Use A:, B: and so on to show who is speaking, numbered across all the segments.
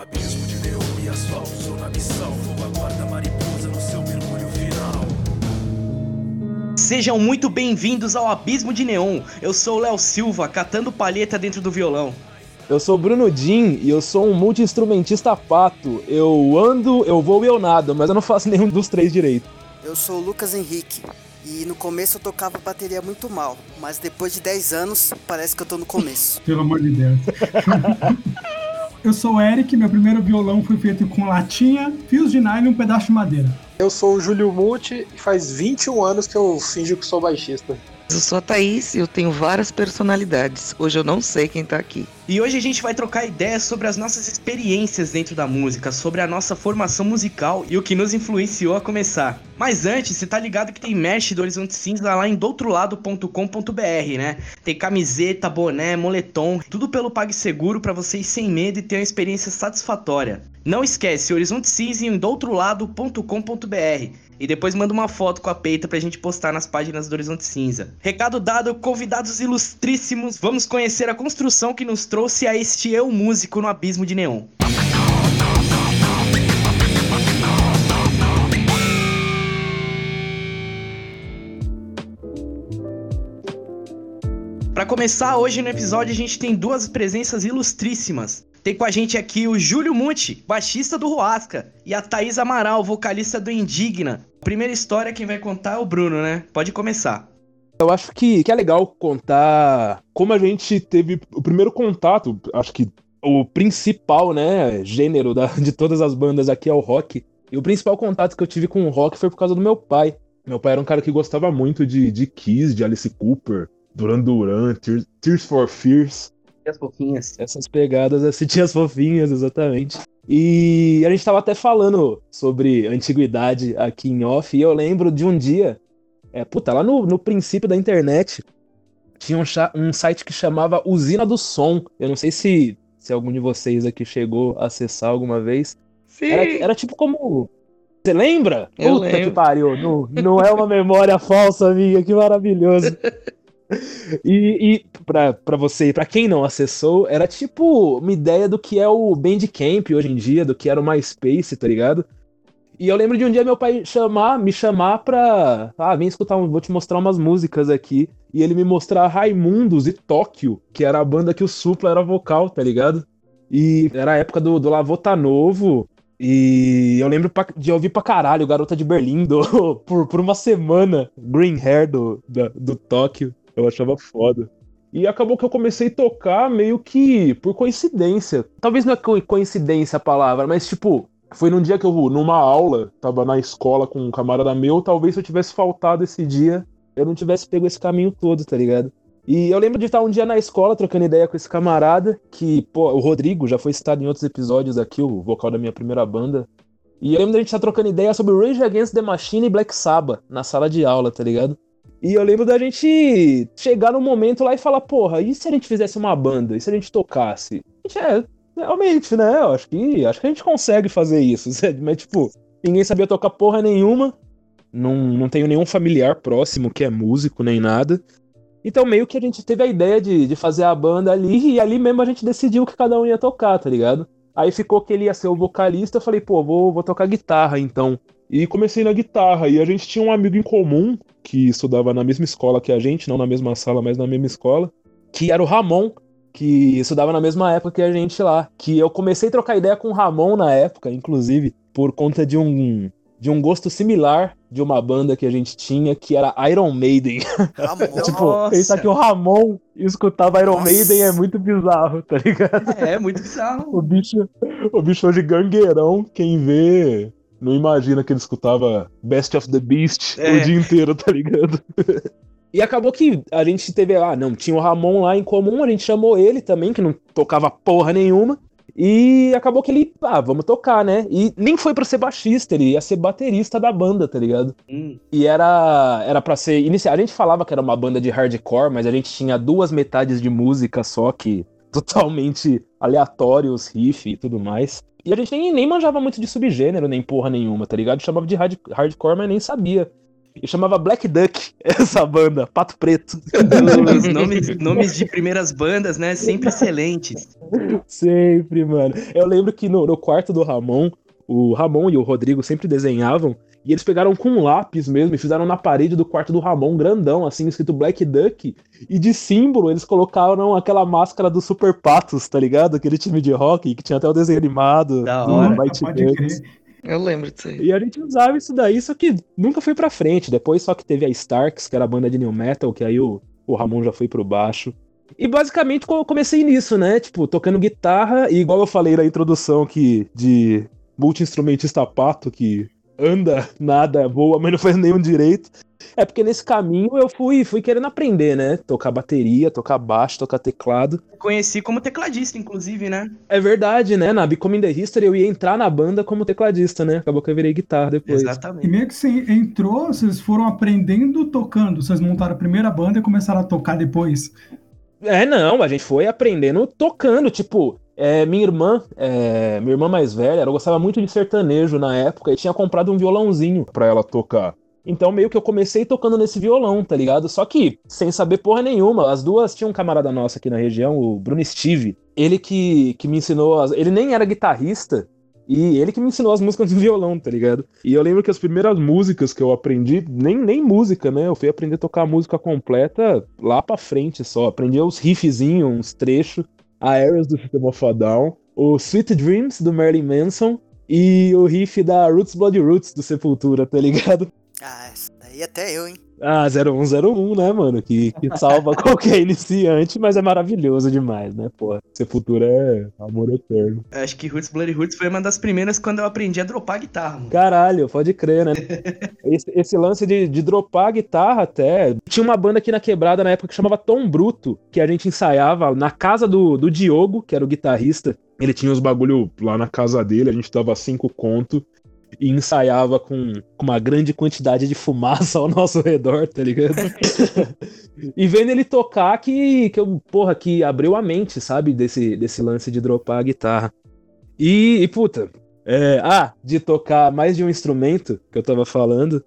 A: abismo de neon e asfalto, sou na missão. Vou aguarda mariposa no seu mergulho final.
B: Sejam muito bem-vindos ao Abismo de Neon. Eu sou o Léo Silva, catando palheta dentro do violão.
C: Eu sou Bruno Din e eu sou um multi-instrumentista pato. Eu ando, eu vou e eu nado, mas eu não faço nenhum dos três direito.
D: Eu sou o Lucas Henrique e no começo eu tocava bateria muito mal, mas depois de 10 anos parece que eu tô no começo.
E: Pelo amor de Deus. eu sou o Eric, meu primeiro violão foi feito com latinha, fios de nylon e um pedaço de madeira.
F: Eu sou o Júlio Muti e faz 21 anos que eu finjo que sou baixista.
G: Eu sou a Thaís e eu tenho várias personalidades. Hoje eu não sei quem tá aqui.
B: E hoje a gente vai trocar ideias sobre as nossas experiências dentro da música, sobre a nossa formação musical e o que nos influenciou a começar. Mas antes, você tá ligado que tem merch do Horizonte Cinza lá em doutrolado.com.br, né? Tem camiseta, boné, moletom, tudo pelo PagSeguro para vocês sem medo e ter uma experiência satisfatória. Não esquece, Horizonte Cinza em doutrolado.com.br e depois manda uma foto com a peita pra gente postar nas páginas do Horizonte Cinza. Recado dado, convidados ilustríssimos, vamos conhecer a construção que nos trouxe a este eu músico no abismo de neon. Para começar, hoje no episódio a gente tem duas presenças ilustríssimas. Tem com a gente aqui o Júlio Muti, baixista do Ruasca, e a Thaís Amaral, vocalista do Indigna. Primeira história quem vai contar é o Bruno, né? Pode começar.
C: Eu acho que, que é legal contar como a gente teve o primeiro contato, acho que o principal, né, gênero da, de todas as bandas aqui é o rock. E o principal contato que eu tive com o rock foi por causa do meu pai. Meu pai era um cara que gostava muito de, de Kiss, de Alice Cooper, Duran Duran, Tears, Tears for Fears.
B: As fofinhas.
C: Essas pegadas, assim, tinha as fofinhas, exatamente. E a gente tava até falando sobre antiguidade aqui em off, e eu lembro de um dia, é, puta, lá no, no princípio da internet, tinha um, um site que chamava Usina do Som. Eu não sei se, se algum de vocês aqui chegou a acessar alguma vez.
G: Sim.
C: Era, era tipo como. Você lembra?
G: Eu
C: Puta
G: lembro.
C: que pariu. Não, não é uma memória falsa minha, que maravilhoso. E, e pra você e pra quem não acessou, era tipo uma ideia do que é o Bandcamp hoje em dia, do que era o MySpace, tá ligado? E eu lembro de um dia meu pai chamar, me chamar pra. Ah, vem escutar, um, vou te mostrar umas músicas aqui. E ele me mostrar Raimundos e Tóquio, que era a banda que o Supla era vocal, tá ligado? E era a época do, do Lavota Novo. E eu lembro pra- de ouvir pra caralho Garota de Berlim do- por, por uma semana. Green Hair do, da- do Tóquio. Eu achava foda. E acabou que eu comecei a tocar meio que por coincidência. Talvez não é co- coincidência a palavra, mas tipo, foi num dia que eu, numa aula, tava na escola com um camarada meu, talvez se eu tivesse faltado esse dia, eu não tivesse pego esse caminho todo, tá ligado? E eu lembro de estar um dia na escola trocando ideia com esse camarada, que, pô, o Rodrigo já foi citado em outros episódios aqui, o vocal da minha primeira banda. E eu lembro da gente estar trocando ideia sobre Rage Against the Machine e Black Sabbath na sala de aula, tá ligado? E eu lembro da gente chegar num momento lá e falar, porra, e se a gente fizesse uma banda? E se a gente tocasse? A gente, é, realmente, né? Eu acho que, acho que a gente consegue fazer isso. Mas, tipo, ninguém sabia tocar porra nenhuma. Não, não tenho nenhum familiar próximo que é músico nem nada. Então, meio que a gente teve a ideia de, de fazer a banda ali, e ali mesmo a gente decidiu que cada um ia tocar, tá ligado? Aí ficou que ele ia ser o vocalista, eu falei, pô, vou, vou tocar guitarra então. E comecei na guitarra, e a gente tinha um amigo em comum, que estudava na mesma escola que a gente, não na mesma sala, mas na mesma escola, que era o Ramon, que estudava na mesma época que a gente lá. Que eu comecei a trocar ideia com o Ramon na época, inclusive, por conta de um, de um gosto similar de uma banda que a gente tinha, que era Iron Maiden.
D: Ramon.
C: tipo,
B: Nossa.
C: pensar que o Ramon escutava Iron
D: Nossa.
C: Maiden é muito bizarro, tá ligado?
B: É, muito bizarro.
C: O bicho, o bicho hoje gangueirão, quem vê não imagina que ele escutava Best of the Beast
B: É.
C: o dia inteiro, tá ligado? E acabou que a gente teve, ah, não, tinha o Ramon lá em comum, a gente chamou ele também, que não tocava porra nenhuma. E acabou que ele, ah, vamos tocar, né? E nem foi pra ser baixista, ele ia ser baterista da banda, tá ligado?
B: Hum,
C: E era era para ser inicial. A gente falava que era uma banda de hardcore, mas a gente tinha duas metades de música só que totalmente aleatórios, riff e tudo mais. E a gente nem, nem manjava muito de subgênero, nem porra nenhuma, tá ligado? Chamava de hard, hardcore, mas nem sabia. E chamava Black Duck, essa banda, Pato Preto.
B: Os nomes, nomes de primeiras bandas, né? Sempre excelentes.
C: Sempre, mano. Eu lembro que no, no quarto do Ramon, o Ramon e o Rodrigo sempre desenhavam. E eles pegaram com um lápis mesmo e fizeram na parede do quarto do Ramon, grandão, assim, escrito Black Duck. E de símbolo eles colocaram aquela máscara do Super Patos, tá ligado? Aquele time de hockey que tinha até o desenho animado.
B: Da
C: do
B: hora.
C: Mighty Ducks.
G: Eu lembro disso aí.
C: E a gente usava isso daí, só que nunca foi pra frente. Depois só que teve a Starks, que era a banda de new metal, que aí o, o Ramon já foi pro baixo. E basicamente eu comecei nisso, né? Tipo, tocando guitarra, e igual eu falei na introdução que de multi-instrumentista pato, que anda, nada, voa, mas não faz nenhum direito. É porque nesse caminho eu fui, fui querendo aprender, né? Tocar bateria, tocar baixo, tocar teclado.
B: Conheci como tecladista, inclusive, né?
C: É verdade, né? Na Becoming the History eu ia entrar na banda como tecladista, né? Acabou que eu virei guitarra depois.
E: E
B: Exatamente.
E: meio que você entrou, vocês foram aprendendo tocando. Vocês montaram a primeira banda e começaram a tocar depois.
C: É, não, a gente foi aprendendo tocando, tipo, é, minha irmã, é, minha irmã mais velha, ela gostava muito de sertanejo na época e tinha comprado um violãozinho pra ela tocar. Então meio que eu comecei tocando nesse violão, tá ligado? Só que sem saber porra nenhuma. As duas tinham um camarada nosso aqui na região, o Bruno Steve. Ele que, que me ensinou. As... Ele nem era guitarrista. E ele que me ensinou as músicas de violão, tá ligado? E eu lembro que as primeiras músicas que eu aprendi, nem, nem música, né? Eu fui aprender a tocar a música completa lá pra frente só. Aprendi os riffzinhos, uns trechos. A Ares do System of a Down. O Sweet Dreams do Marilyn Manson. E o riff da Roots Blood Roots do Sepultura, tá ligado?
D: Ah, daí até eu, hein?
C: Ah, 0101, né, mano? Que, que salva qualquer iniciante, mas é maravilhoso demais, né, porra? Sepultura é amor eterno.
B: Acho que Roots Bloody Roots foi uma das primeiras quando eu aprendi a dropar guitarra. Mano.
C: Caralho, pode crer, né? Esse, esse lance de, de dropar a guitarra até. Tinha uma banda aqui na quebrada na época que chamava Tom Bruto, que a gente ensaiava na casa do, do Diogo, que era o guitarrista. Ele tinha os bagulho lá na casa dele, a gente dava cinco conto e ensaiava com, com uma grande quantidade de fumaça ao nosso redor, tá ligado? e vendo ele tocar que, que eu, porra, que abriu a mente, sabe? Desse, desse lance de dropar a guitarra. E, e puta, é, ah, de tocar mais de um instrumento que eu tava falando.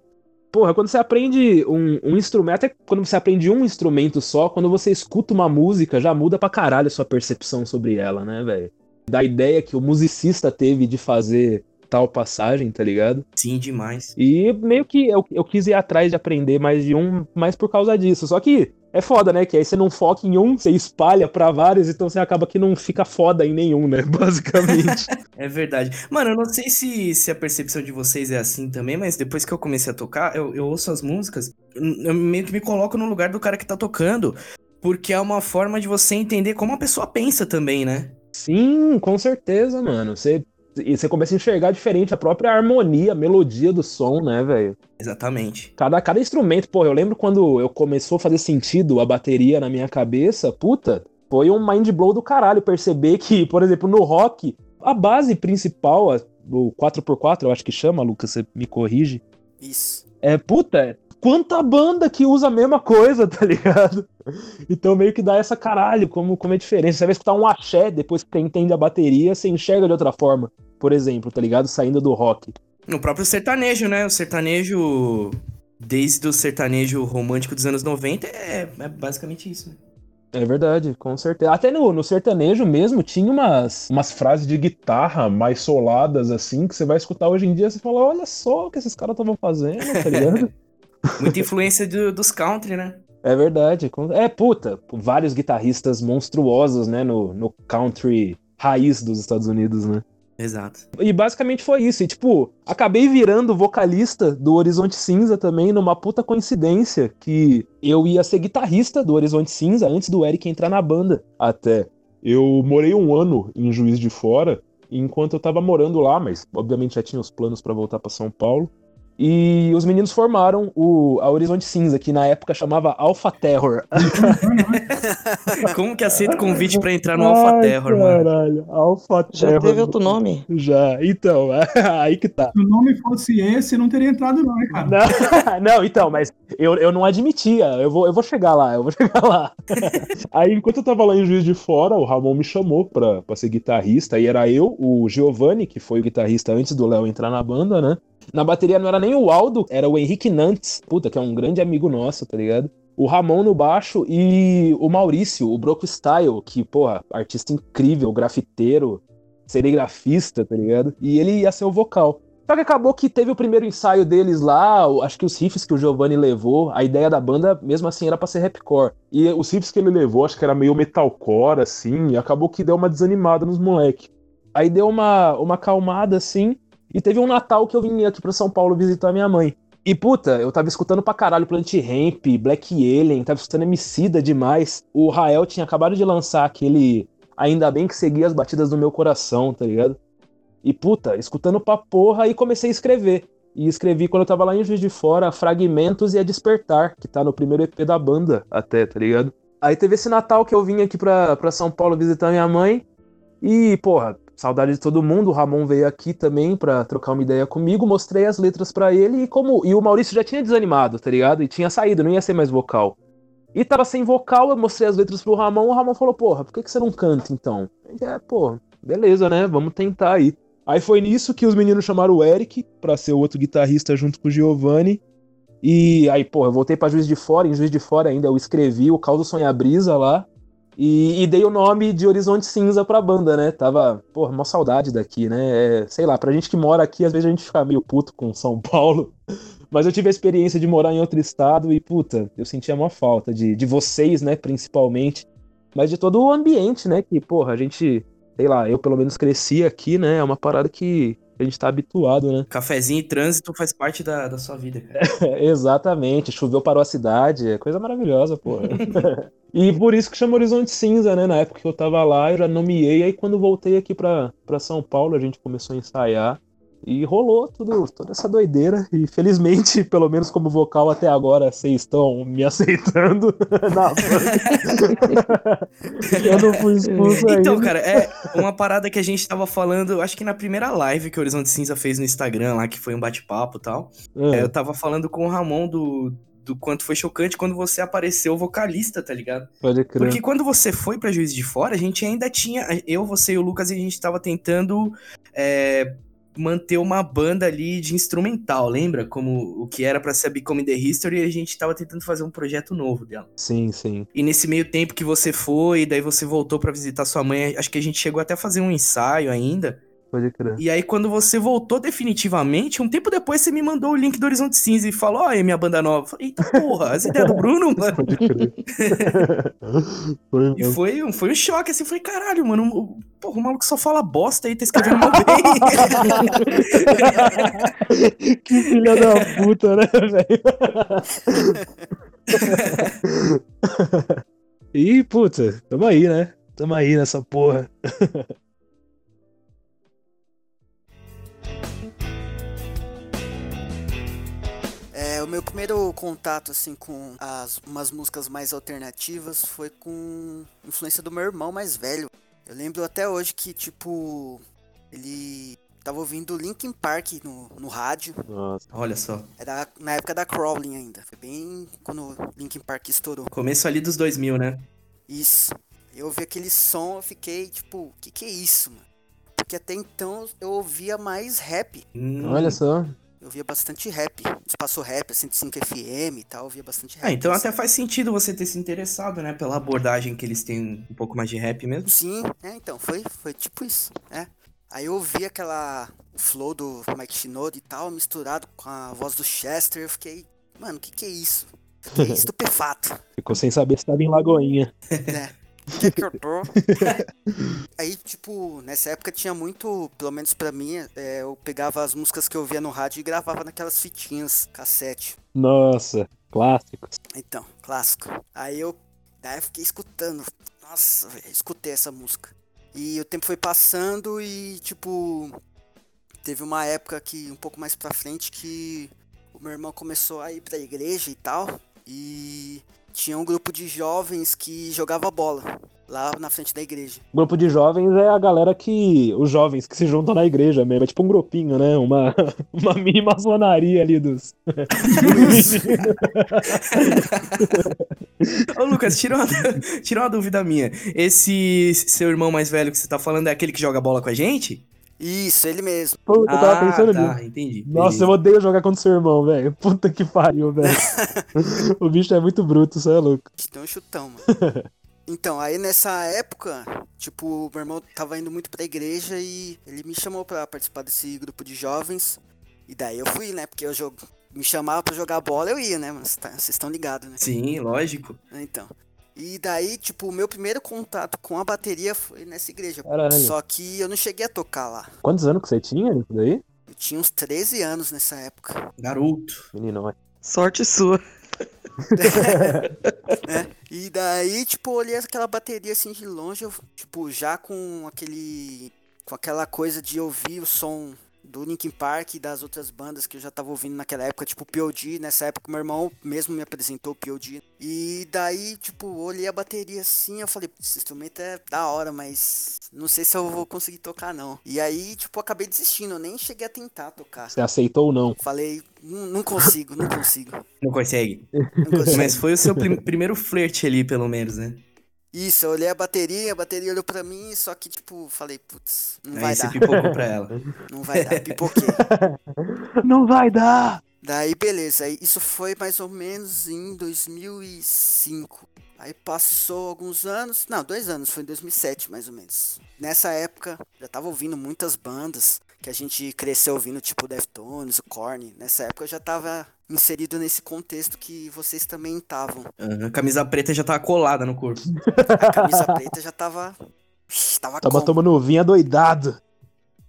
C: Porra, quando você aprende um, um instrumento, até quando você aprende um instrumento só, quando você escuta uma música, já muda pra caralho a sua percepção sobre ela, né, velho? Da ideia que o musicista teve de fazer tal passagem, tá ligado?
B: Sim, demais.
C: E meio que eu, eu quis ir atrás de aprender mais de um, mais por causa disso. Só que é foda, né? Que aí você não foca em um, você espalha pra vários, então você acaba que não fica foda em nenhum, né? Basicamente.
B: É verdade. Mano, eu não sei se, se a percepção de vocês é assim também, mas depois que eu comecei a tocar, eu, eu ouço as músicas, eu meio que me coloco no lugar do cara que tá tocando, porque é uma forma de você entender como a pessoa pensa também, né?
C: Sim, com certeza, mano. Você, e você começa a enxergar diferente a própria harmonia, a melodia do som, né, velho?
B: Exatamente.
C: Cada, cada instrumento, pô, eu lembro quando eu começou a fazer sentido a bateria na minha cabeça, puta, foi um mind blow do caralho perceber que, por exemplo, no rock, a base principal, o 4x4, eu acho que chama, Lucas, você me corrige.
D: Isso.
C: É, puta, quanta banda que usa a mesma coisa, tá ligado? Então meio que dá essa caralho, como, como é diferente. Você vai escutar um axé depois que você entende a bateria, você enxerga de outra forma, por exemplo, tá ligado? Saindo do rock.
B: No próprio sertanejo, né? O sertanejo, desde o sertanejo romântico dos anos 90, é, é basicamente isso, né?
C: É verdade, com certeza. Até no, no sertanejo mesmo tinha umas, umas frases de guitarra mais soladas, assim, que você vai escutar hoje em dia e você fala, olha só o que esses caras estavam fazendo, tá ligado?
B: Muita influência do- dos country, né?
C: É verdade. É, puta, vários guitarristas monstruosos, né, no, no country raiz dos Estados Unidos, né?
B: Exato.
C: E basicamente foi isso. E, tipo, acabei virando vocalista do Horizonte Cinza também, numa puta coincidência que eu ia ser guitarrista do Horizonte Cinza antes do Eric entrar na banda. Até. Eu morei um ano em Juiz de Fora, enquanto eu tava morando lá, mas obviamente já tinha os planos pra voltar pra São Paulo. E os meninos formaram o, a Horizonte Cinza, que na época chamava Alpha Terror.
B: Como que aceita o convite pra entrar no Alpha Terror, mano?
C: Caralho, Alpha
G: Já
C: Terror.
G: teve outro nome?
C: Já, então, aí que tá.
E: Se o nome fosse esse, não teria entrado, não, né, cara?
C: Não, não, então, mas eu, eu não admitia. Eu vou, eu vou chegar lá, eu vou chegar lá. Aí, enquanto eu tava lá em Juiz de Fora, o Ramon me chamou pra, pra ser guitarrista. E era eu, o Giovanni, que foi o guitarrista antes do Léo entrar na banda, né? Na bateria não era nem o Aldo, era o Henrique Nantes, puta, que é um grande amigo nosso, tá ligado? O Ramon no baixo e o Maurício, o Broco Style, que, porra, artista incrível, grafiteiro, serigrafista, tá ligado? E ele ia ser o vocal. Só que acabou que teve o primeiro ensaio deles lá, acho que os riffs que o Giovanni levou, a ideia da banda, mesmo assim, era pra ser rapcore. E os riffs que ele levou, acho que era meio metalcore, assim, e acabou que deu uma desanimada nos moleques. Aí deu uma, uma calmada, assim, e teve um Natal que eu vim aqui pra São Paulo visitar minha mãe. E puta, eu tava escutando pra caralho Plant Ramp, Black Alien, tava escutando Emicida demais. O Rael tinha acabado de lançar aquele Ainda Bem que Seguia as Batidas do Meu Coração, tá ligado? E puta, escutando pra porra, e comecei a escrever. E escrevi quando eu tava lá em Juiz de Fora, Fragmentos e A Despertar, que tá no primeiro EP da banda até, tá ligado? Aí teve esse Natal que eu vim aqui pra, pra São Paulo visitar minha mãe. E, porra, saudade de todo mundo. O Ramon veio aqui também pra trocar uma ideia comigo. Mostrei as letras pra ele e como. E o Maurício já tinha desanimado, tá ligado? E tinha saído, não ia ser mais vocal. E tava sem vocal, eu mostrei as letras pro Ramon. O Ramon falou: Porra, por que, que você não canta então? É, pô, beleza, né? Vamos tentar aí. Aí foi nisso que os meninos chamaram o Eric pra ser o outro guitarrista junto com o Giovanni. E aí, pô, eu voltei pra Juiz de Fora, em Juiz de Fora ainda eu escrevi o Caldo Sonha Brisa lá. E, e, dei o nome de Horizonte Cinza pra banda, né? Tava, porra, uma saudade daqui, né? É, sei lá, pra gente que mora aqui, às vezes a gente fica meio puto com São Paulo. Mas eu tive a experiência de morar em outro estado e, puta, eu sentia uma falta de, de vocês, né, principalmente. Mas de todo o ambiente, né? Que, porra, a gente sei lá, eu pelo menos cresci aqui, né? É uma parada que a gente tá habituado, né?
B: Cafezinho e trânsito faz parte da, da sua vida, cara.
C: Exatamente, choveu parou a cidade, é coisa maravilhosa, pô. e por isso que chama Horizonte Cinza, né? Na época que eu tava lá, eu já nomeei, aí quando voltei aqui pra, pra São Paulo, a gente começou a ensaiar. E rolou tudo, toda essa doideira. E felizmente, pelo menos como vocal até agora, vocês estão me aceitando na Eu não fui expulso ainda.
B: Então, cara, é uma parada que a gente tava falando, acho que na primeira live que o Horizonte Cinza fez no Instagram lá, que foi um bate-papo e tal.
C: Ah.
B: É, eu tava falando com o Ramon do, do quanto foi chocante quando você apareceu vocalista, tá ligado?
C: Pode crer.
B: Porque quando você foi pra Juiz de Fora, a gente ainda tinha. Eu, você e o Lucas, a gente tava tentando é, manter uma banda ali de instrumental, lembra? Como o que era pra ser a Become the History, e a gente tava tentando fazer um projeto novo dela.
C: Sim, sim.
B: E nesse meio tempo que você foi, daí você voltou pra visitar sua mãe, acho que a gente chegou até a fazer um ensaio ainda.
C: Pode crer.
B: E aí, quando você voltou definitivamente, um tempo depois você me mandou o link do Horizonte Cinza e falou: Ó, é minha banda nova. Eu falei, eita porra, as ideias do Bruno, mano.
C: Pode crer. Foi
B: E foi, um- foi um choque, assim, eu falei, caralho, mano, o, porra, o maluco só fala bosta aí, tá escrevendo mal bem.
C: que filha da puta, né, velho? Ih, puta, tamo aí, né? Tamo aí nessa porra.
D: O meu primeiro contato, assim, com as, umas músicas mais alternativas foi com influência do meu irmão mais velho. Eu lembro até hoje que, tipo, ele tava ouvindo Linkin Park no, no rádio.
C: Nossa.
B: Olha só,
D: Era na época da Crawling ainda. Foi bem quando Linkin Park estourou.
B: começo ali dos 2000, né?
D: Isso. Eu ouvi aquele som, eu fiquei, tipo, que que é isso, mano? Porque até então eu ouvia mais rap.
B: Hum.
C: Olha só.
D: Eu ouvia bastante rap. Espaço rap, 105 FM e tal, eu ouvia bastante rap.
B: Ah, então
D: assim.
B: até faz sentido você ter se interessado, né? Pela abordagem que eles têm um pouco mais de rap mesmo.
D: Sim, é, então, foi, foi tipo isso, é. Aí eu ouvi aquela. O flow do Mike Shinoda e tal, misturado com a voz do Chester, eu fiquei. Mano, o que que é isso? Fiquei estupefato.
C: Ficou sem saber se tava em Lagoinha.
D: né? Que, que eu tô? Aí, tipo, nessa época tinha muito, pelo menos pra mim, é, eu pegava as músicas que eu via no rádio e gravava naquelas fitinhas, cassete.
C: Nossa, clássicos.
D: Então, clássico. Aí eu, daí eu fiquei escutando. Nossa, escutei essa música. E o tempo foi passando e, tipo, teve uma época que, um pouco mais pra frente, que o meu irmão começou a ir pra igreja e tal. E tinha um grupo de jovens que jogava bola lá na frente da igreja.
C: Grupo de jovens é a galera que. Os jovens que se juntam na igreja mesmo. É tipo um grupinho, né? Uma, uma mini maçonaria ali dos.
B: Ô, Lucas, tira uma, tira uma dúvida minha. Esse seu irmão mais velho que você tá falando é aquele que joga bola com a gente?
D: Isso, ele mesmo.
C: Puta, eu tava
B: Ah,
C: pensando
B: tá,
C: nisso.
B: entendi.
C: Nossa, eu
B: Beleza.
C: odeio jogar contra seu irmão, velho. Puta que pariu, velho. o bicho é muito bruto, você é louco.
D: Tem um chutão, mano. Então, aí nessa época, tipo, meu irmão tava indo muito pra igreja e ele me chamou pra participar desse grupo de jovens. E daí eu fui, né? Porque eu jogo. Me chamava pra jogar bola, eu ia, né? Tá- vocês estão ligados, né?
B: Sim, lógico.
D: Então. E daí, tipo, o meu primeiro contato com a bateria foi nessa igreja.
C: Caralho.
D: Só que eu não cheguei a tocar lá.
C: Quantos anos que você tinha nisso daí?
D: Eu tinha uns 13 anos nessa época.
B: Garoto.
C: Menino, ó.
G: Sorte sua.
D: né? E daí, tipo, eu olhei aquela bateria assim de longe, eu, tipo, já com aquele. com aquela coisa de ouvir o som do Linkin Park e das outras bandas que eu já tava ouvindo naquela época, tipo P.O.D. Nessa época, meu irmão mesmo me apresentou o P.O.D. E daí, tipo, olhei a bateria assim, eu falei, esse instrumento é da hora, mas não sei se eu vou conseguir tocar, não. E aí, tipo, acabei desistindo, eu nem cheguei a tentar tocar.
C: Você aceitou ou não?
D: Falei, não, consigo, não consigo.
B: Não consegue.
D: Não consigo.
B: Mas foi o seu prim- primeiro flerte ali, pelo menos, né?
D: Isso, eu olhei a bateria, a bateria olhou pra mim, só que, tipo, falei, putz, não
B: Aí
D: vai
B: você
D: dar,
B: pipocou pra ela.
D: não vai dar, pipoquei.
C: Não vai dar!
D: Daí, beleza, aí isso foi mais ou menos em 2005. Aí passou alguns anos, não, dois anos, foi em 2007 mais ou menos. Nessa época, já tava ouvindo muitas bandas que a gente cresceu ouvindo, tipo Deftones, o Korn. Nessa época eu já tava inserido nesse contexto que vocês também estavam.
B: Aham, Camisa preta já tava colada no corpo.
D: A camisa preta já tava... Tava,
C: Tava tomando vinha doidado.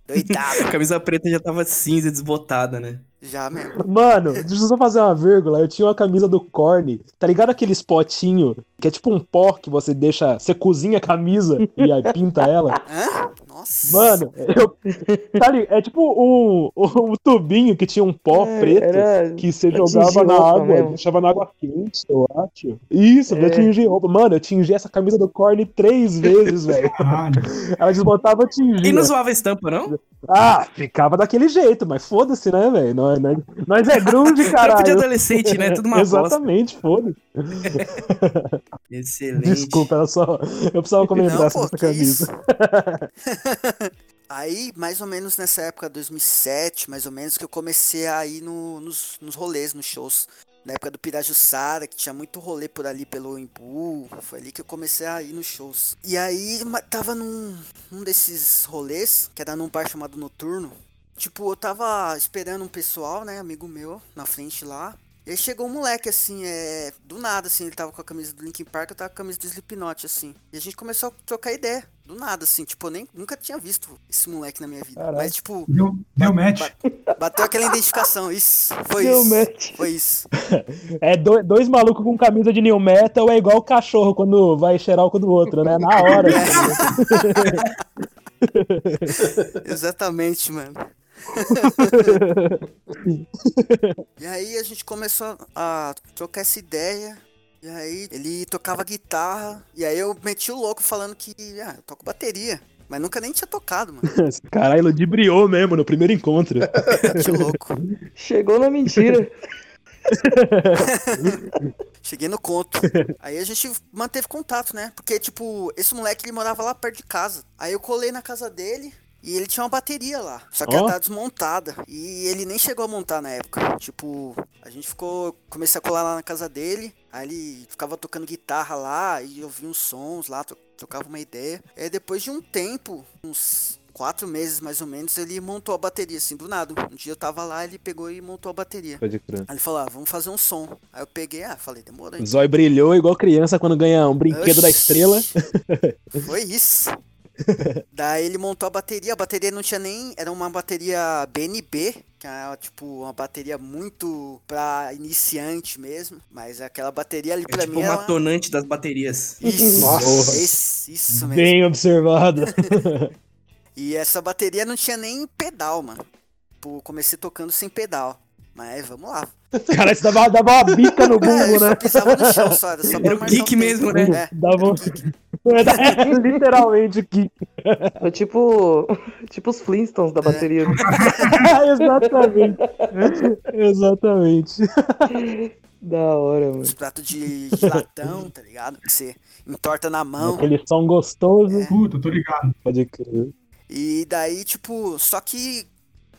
D: Doidado,
B: A camisa preta já tava cinza, desbotada, né?
D: Já mesmo.
C: Mano, deixa eu só fazer uma vírgula. Eu tinha uma camisa do Korn. Tá ligado aqueles potinho que é tipo um pó que você deixa. Você cozinha a camisa e aí pinta ela?
D: Hã? Nossa.
C: Mano, eu. Tá ligado? É tipo um, um tubinho que tinha um pó
G: É,
C: preto.
G: era
C: Que você jogava
G: tingir
C: na água,
G: mesmo.
C: deixava na água quente, eu acho. Isso, pra
G: É.
C: tingir roupa. Mano, eu tingi essa camisa do Korn três vezes, velho. Ela desbotava e tingia.
B: E não zoava a estampa, não?
C: Ah, ficava daquele jeito, mas foda-se, né, velho? Nós, nós, nós é grunge,
B: Trampo de
C: caralho.
B: adolescente, né? Tudo uma.
C: Exatamente, foda-se.
B: Excelente.
C: Desculpa, era só. Eu precisava comentar
D: Não, pô,
C: essa camisa.
D: Aí, mais ou menos nessa época, 2007, mais ou menos, que eu comecei a ir no- nos, nos rolês, nos shows. Na época do Pirajussara, que tinha muito rolê por ali pelo Imbu. Foi ali que eu comecei a ir nos shows. E aí, tava num, num desses rolês, que era num bar chamado Noturno. Tipo, eu tava esperando um pessoal, né, amigo meu, na frente lá. E aí chegou um moleque, assim, é. Do nada, assim, ele tava com a camisa do Linkin Park, eu tava com a camisa do Slipknot, assim. E a gente começou a trocar ideia. Do nada, assim, tipo, eu nem nunca tinha visto esse moleque na minha vida.
C: Caralho.
D: Mas, tipo,
E: Deu, deu match.
D: bateu aquela identificação. Isso, foi
G: Deu
D: isso.
G: match.
D: Foi isso.
C: É do- dois malucos com camisa de new metal é igual o cachorro quando vai cheirar o cu do outro, né? Na hora.
D: Exatamente, mano. e aí a gente começou a trocar essa ideia. E aí ele tocava guitarra. E aí eu meti o louco falando que ah, eu toco bateria. Mas nunca nem tinha tocado, mano.
C: Caralho, ludibriou mesmo no primeiro encontro.
D: Que louco.
G: Chegou na mentira.
D: Cheguei no conto. Aí a gente manteve contato, né? Porque, tipo, esse moleque ele morava lá perto de casa. Aí eu colei na casa dele. E ele tinha uma bateria lá, só que
C: Ó.
D: ela tá desmontada. E ele nem chegou a montar na época. Tipo, a gente ficou. Comecei a colar lá na casa dele. Aí ele ficava tocando guitarra lá e eu vi uns sons lá, trocava uma ideia. Aí depois de um tempo, uns quatro meses mais ou menos, ele montou a bateria, assim, do nada. Um dia eu tava lá, ele pegou e montou a bateria.
C: Pode crer.
D: Aí ele falou, ah, vamos fazer um som. Aí eu peguei, ah, falei, demorou.
C: O zóio brilhou igual criança quando ganha um brinquedo da
D: Oxi.
C: estrela.
D: Foi isso. Daí ele montou a bateria, a bateria não tinha nem. Era uma bateria BNB, que é tipo uma bateria muito pra iniciante mesmo. Mas aquela bateria ali
B: É
D: pra
B: tipo
D: mim
B: o
D: era.
B: matonante das baterias.
D: Isso,
F: Nossa.
D: esse- isso mesmo.
C: Bem observado.
D: E essa bateria não tinha nem pedal, mano. Tipo, comecei tocando sem pedal. Mas vamos lá.
C: Cara, você dava, dava uma bica no
D: É,
C: bumbo,
D: só
C: né?
D: pisava no chão só, era só
B: o
D: marcar
B: kick
D: tempo.
B: mesmo, né?
D: É,
C: Dava um... É, literalmente que.
G: Foi tipo, tipo os Flintstones da bateria.
C: Exatamente. Exatamente.
G: Da hora, mano.
D: os pratos de, de latão, tá ligado? Que você entorta na mão.
C: Aquele som gostoso.
E: Puta, tô ligado.
C: Pode crer.
D: E daí, tipo, só que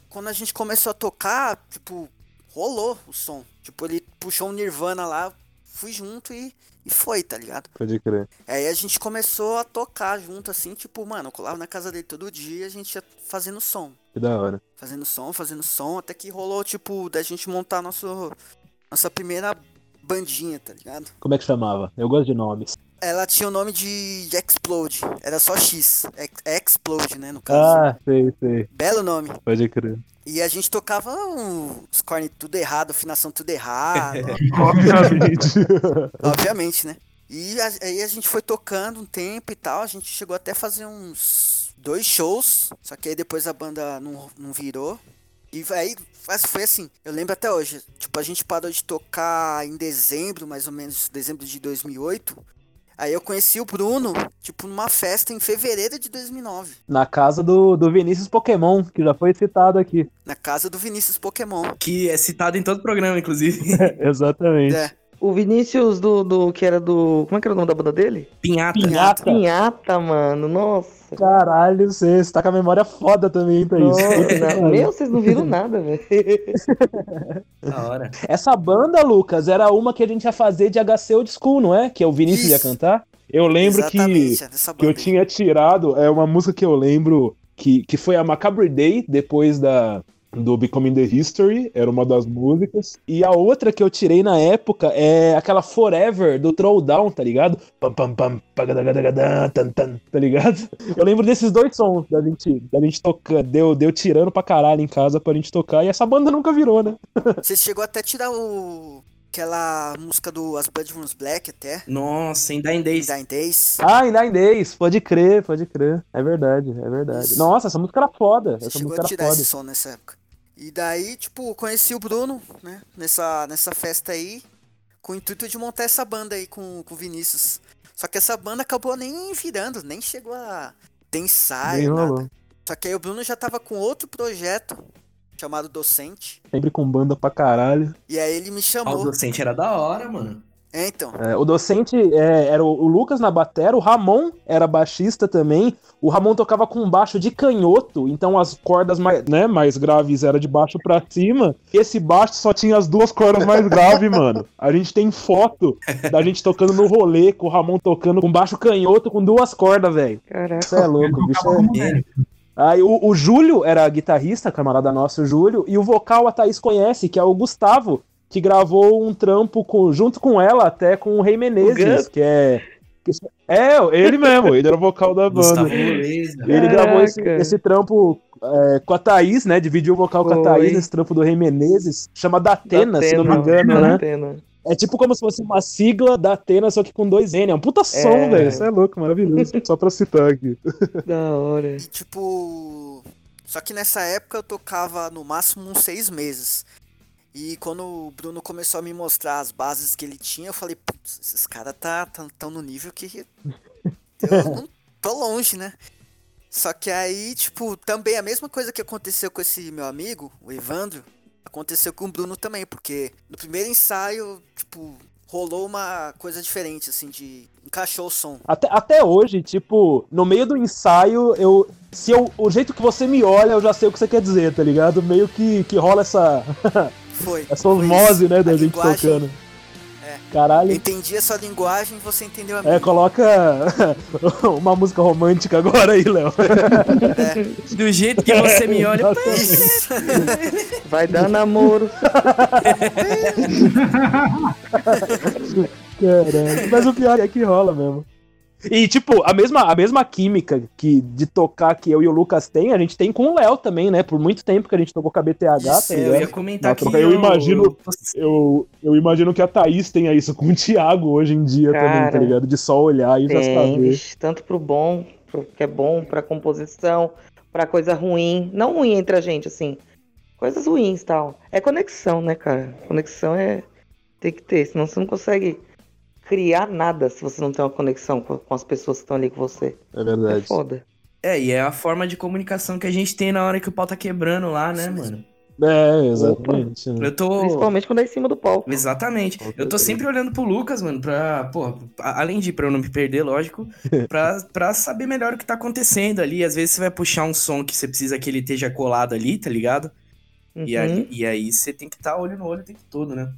D: quando a gente começou a tocar, tipo, rolou o som. Tipo, ele puxou um Nirvana lá, fui junto e, e foi, tá ligado?
C: Pode crer.
D: Aí a gente começou a tocar junto, assim, tipo, mano, eu colava na casa dele todo dia, a gente ia fazendo som.
C: Que da hora.
D: Fazendo som, fazendo som, até que rolou, tipo, da gente montar nosso, nossa primeira bandinha, tá ligado?
C: Como é que chamava? Eu gosto de nomes.
D: Ela tinha o nome de Explode, era só X. Ex- Explode, né, no caso.
C: Ah, sei, sei.
D: Belo nome.
C: Pode crer.
D: E a gente tocava um- os corne tudo errado, afinação tudo errado,
C: Obviamente.
D: obviamente, né? E a- aí a gente foi tocando um tempo e tal, a gente chegou até a fazer uns dois shows, só que aí depois a banda não, não virou. E aí foi assim, eu lembro até hoje, tipo, a gente parou de tocar em dezembro, mais ou menos, dezembro de 2008. Aí eu conheci o Bruno, tipo, numa festa em fevereiro de 2009,
C: Na casa do, do Vinícius Pokémon, que já foi citado aqui.
D: na casa do Vinícius Pokémon.
B: Que é citado em todo o programa, inclusive.
C: Exatamente.
D: É,
G: O Vinícius do, do. que era do. Como é que era o nome da banda dele?
B: Pinhata.
C: Pinhata.
G: Pinhata, mano. Nossa.
C: Caralho, você, você tá com a memória foda também pra isso.
G: Nossa, meu, vocês não viram nada, velho.
B: Da hora.
C: Essa banda, Lucas, era uma que a gente ia fazer de HC Old School, não é? Que é o Vinícius ia
D: Isso.
C: cantar. Eu lembro que,
D: é
C: que eu
D: aí.
C: tinha tirado, é uma música que eu lembro que, que foi a Macabre Day, depois da do Becoming the History, era uma das músicas. E a outra que eu tirei na época é aquela Forever do Throwdown, tá ligado? Pam pam pam, tan tan, tá ligado? Eu lembro desses dois sons da gente, da gente tocando, deu, deu tirando pra caralho em casa pra gente tocar, e essa banda nunca virou, né?
D: Você chegou até a tirar o. aquela música do As Blood Runs Black até.
B: Nossa, em Days.
D: Dying Days.
C: Ah, em Nine Days, pode crer, pode crer. É verdade, é verdade.
D: Isso.
C: Nossa, essa música era foda.
D: Você
C: Essa
D: chegou
C: música
D: a
C: era
D: tirar
C: foda.
D: esse som nessa época. E daí, tipo, conheci o Bruno, né? Nessa, nessa festa aí. Com o intuito de montar essa banda aí com, com o Vinícius. Só que essa banda acabou nem virando, nem chegou a ter
C: Nem
D: ensaio,
C: rolou.
D: nada. Só que aí o Bruno já tava com outro projeto chamado Docente.
C: Sempre com banda pra caralho.
D: E aí ele me
B: Ah, o
D: chamou.
B: docente era da hora, mano.
D: É, então.
C: É, o docente é, era o, o Lucas na batera, o Ramon era baixista também. O Ramon tocava com baixo de canhoto, então as cordas mais, né, mais graves era de baixo pra cima. Esse baixo só tinha as duas cordas mais graves, mano. A gente tem foto da gente tocando no rolê, com o Ramon tocando com baixo canhoto com duas cordas, velho.
G: Caraca.
C: Isso é louco, bicho é... Aí o, o Júlio era guitarrista, camarada nosso, o Júlio, e o vocal a Thaís conhece, que é o Gustavo, que gravou um trampo com- junto com ela, até com o Rei Menezes,
G: Gus?
C: que é. que- é, ele mesmo, ele era o vocal da banda.
B: Luiz.
C: Ele gravou esse, esse trampo é, com a Thaís, né? Dividiu o vocal com a
G: Foi.
C: Thaís nesse trampo do Rei Menezes, chama Datena, se não me engano, né?
G: Datena.
C: É tipo como se fosse uma sigla da Atena, só que com dois N. É um puta som,
G: É.
C: velho. Isso é louco, maravilhoso. Só pra citar aqui.
G: Da hora.
D: E tipo. Só que nessa época eu tocava no máximo uns seis meses. E quando o Bruno começou a me mostrar as bases que ele tinha, eu falei, putz, esses caras tá, tão, tão no nível que. Eu não tô longe, né? Só que aí, tipo, também a mesma coisa que aconteceu com esse meu amigo, o Evandro, aconteceu com o Bruno também, porque no primeiro ensaio, tipo, rolou uma coisa diferente, assim, de. encaixou o som.
C: Até, até hoje, tipo, no meio do ensaio, eu. Se eu, o jeito que você me olha, eu já sei o que você quer dizer, tá ligado? Meio que, que rola essa,
D: Foi.
C: essa
D: foi
C: osmose, né, da
D: A
C: gente
D: linguagem-
C: tocando.
D: É. Eu
C: Caralho.
D: entendi a sua linguagem, você entendeu a minha.
C: É, coloca uma música romântica agora aí, Léo.
B: Do jeito que você me olha,
D: Isso.
G: Vai dar namoro.
C: Caralho. Mas o pior é que rola mesmo. E, tipo, a mesma, a mesma química que de tocar que eu e o Lucas tem, a gente tem com o Léo também, né? Por muito tempo que a gente tocou com a BTH,
D: Isso,
C: tá
B: eu ia comentar
C: Nossa,
B: que
C: eu imagino-
B: eu-
C: Eu, eu imagino que a Thaís tenha isso com o Thiago hoje em dia também, tá
G: Cara,
C: ligado? De só olhar e já
G: Tem,
C: saber.
G: vixe, tanto pro bom, pro que é bom, pra composição, pra coisa ruim. Não ruim entre a gente, assim. Coisas ruins e tal. É conexão, né, cara? Conexão é. Tem que ter, senão você não consegue criar nada se você não tem uma conexão com, com as pessoas que estão ali com você.
C: É
G: É
C: verdade.
G: foda.
B: É, e é a forma de comunicação que a gente tem na hora que o pau tá quebrando lá, né,
D: mesmo.
B: mano?
C: É, exatamente. né?
B: Eu tô.
G: Principalmente quando é em cima do palco.
B: Exatamente. Eu tô sempre olhando pro Lucas, mano, pra, pô, além de pra eu não me perder, lógico, pra, pra saber melhor o que tá acontecendo ali. Às vezes você vai puxar um som que você precisa que ele esteja colado ali, tá ligado? E,
G: Uhum.
B: aí, e aí você tem que estar olho no olho o tempo todo, né?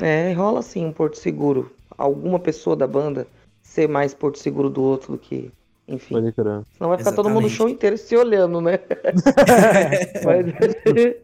G: É, rola assim um porto seguro. Alguma pessoa da banda ser mais porto seguro do outro do que. Enfim.
C: Pode crer.
G: Senão vai ficar todo mundo o
B: Exatamente.
G: show inteiro se olhando, né? mas,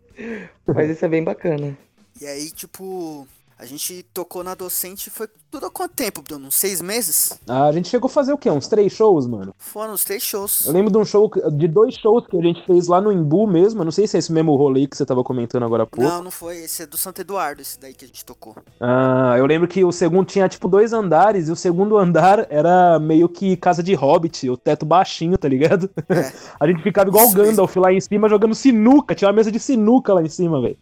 G: mas isso é bem bacana.
D: E aí, tipo, a gente tocou na docente foi tudo quanto tempo, Bruno? Uns seis meses?
C: Ah, a gente chegou a fazer o quê? Uns três shows, mano?
D: Foram os três shows.
C: Eu lembro de um show, de dois shows que a gente fez lá no Imbu mesmo. Eu não sei se é esse mesmo rolê que você tava comentando agora há pouco.
D: Não, não foi. Esse é do Santo Eduardo, esse daí que a gente tocou.
C: Ah, eu lembro que o segundo tinha tipo dois andares e o segundo andar era meio que casa de hobbit, o teto baixinho, tá ligado?
D: É.
C: A gente ficava igual o
D: Isso mesmo.
C: Gandalf lá em cima jogando sinuca, tinha uma mesa de sinuca lá em cima, velho.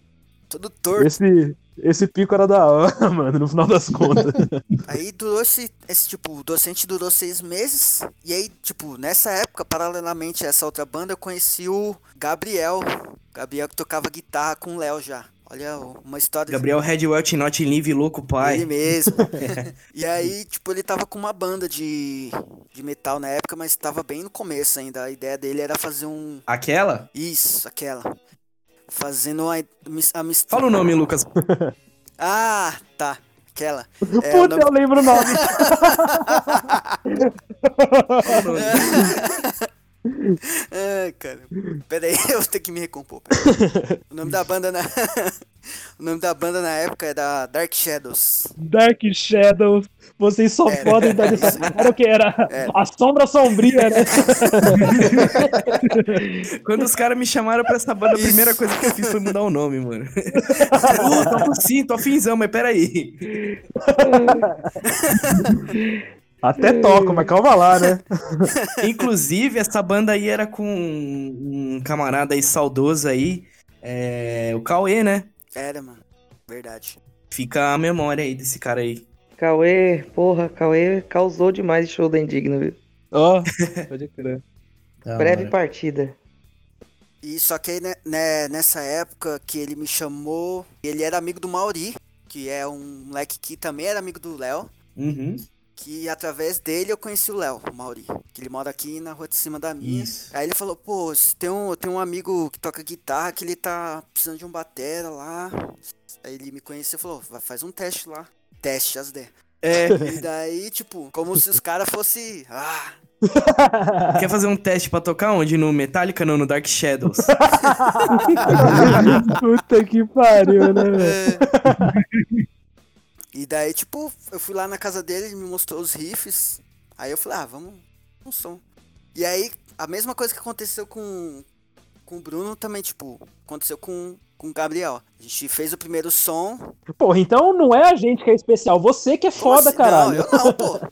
D: Todo torto.
C: Esse, esse pico era da hora, mano, no final das contas.
D: Aí durou esse, esse, tipo, o docente durou seis meses. E aí, tipo, nessa época, paralelamente a essa outra banda, eu conheci o Gabriel. Gabriel que tocava guitarra com o Léo já. Olha uma história.
B: Gabriel Redwell, Not Live, louco pai.
D: Ele mesmo. e aí, tipo, ele tava com uma banda de, de metal na época, mas tava bem no começo ainda. A ideia dele era fazer um.
B: Aquela?
D: Isso, aquela. Fazendo a, a mistura.
B: Fala o nome, Lucas.
D: Ah, tá. Aquela. É,
C: Puta,
D: nome-
C: eu lembro o nome.
D: Ai, cara. Pera aí, eu vou ter que me recompor. O nome da banda na. o nome da banda na época era Dark Shadows.
C: Dark Shadows. Vocês só
D: Era.
C: podem dar essa. Era o que? Era
D: Era.
C: a sombra sombria, né?
B: Quando os caras me chamaram pra essa banda, a primeira coisa que eu fiz foi mudar o nome, mano. uh, tô sim, tô afinzão, mas peraí.
C: Até toco, mas calma lá, né?
B: Inclusive, essa banda aí era com um camarada aí saudoso aí, é, o Cauê, né?
D: Era, mano. Verdade.
B: Fica a memória aí desse cara aí.
G: Cauê, porra, Cauê causou demais o show da Indigna, viu?
C: Ó, pode crer.
G: Breve
B: hora.
G: partida.
D: E só que aí, né, né, nessa época que ele me chamou, ele era amigo do Mauri, que é um moleque que também era amigo do Léo.
B: Uhum.
D: Que através dele eu conheci o Léo, o Mauri. Que ele mora aqui na rua de cima da minha.
B: Isso.
D: Aí ele falou, pô, tem um, tem um amigo que toca guitarra que ele tá precisando de um batera lá. Aí ele me conheceu e falou, vai, faz um teste lá. Teste, as ideias.
B: É,
D: E daí, tipo, como se os caras fossem. Ah,
B: quer fazer um teste pra tocar onde? No Metallica, não, no Dark Shadows.
C: Puta que pariu, né, velho?
D: É. E daí, tipo, eu fui lá na casa dele, ele me mostrou os riffs. Aí eu falei, ah, vamos um som. E aí, a mesma coisa que aconteceu com, com o Bruno também, tipo, aconteceu com, com o Gabriel. A gente fez o primeiro som.
C: Porra, então não é a gente que é especial, você que é
D: Como
C: foda,
D: assim?
C: caralho.
D: Não, eu não, pô.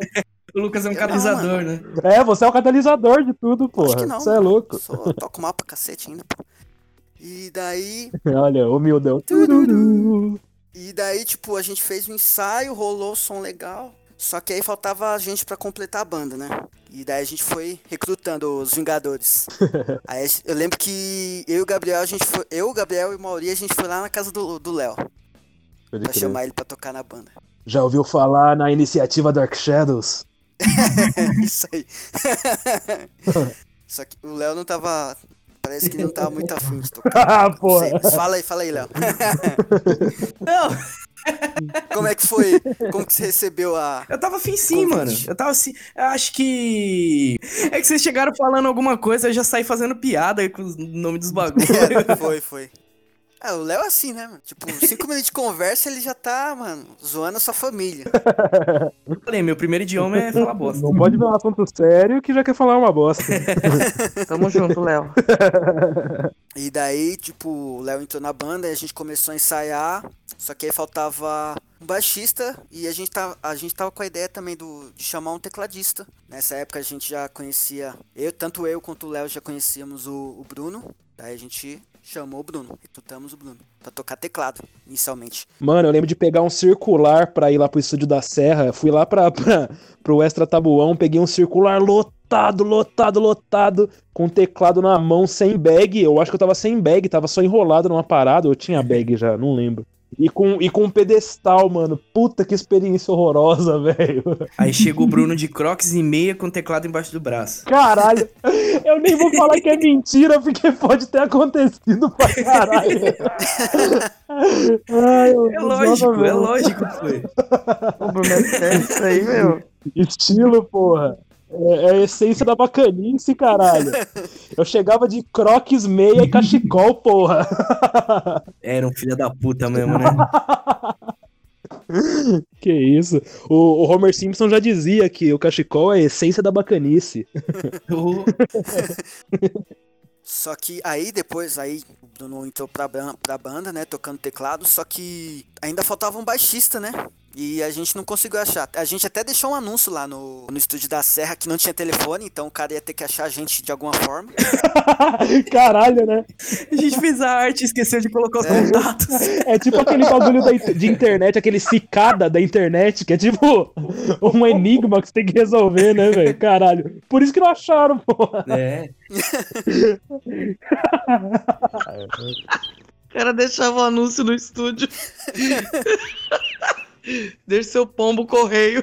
B: O Lucas é um
D: Eu não,
B: catalisador, né?
C: É, você é o catalisador de tudo,
D: Acho
C: porra.
D: que não.
C: Você é louco.
D: Sou, toco mal pra cacete ainda, pô. E daí,
C: Olha, humildão. Tururu.
D: E daí, tipo, a gente fez o ensaio, rolou o som legal. Só que aí faltava a gente pra completar a banda, né? E daí a gente foi recrutando os Vingadores. aí eu lembro que eu e o Gabriel, a gente foi. Eu, o Gabriel e o Mauri, a gente foi lá na casa do Léo pra
C: crer.
D: chamar ele pra tocar na banda.
C: Já ouviu falar na iniciativa Dark Shadows?
D: Isso aí. Só que o Léo não tava. Parece que não tava muito afim de tocar.
C: Ah, porra.
D: mas fala aí, fala aí, Léo.
B: Não,
D: Como é que foi? Como que você recebeu a.
B: eu tava afim sim, mano. Eu tava assim. Eu acho que. É que vocês chegaram falando alguma coisa, eu já saí fazendo piada com o nome dos bagulhos.
D: foi, foi. Ah, o Léo é assim, né, mano? Tipo, cinco minutos de conversa ele já tá, mano, zoando a sua família.
B: Falei, meu primeiro idioma é falar bosta.
C: Não pode ver um assunto sério que já quer falar uma bosta.
G: Tamo junto, Léo.
D: E daí, tipo, o Léo entrou na banda e a gente começou a ensaiar. Só que aí faltava um baixista e a gente tava, a gente tava com a ideia também do, de chamar um tecladista. Nessa época a gente já conhecia, eu, tanto eu quanto o Léo já conhecíamos o, o Bruno. Daí a gente chamou o Bruno, recrutamos o Bruno pra tocar teclado, inicialmente.
C: Mano, eu lembro de pegar um circular pra ir lá pro estúdio da Serra. Fui lá pra, pra, pro Extra Tabuão, peguei um circular lotado lotado, lotado, com teclado na mão, sem bag. Eu acho que eu tava sem bag, tava só enrolado numa parada. Eu tinha bag já, não lembro. E com, e com um pedestal, mano. Puta que experiência horrorosa, velho.
B: Aí chega o Bruno de crocs e meia com o teclado embaixo do braço.
C: Caralho. Eu nem vou falar que é mentira, porque pode ter acontecido pra caralho. Ai, eu
B: É lógico,
C: usava
B: é lógico que foi.
G: O Bruno é sério isso aí, meu.
C: Estilo, porra. É, é a essência da bacanice, caralho. Eu chegava de croques, meia e cachecol, porra.
B: Era um filho da puta mesmo, né?
C: Que isso. O, o Homer Simpson já dizia que o cachecol é a essência da bacanice.
B: O-
D: Só que aí depois, aí o Bruno entrou pra, pra banda, né, tocando teclado, só que ainda faltava um baixista, né? E a gente não conseguiu achar. A gente até deixou um anúncio lá no, no estúdio da Serra que não tinha telefone, então o cara ia ter que achar a gente de alguma forma.
C: Caralho, né?
B: A gente fez a arte e esqueceu de colocar os contatos.
C: É tipo aquele bagulho da de internet, aquele cicada da internet, que é tipo um enigma que você tem que resolver, né, velho? Caralho. Por isso que não acharam, porra.
B: É.
G: O cara deixava o anúncio no estúdio. Deixa seu pombo correio.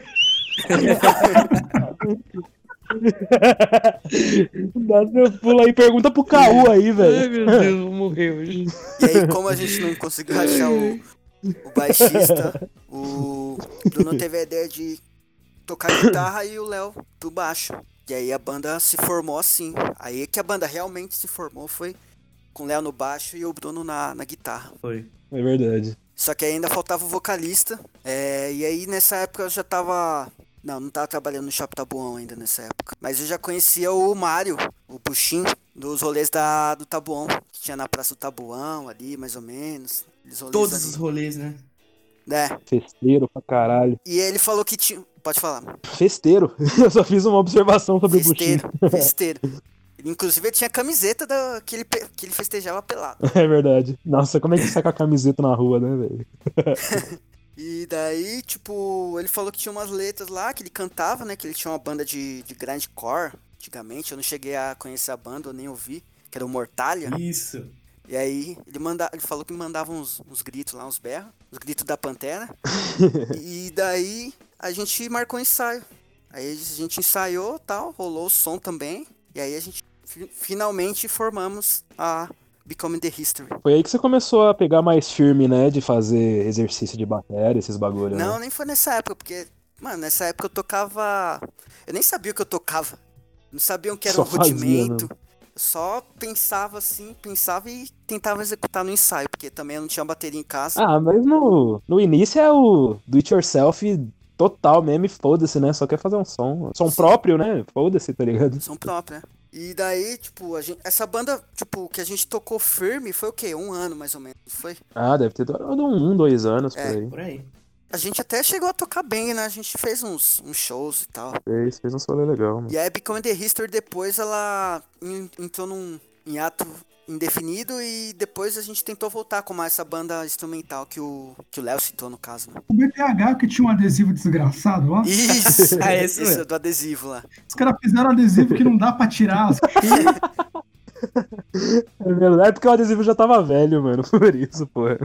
C: Dá seu pulo aí, pergunta pro Caú aí,
G: Ai,
C: velho.
G: meu Deus, vou morrer hoje.
D: E aí, como a gente não conseguiu achar o, o baixista, o Bruno teve a ideia de tocar guitarra e o Léo do baixo. E aí a banda se formou assim. Aí que a banda realmente se formou foi com o Léo no baixo e o Bruno na, na guitarra.
B: Foi.
C: É verdade.
D: Só que ainda faltava o vocalista. é, e aí nessa época eu já tava. Não, não tava trabalhando no Shopping Tabuão ainda nessa época. Mas eu já conhecia o Mário, o Puxim, dos rolês da, do Tabuão. Que tinha na Praça do Tabuão ali, mais ou menos.
B: Todos
D: ali.
B: os rolês, né?
D: É.
C: Festeiro pra caralho.
D: E ele falou que tinha. Pode falar.
C: Festeiro? Eu só fiz uma observação sobre o Buxinho.
D: Festeiro. Inclusive ele tinha camiseta da, que, ele, pe- que ele festejava pelado.
C: É verdade. Nossa, como é que sai com a camiseta na rua, né, velho?
D: E daí, tipo, ele falou que tinha umas letras lá que ele cantava, né? Que ele tinha uma banda de, de grindcore antigamente. Eu não cheguei a conhecer a banda, eu nem ouvi. Que era o Mortalha.
B: Isso.
D: E aí, ele, manda, ele falou que mandava uns, uns gritos lá, uns berros. Os gritos da Pantera. e daí, a gente marcou um ensaio. Aí a gente ensaiou tal, rolou o som também. E aí a gente finalmente formamos a Becoming the History.
C: Foi aí que você começou a pegar mais firme, né? De fazer exercício de bateria, esses bagulho,
D: Não,
C: né?
D: nem foi nessa época, porque, mano, nessa época eu tocava. Eu nem sabia o que eu tocava. Não sabia o que era
C: Só
D: um
C: fazia,
D: rudimento. Eu só pensava assim, pensava e tentava executar no ensaio, porque também eu não tinha bateria em casa.
C: Ah, mas no, no início é o do it yourself total mesmo e foda-se, né? Só quer fazer um som. Som próprio, né? Foda-se, tá ligado?
D: Som próprio, né? E daí, tipo, a gente, essa banda, tipo, que a gente tocou firme foi o quê? Um ano mais ou menos, foi?
C: Ah, deve ter durado um, dois anos por
D: É.
C: aí.
B: Por aí.
D: A gente até chegou a tocar bem, né? A gente fez uns, uns shows e tal.
C: Fez, fez um solo legal, mano.
D: E a Becoming the History depois ela en- entrou num em ato indefinido e depois a gente tentou voltar com mais essa banda instrumental que o que o Léo citou no caso. né?
E: O BTH que tinha um adesivo desgraçado lá.
D: Isso, é
B: esse mesmo.
D: do adesivo lá.
E: Os caras fizeram adesivo que não dá pra tirar.
C: É verdade, é porque o adesivo já tava velho, mano. Por isso, porra.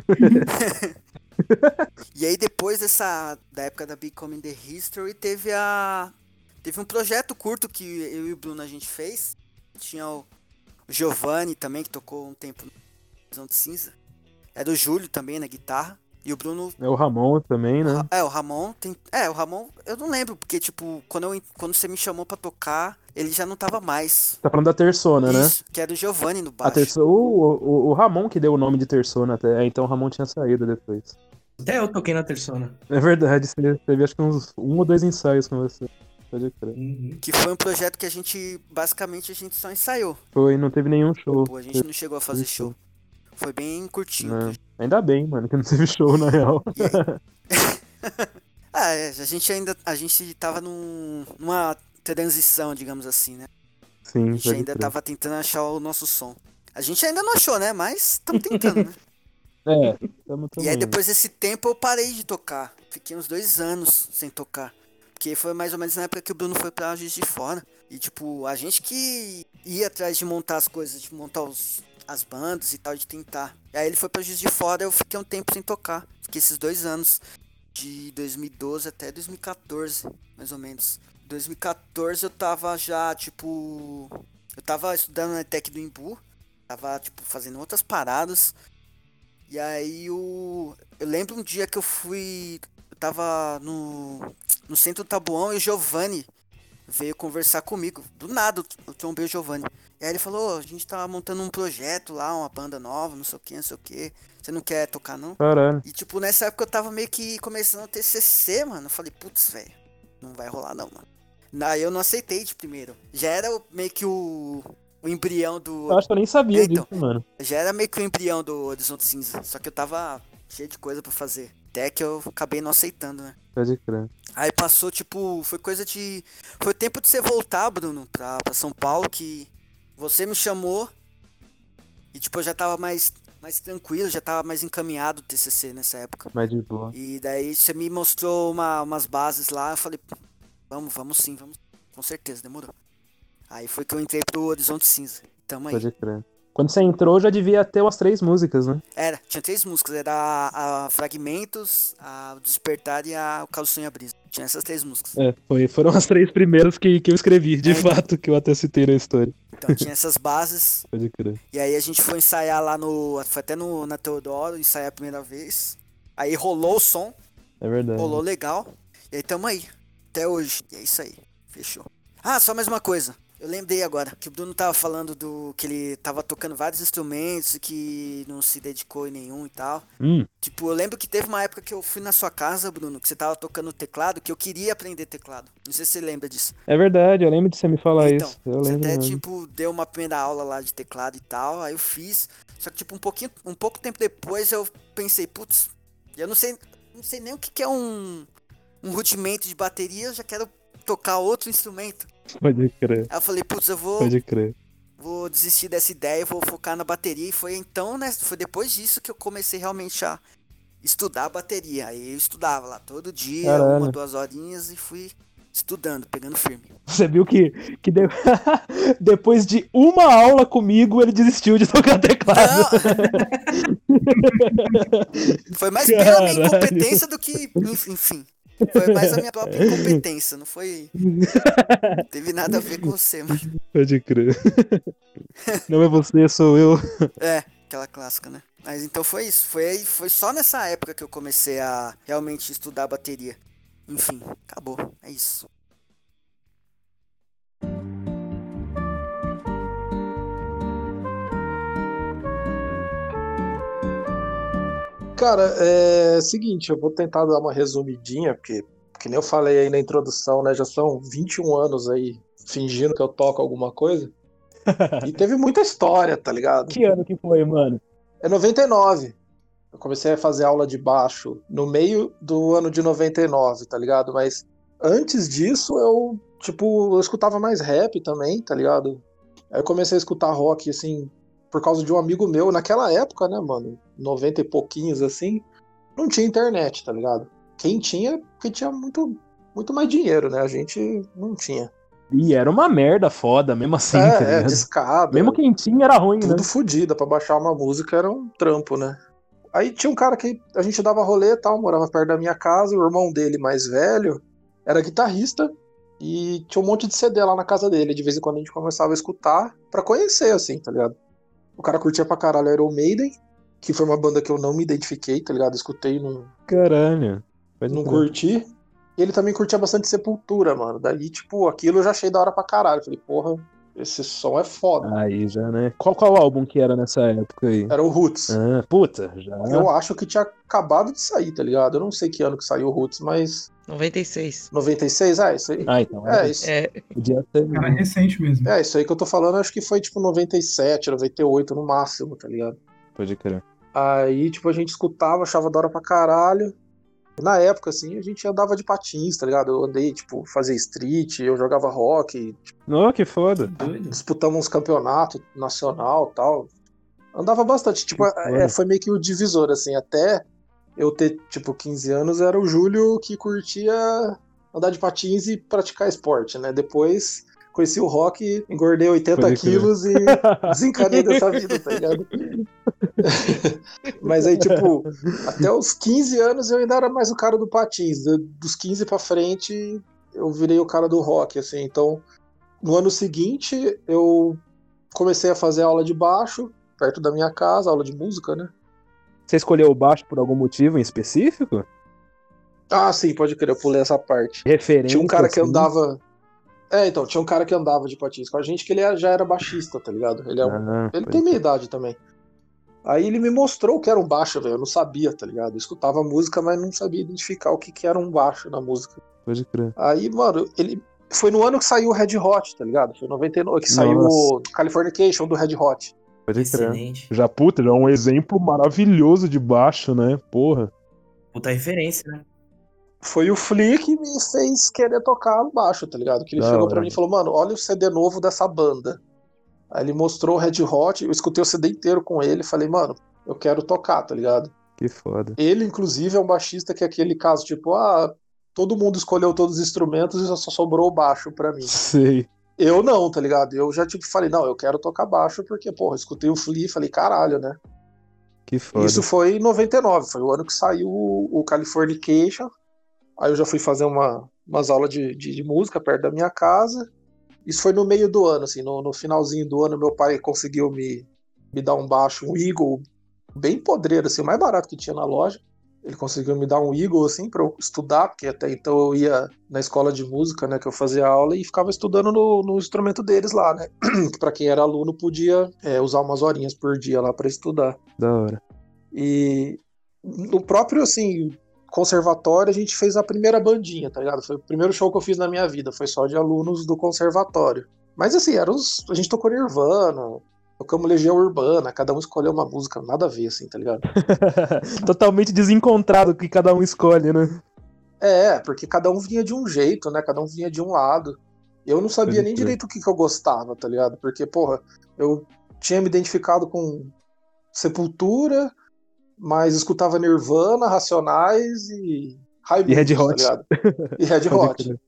D: E aí depois dessa da época da Becoming the History teve a teve um projeto curto que eu e o Bruno a gente fez. Tinha o Giovanni também que tocou um tempo no Visão de Cinza. Era o Júlio também na guitarra e o Bruno
C: É o Ramon também, né?
D: É, o Ramon tem. É, o Ramon, eu não lembro, porque, tipo, quando, eu, quando você me chamou pra tocar, ele já não tava mais.
C: Tá falando da Tersona, né?
D: Isso, que era o Giovanni no
C: A
D: baixo.
C: terso... o, o, o Ramon que deu o nome de Tersona até. É, então o Ramon tinha saído depois.
B: Até eu toquei na Tersona.
C: É verdade, você teve acho que uns um ou dois ensaios com você. Pode crer.
B: Uhum.
D: Que foi um projeto que a gente, basicamente, a gente só ensaiou.
C: Foi, não teve nenhum show.
D: Pô, a gente não chegou a fazer show. Foi bem curtinho. projeto.
C: Ainda bem, mano, que não teve show, na real.
D: Ah, é, a gente ainda, a gente tava num, numa transição, digamos assim, né?
C: Sim,
D: A gente ainda
C: crer.
D: tava tentando achar o nosso som. A gente ainda não achou, né? Mas estamos tentando, né?
C: É, tamo, tamo
D: E aí depois desse tempo eu parei de tocar. Fiquei uns dois anos sem tocar. Porque foi mais ou menos na época que o Bruno foi pra Juiz de Fora. E, tipo, a gente que ia atrás de montar as coisas, de montar os, as bandas e tal, de tentar. E aí ele foi pra Juiz de Fora eu fiquei um tempo sem tocar. Fiquei esses dois anos, de 2012 até 2014, mais ou menos. 2014 eu tava já, tipo. Eu tava estudando na Tech do Imbu. Tava, tipo, fazendo outras paradas. E aí o. Eu lembro um dia que eu fui. Eu tava no. No centro do Tabuão e o Giovanni veio conversar comigo. Do nada eu trombei o Giovanni. E aí ele falou, "Ô, a gente tá montando um projeto lá, uma banda nova, não sei o que, não sei o que. Você não quer tocar não?
C: Caralho.
D: E tipo, nessa época eu tava meio que começando o TCC, mano. Eu falei, putz, velho, não vai rolar não, mano. Aí eu não aceitei de primeiro. Já era meio que o, o embrião do.
C: Eu acho que eu nem sabia
D: É, então.
C: disso, mano.
D: Já era meio que o embrião do Horizonte Cinza. Só que eu tava cheio de coisa pra fazer. Até que eu acabei não aceitando, né?
C: Pode crer.
D: Aí passou, tipo, foi coisa de. Foi tempo de você voltar, Bruno, pra, pra São Paulo, que você me chamou. E, tipo, eu já tava mais, mais tranquilo, já tava mais encaminhado o TCC nessa época.
C: Mas de boa.
D: E daí você me mostrou uma, umas bases lá, eu falei, vamos, vamos sim, vamos. Com certeza, demorou. Aí foi que eu entrei pro Horizonte Cinza. Tamo aí.
C: Pode crer. Quando você entrou, já devia ter umas três músicas, né?
D: Era, tinha três músicas, era a, a Fragmentos, a Despertar e a O Caso Sonha Brisa. Tinha essas três músicas.
C: É, foi, foram as três primeiras que, que eu escrevi, de
D: É, então.
C: fato, que eu até citei na história.
D: Então tinha essas bases.
C: Pode crer.
D: E aí a gente foi ensaiar lá no. Foi até no, na Teodoro, ensaiar a primeira vez. Aí rolou o som,
C: É verdade.
D: rolou legal. E aí tamo aí. Até hoje. E é isso aí. Fechou. Ah, só mais uma coisa. Eu lembrei agora que o Bruno tava falando do que ele tava tocando vários instrumentos e que não se dedicou em nenhum e tal.
C: Hum,
D: Tipo, eu lembro que teve uma época que eu fui na sua casa, Bruno, que você tava tocando teclado, que eu queria aprender teclado. Não sei se você lembra disso.
C: é verdade, eu lembro de você me falar
D: Então,
C: isso. Eu
D: você
C: lembro
D: até,
C: mesmo.
D: tipo, deu uma primeira aula lá de teclado e tal, aí eu fiz. Só que, tipo, um pouquinho, um pouco tempo depois eu pensei, putz, eu não sei, não sei nem o que, que é um, um rudimento de bateria, eu já quero tocar outro instrumento.
C: Pode crer,
D: Aí eu falei, putz, eu vou,
C: pode crer.
D: vou desistir dessa ideia, vou focar na bateria. E foi então, né? Foi depois disso que eu comecei realmente a estudar a bateria. Aí eu estudava lá todo dia,
C: Caralho.
D: uma, duas horinhas e fui estudando, pegando firme.
C: Você viu que, que de- depois de uma aula comigo, ele desistiu de tocar teclado.
D: Foi mais pela minha
C: Caralho.
D: incompetência do que. enf- Enfim. Foi mais a minha própria incompetência, não foi. Não teve nada a ver com você, mano.
C: Pode crer. Não é você, sou eu.
D: É, aquela clássica, né? Mas então foi isso. Foi, foi só nessa época que eu comecei a realmente estudar bateria. Enfim, acabou. É isso.
F: Cara, é seguinte, eu vou tentar dar uma resumidinha, porque, que nem eu falei aí na introdução, né? Já são 21 anos aí fingindo que eu toco alguma coisa. E teve muita história, tá ligado?
C: Que ano que foi, mano?
F: É 99. Eu comecei a fazer aula de baixo no meio do ano de 99, tá ligado? Mas antes disso eu, tipo, eu escutava mais rap também, tá ligado? Aí eu comecei a escutar rock, assim, por causa de um amigo meu. Naquela época, né, mano? 90 e pouquinhos, assim, não tinha internet, tá ligado? Quem tinha, porque tinha muito, muito mais dinheiro, né? A gente não tinha.
C: E era uma merda foda, mesmo assim, tá
F: é, é,
C: ligado?
F: discada.
C: Mesmo quem tinha era ruim, né?
F: tudo fodida pra baixar uma música era um trampo, né? Aí tinha um cara que a gente dava rolê e tal, morava perto da minha casa, o irmão dele mais velho era guitarrista e tinha um monte de CD lá na casa dele. De vez em quando a gente começava a escutar pra conhecer, assim, tá ligado? O cara curtia pra caralho Iron Maiden, que foi uma banda que eu não me identifiquei, tá ligado? Escutei, não,
C: Caralho. Pode
F: não curti. E ele também curtia bastante Sepultura, mano. Daí, tipo, aquilo eu já achei da hora pra caralho. Falei, porra, esse som é foda.
C: Aí já, né? Qual, qual álbum que era nessa época aí?
F: Era o Roots.
C: Ah, puta, já.
F: Eu acho que tinha acabado de sair, tá ligado? Eu não sei que ano que saiu o Roots, mas
G: 96.
F: 96, é isso aí.
C: Ah, então.
F: É
C: era-
F: isso,
G: É,
C: Podia ser.
E: Cara, é recente mesmo.
F: é isso aí que eu tô falando, acho que foi tipo 97, 98 no máximo, tá ligado?
C: Pode crer.
F: Aí, tipo, a gente escutava, achava da hora pra caralho. Na época, assim, a gente andava de patins, tá ligado? Eu andei, tipo, fazia street, eu jogava rock,
C: Não, que foda.
F: disputamos uns campeonatos nacional tal. Andava bastante, tipo,
C: foda.
F: é, foi meio que o divisor, assim, até eu ter, tipo, 15 anos, era o Júlio que curtia andar de patins e praticar esporte, né? Depois conheci o rock, engordei 80
C: Pode crer.
F: quilos e desencanei dessa vida, tá ligado? Mas aí, tipo, até os 15 anos eu ainda era mais o cara do patins. Do- Dos 15 pra frente, eu virei o cara do rock, assim. Então, no ano seguinte, eu comecei a fazer aula de baixo, perto da minha casa, aula de música, né?
C: Você escolheu o baixo por algum motivo em específico?
F: Ah, sim, pode crer, eu pulei essa parte.
C: Referência.
F: Tinha um cara que
C: assim?
F: andava. É, então, tinha um cara que andava de patins com a gente que ele era- já era baixista, tá ligado? Ele, é um-
C: Ah,
F: ele tem minha idade também. Aí ele me mostrou que era um baixo, velho. Eu não sabia, tá ligado? Eu escutava a música, mas não sabia identificar o que, que era um baixo na música.
C: Pode crer.
F: Aí, mano, ele. Foi no ano que saiu o Red Hot, tá ligado? Foi em 99 que saiu o Californication do Red Hot.
C: Pode crer.
H: Excelente.
C: Já, puta, já é um exemplo maravilhoso de baixo, né? Porra.
H: Puta referência, né?
F: Foi o Flea que me fez querer tocar baixo, tá ligado? Que ele
C: Da
F: chegou
C: hora.
F: pra mim e falou, mano, olha o CD novo dessa banda. Aí ele mostrou o Red Hot, eu escutei o CD inteiro com ele falei, mano, eu quero tocar, tá ligado?
C: Que foda.
F: Ele, inclusive, é um baixista que é aquele caso, tipo, ah, todo mundo escolheu todos os instrumentos e só sobrou o baixo pra mim.
C: Sei.
F: Eu não, tá ligado? Eu já, tipo, falei, não, eu quero tocar baixo porque, porra, escutei o Flea e falei, caralho, né?
C: Que foda.
F: Isso foi em 99, foi o ano que saiu o o Californication. Aí eu já fui fazer uma, umas aulas de, de, de música perto da minha casa. Isso foi no meio do ano, assim, no, no finalzinho do ano, meu pai conseguiu me, me dar um baixo, um Eagle, bem podreiro, assim, o mais barato que tinha na loja. Ele conseguiu me dar um Eagle, assim, pra eu estudar, porque até então eu ia na escola de música, né, que eu fazia aula e ficava estudando no, no instrumento deles lá, né. Que pra quem era aluno podia é, usar umas horinhas por dia lá pra estudar.
C: Da hora.
F: E no próprio, assim, conservatório, a gente fez a primeira bandinha, tá ligado? Foi o primeiro show que eu fiz na minha vida, foi só de alunos do conservatório. Mas assim, era os, a gente tocou Nirvana, tocamos Legião Urbana, cada um escolheu uma música, nada a ver, assim, tá ligado?
C: Totalmente desencontrado o que cada um escolhe, né?
F: É, porque cada um vinha de um jeito, né? Cada um vinha de um lado. Eu não sabia nem direito o que, que eu gostava, tá ligado? Porque, porra, eu tinha me identificado com Sepultura, mas escutava Nirvana, Racionais e Raimundos,
C: E Red
F: tá
C: Hot.
F: ligado? E Red Hot.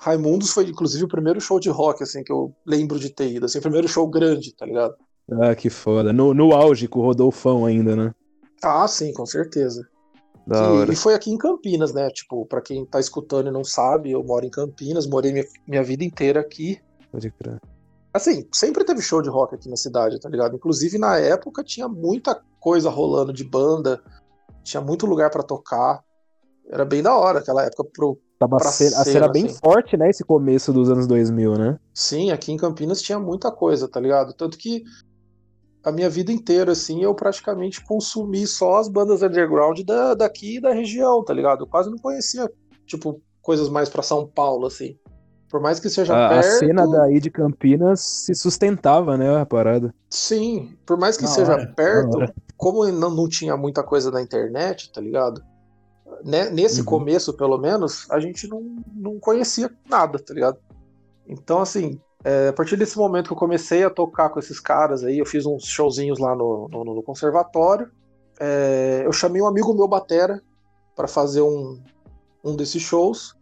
F: Raimundos foi, inclusive, o primeiro show de rock, assim, que eu lembro de ter ido. Assim, o primeiro show grande, tá ligado?
C: Ah, que foda. No, no auge, com o Rodolfão ainda, né?
F: Ah, sim, com certeza.
C: Da
F: E-
C: hora.
F: E foi aqui em Campinas, né? Tipo, pra quem tá escutando e não sabe, eu moro em Campinas, morei minha, minha vida inteira aqui.
C: Pode crer.
F: Assim, sempre teve show de rock aqui na cidade, tá ligado? Inclusive na época tinha muita coisa rolando de banda, tinha muito lugar pra tocar. Era bem da hora aquela época pro.
C: Tava a cena, a
F: cena,
C: bem
F: assim.
C: forte, né? Esse começo dos anos 2000, né?
F: Sim, aqui em Campinas tinha muita coisa, tá ligado? Tanto que a minha vida inteira, assim, eu praticamente consumi só as bandas underground da, daqui e da região, tá ligado? Eu quase não conhecia, tipo, coisas mais pra São Paulo, assim. Por mais que seja
C: A, a
F: perto.
C: cena daí de Campinas se sustentava, né? A parada.
F: Sim, por mais que
H: Da
F: seja
H: hora,
F: perto, como não, não tinha muita coisa na internet, tá ligado? Né- Nesse
C: Uhum.
F: começo, pelo menos, a gente não, não conhecia nada, tá ligado? Então, assim, é, a partir desse momento que eu comecei a tocar com esses caras aí, eu fiz uns showzinhos lá no, no, no conservatório. é, eu chamei um amigo meu, Batera, pra fazer um, um desses shows.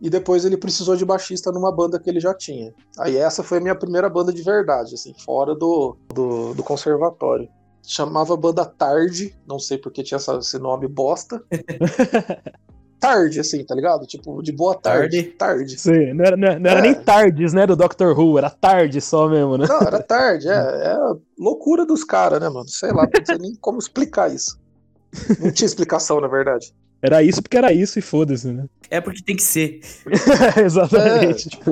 F: E depois ele precisou de baixista numa banda que ele já tinha. Aí essa foi a minha primeira banda de verdade, assim, fora do, do, do conservatório. Chamava banda Tarde, não sei porque tinha essa- esse nome bosta. tarde, assim, tá ligado? Tipo, de boa tarde. Tarde.
C: Sim, não era, não era- não era
F: É.
C: nem tardes, né? Do Doctor Who, era tarde só mesmo, né?
F: Não, era tarde, é, é loucura dos caras, né, mano? Sei lá, não sei nem como explicar isso. Não tinha explicação, na verdade.
C: Era isso porque era isso e foda-se, né?
H: É porque tem que ser.
C: Exatamente.
F: É, tipo,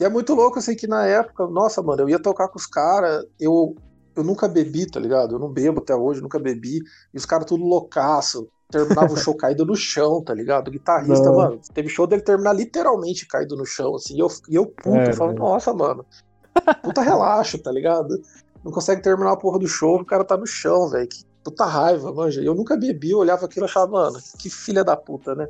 F: e é muito louco, assim, que na época, nossa, mano, eu ia tocar com os caras, eu, eu nunca bebi, tá ligado? Eu não bebo até hoje, nunca bebi. E os caras tudo loucaço. Terminava o show caído no chão, tá ligado? O guitarrista,
C: Não.
F: mano, teve show dele terminar literalmente caído no chão, assim. E eu, e eu puto,
C: É,
F: eu falo,
C: é.
F: nossa, mano, puta relaxa, tá ligado? Não consegue terminar a porra do show, o cara tá no chão, velho. Que puta raiva, manja. Eu nunca bebi, eu olhava aquilo e achava, mano, que filha da puta, né?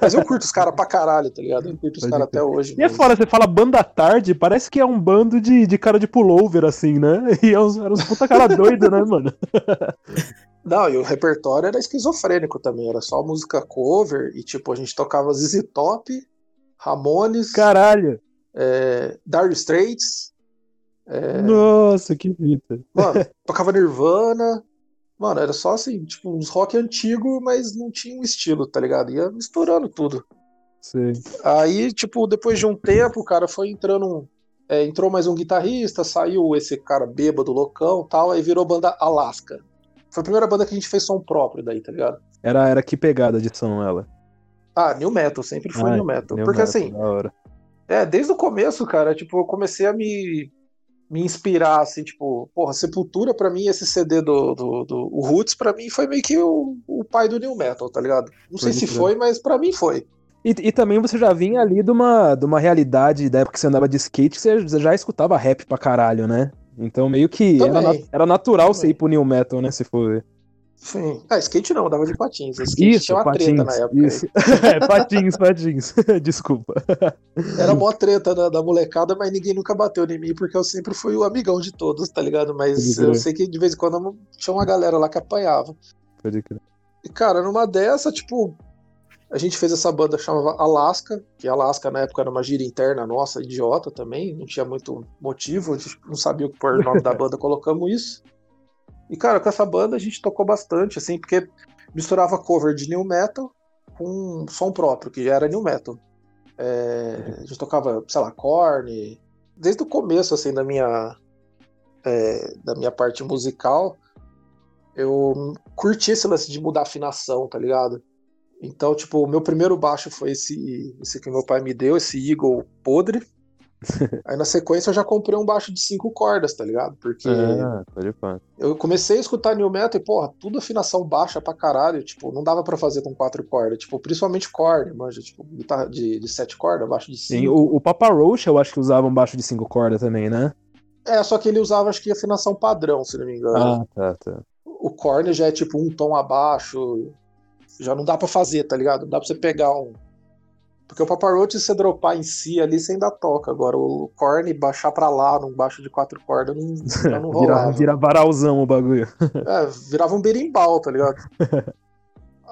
F: Mas eu curto os caras pra caralho, tá ligado? Eu curto os caras até hoje.
C: E é foda, você fala banda tarde, parece que é um bando de, de cara de pullover, assim, né? E é uns, eram uns puta cara doido, né, mano?
F: Não, e o repertório era esquizofrênico também, era só música cover e tipo, a gente tocava ZZ Top, Ramones,
C: Caralho!
F: é, Dire Straits, é,
C: Nossa, que fita.
F: mano, tocava Nirvana. Mano, era só assim, tipo, uns rock antigo, mas não tinha um estilo, tá ligado? Ia misturando tudo.
C: Sei.
F: Aí, tipo, depois de um tempo, o cara foi entrando. um- é, entrou mais um guitarrista, saiu esse cara bêbado, loucão tal, aí virou banda Alaska. Foi a primeira banda que a gente fez som próprio daí, tá ligado?
C: Era, era que pegada de som ela.
F: Ah, New Metal, sempre foi
C: Ah,
F: New Metal.
C: New
F: Porque
C: Metal,
F: assim, é, desde o começo, cara, tipo, eu comecei a me, me inspirar, assim, tipo, porra, Sepultura pra mim, esse CD do, do, do o Roots, pra mim foi meio que o, o pai do New Metal, tá ligado? Não sei
C: Pode
F: se foi, mas pra mim foi.
C: E, e também você já vinha ali de uma, de uma realidade da época que você andava de skate, que você já escutava rap pra caralho, né? Então meio que era, era natural você
F: Também.
C: ir pro New Metal, né? Se for ver.
F: Sim. Ah, skate não, dava de patins. Skate
C: Isso,
F: tinha uma
C: patins.
F: treta na época.
C: isso. é, patins, patins. Desculpa.
F: Era mó treta da, da molecada, mas ninguém nunca bateu em mim, porque eu sempre fui o amigão de todos, tá ligado? Mas eu sei que de vez em quando tinha uma galera lá que apanhava.
C: Pode crer.
F: E, cara, numa dessa, tipo, a gente fez essa banda que chamava Alaska, que Alaska na época era uma gíria interna nossa, idiota também, não tinha muito motivo, a gente não sabia o que pôr o nome da banda, colocamos isso. E, cara, com essa banda a gente tocou bastante, assim, porque misturava cover de new metal com som próprio, que já era new metal. É, a gente tocava, sei lá, Korn, desde o começo, assim, da minha, é, da minha parte musical, eu curti esse lance de mudar a afinação, tá ligado? Então, tipo, o meu primeiro baixo foi esse, esse que meu pai me deu, esse Eagle podre. Aí na sequência eu já comprei um baixo de cinco cordas, tá ligado? Porque
C: Ah, pá.
F: eu comecei a escutar New Metal e, porra, tudo afinação baixa pra caralho. Tipo, não dava pra fazer com quatro cordas. Tipo, principalmente corda, manja. Tipo, guitarra de, de sete cordas, baixo de
C: Sim,
F: cinco.
C: o, o Papa Roach eu acho que usava um baixo de cinco cordas também, né?
F: É, só que ele usava, acho que afinação padrão, se não me engano.
C: Ah, tá, tá.
F: O corne já é tipo um tom abaixo. Já não dá pra fazer, tá ligado? Não dá pra você pegar um. Porque o Papa Roach, se você dropar em si ali, você ainda toca. Agora, o corne baixar pra lá num baixo de quatro cordas não, já não
C: Vira,
F: rolava.
C: vira varalzão o bagulho.
F: É, virava um berimbau, tá ligado?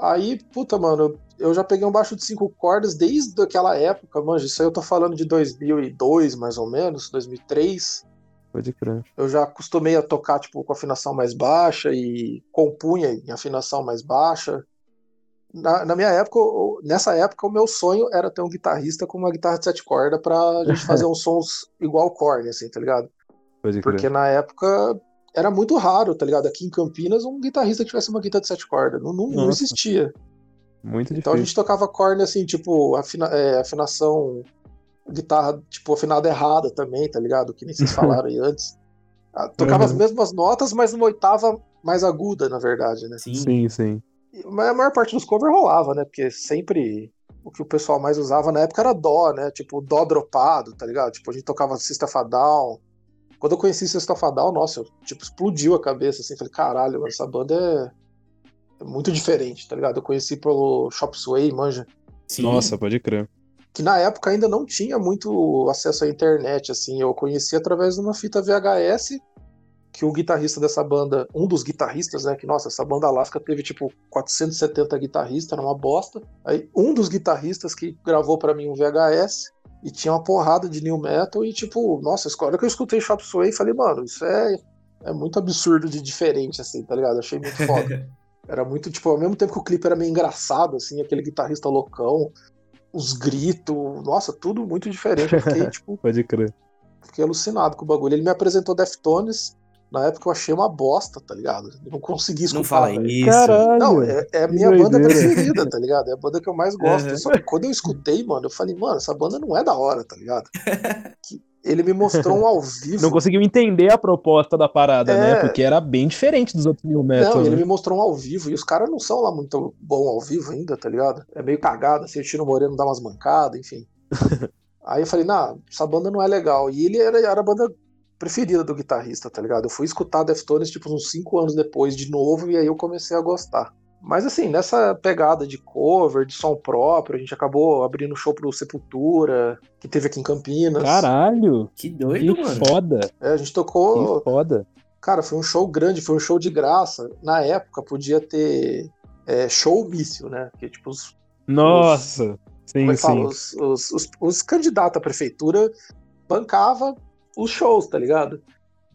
F: Aí, puta, mano, eu já peguei um baixo de cinco cordas desde aquela época, mano. Isso aí eu tô falando de 2002, mais ou menos, 2003.
C: Pode crer.
F: Eu já acostumei a tocar, tipo, com afinação mais baixa e compunha em afinação mais baixa. Na, na minha época, nessa época, o meu sonho era ter um guitarrista com uma guitarra de sete cordas pra gente fazer uns sons igual Korn, assim, tá ligado?
C: Pode crer.
F: Porque na época era muito raro, tá ligado? Aqui em Campinas, um guitarrista que tivesse uma guitarra de sete cordas. Não, não, não existia.
C: Muito
F: Então a
C: difícil.
F: gente tocava corne assim, tipo, afina, é, afinação, guitarra, tipo, afinada errada também, tá ligado? Que nem vocês falaram aí antes. Ah, Tocava as
C: Uhum.
F: mesmas notas, mas numa oitava mais aguda, na verdade, né?
H: Sim.
C: Sim, sim.
F: Mas a maior parte dos covers rolava, né? Porque sempre o que o pessoal mais usava na época era dó, né? Tipo, dó dropado, tá ligado? Tipo, a gente tocava System of a Down. Quando eu conheci System of a Down, nossa, eu, tipo, explodiu a cabeça, assim. Falei, caralho, essa banda é, é muito diferente, tá ligado? Eu conheci pelo Chop Sway, manja.
H: Sim.
C: Nossa, pode crer.
F: Que na época ainda não tinha muito acesso à internet, assim. Eu conheci através de uma fita VHS que o guitarrista dessa banda, um dos guitarristas, né? Que, nossa, essa banda Alaska teve tipo 470 guitarristas, era uma bosta. Aí, um dos guitarristas que gravou pra mim um VHS e tinha uma porrada de new metal e, tipo, nossa, a hora que eu escutei Chop Sway, falei, mano, isso é, é muito absurdo de diferente, assim, tá ligado? Achei muito foda. Era muito, tipo, ao mesmo tempo que o clipe era meio engraçado, assim, aquele guitarrista loucão, os gritos, nossa, tudo muito diferente. Eu fiquei, tipo,
C: Pode crer.
F: fiquei alucinado com o bagulho. Ele me apresentou Deftones, na época eu achei uma bosta, tá ligado? Eu não consegui escutar.
H: Não fala
F: velho.
H: isso.
C: Caralho.
F: Não, é, é a minha banda preferida, tá ligado? É a banda que eu mais gosto.
H: Uhum.
F: Só que quando eu escutei, mano, eu falei, mano, essa banda não é da hora, tá ligado? Que ele me mostrou um ao vivo.
C: Não conseguiu entender a proposta da parada,
F: É.
C: né? Porque era bem diferente dos outros New Metal.
F: Não, ele
C: né?
F: me mostrou um ao vivo, e os caras não são lá muito bom ao vivo ainda, tá ligado? É meio cagado, assim, o Tino Moreno dá umas mancadas, enfim. Aí eu falei, não, essa banda não é legal. E ele era, era a banda preferida do guitarrista, tá ligado? Eu fui escutar Deftones, tipo, uns 5 anos depois de novo, e aí eu comecei a gostar. Mas assim, nessa pegada de cover, de som próprio, a gente acabou abrindo show pro Sepultura, que teve aqui em Campinas.
C: Caralho.
H: Que
C: Que
H: doido, mano.
C: foda.
F: É, a gente
C: Que
F: tocou
C: foda.
F: Cara, foi um show grande, foi um show de graça. Na época podia ter é, showmício, né? Porque, tipo, os,
C: Nossa! Sim,
F: como é que fala?
C: sim.
F: Os, os, os, os candidatos à prefeitura bancava os shows, tá ligado?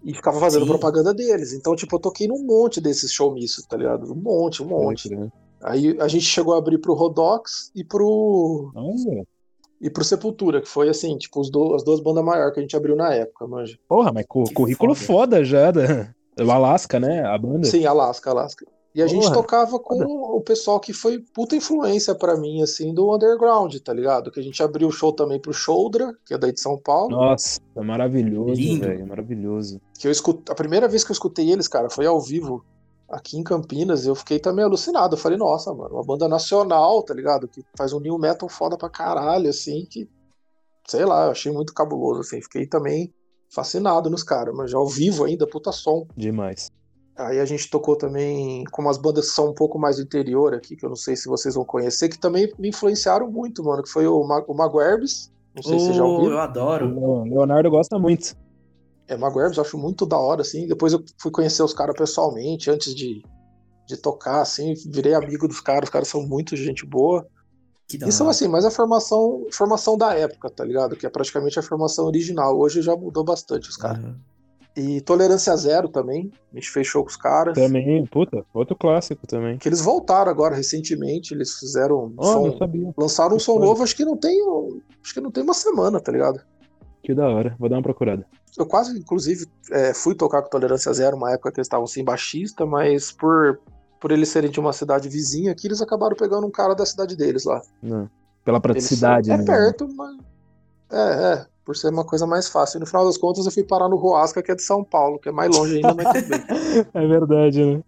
F: E ficava fazendo
H: Sim.
F: propaganda deles. Então, tipo, eu toquei num monte desses showmícios, tá ligado? Um monte, um monte.
C: Pode crer.
F: Aí a gente chegou a abrir pro Rodox e pro,
C: Olha.
F: e pro Sepultura, que foi assim, tipo, os do- as duas bandas maiores que a gente abriu na época, manja.
C: Porra, mas cu-
H: Que
C: currículo
H: foda.
C: foda, já da, do Alasca, né? A banda.
F: Sim, Alaska, Alaska. E a gente
C: Porra,
F: tocava com o pessoal que foi puta influência pra mim, assim, do underground, tá ligado? Que a gente abriu o show também pro Shoulder, que é daí de São Paulo.
C: Nossa, é maravilhoso,
H: Lindo.
C: velho. Maravilhoso.
F: Que eu escut... A primeira vez que eu escutei eles, cara, foi ao vivo aqui em Campinas. E eu fiquei também alucinado. Eu falei, nossa, mano, uma banda nacional, tá ligado? Que faz um new metal foda pra caralho, assim, que. Sei lá, eu achei muito cabuloso, assim. Fiquei também fascinado nos caras, mas já ao vivo ainda, puta som.
C: Demais.
F: Aí a gente tocou também com umas bandas que são um pouco mais do interior aqui, que eu não sei se vocês vão conhecer, que também me influenciaram muito, mano, que foi o, Ma o Maguerbes. Não sei se vocês já
H: Oh,
F: ouviram.
H: eu adoro.
C: O Leonardo gosta muito.
F: É, Maguirebs, eu acho muito da hora, assim. Depois eu fui conhecer os caras pessoalmente, antes de, de tocar, assim. Virei amigo dos caras, os caras são muito gente boa.
H: Que da
F: E são, assim, mas a formação, formação da época, tá ligado? Que é praticamente a formação original. Hoje já mudou bastante os caras.
H: Aham.
F: E Tolerância Zero também, a gente fechou com os caras.
C: Também, puta, outro clássico também.
F: Que eles voltaram agora recentemente, eles fizeram
C: Oh,
F: som,
C: não sabia.
F: lançaram um som novo, acho que não tem, acho que não tem uma semana, tá ligado?
C: Que da hora. Vou dar uma procurada.
F: Eu quase, inclusive, é, fui tocar com Tolerância Zero uma época que eles estavam sem baixista, mas por, por eles serem de uma cidade vizinha aqui, eles acabaram pegando um cara da cidade deles lá.
C: Não. Pela
F: Eles
C: praticidade,
F: são-
C: né?
F: É perto, mas. É, é, por ser uma coisa mais fácil. E no final das contas, eu fui parar no Roasca, que é de São Paulo, que é mais longe ainda, mas tudo bem.
C: É verdade, né?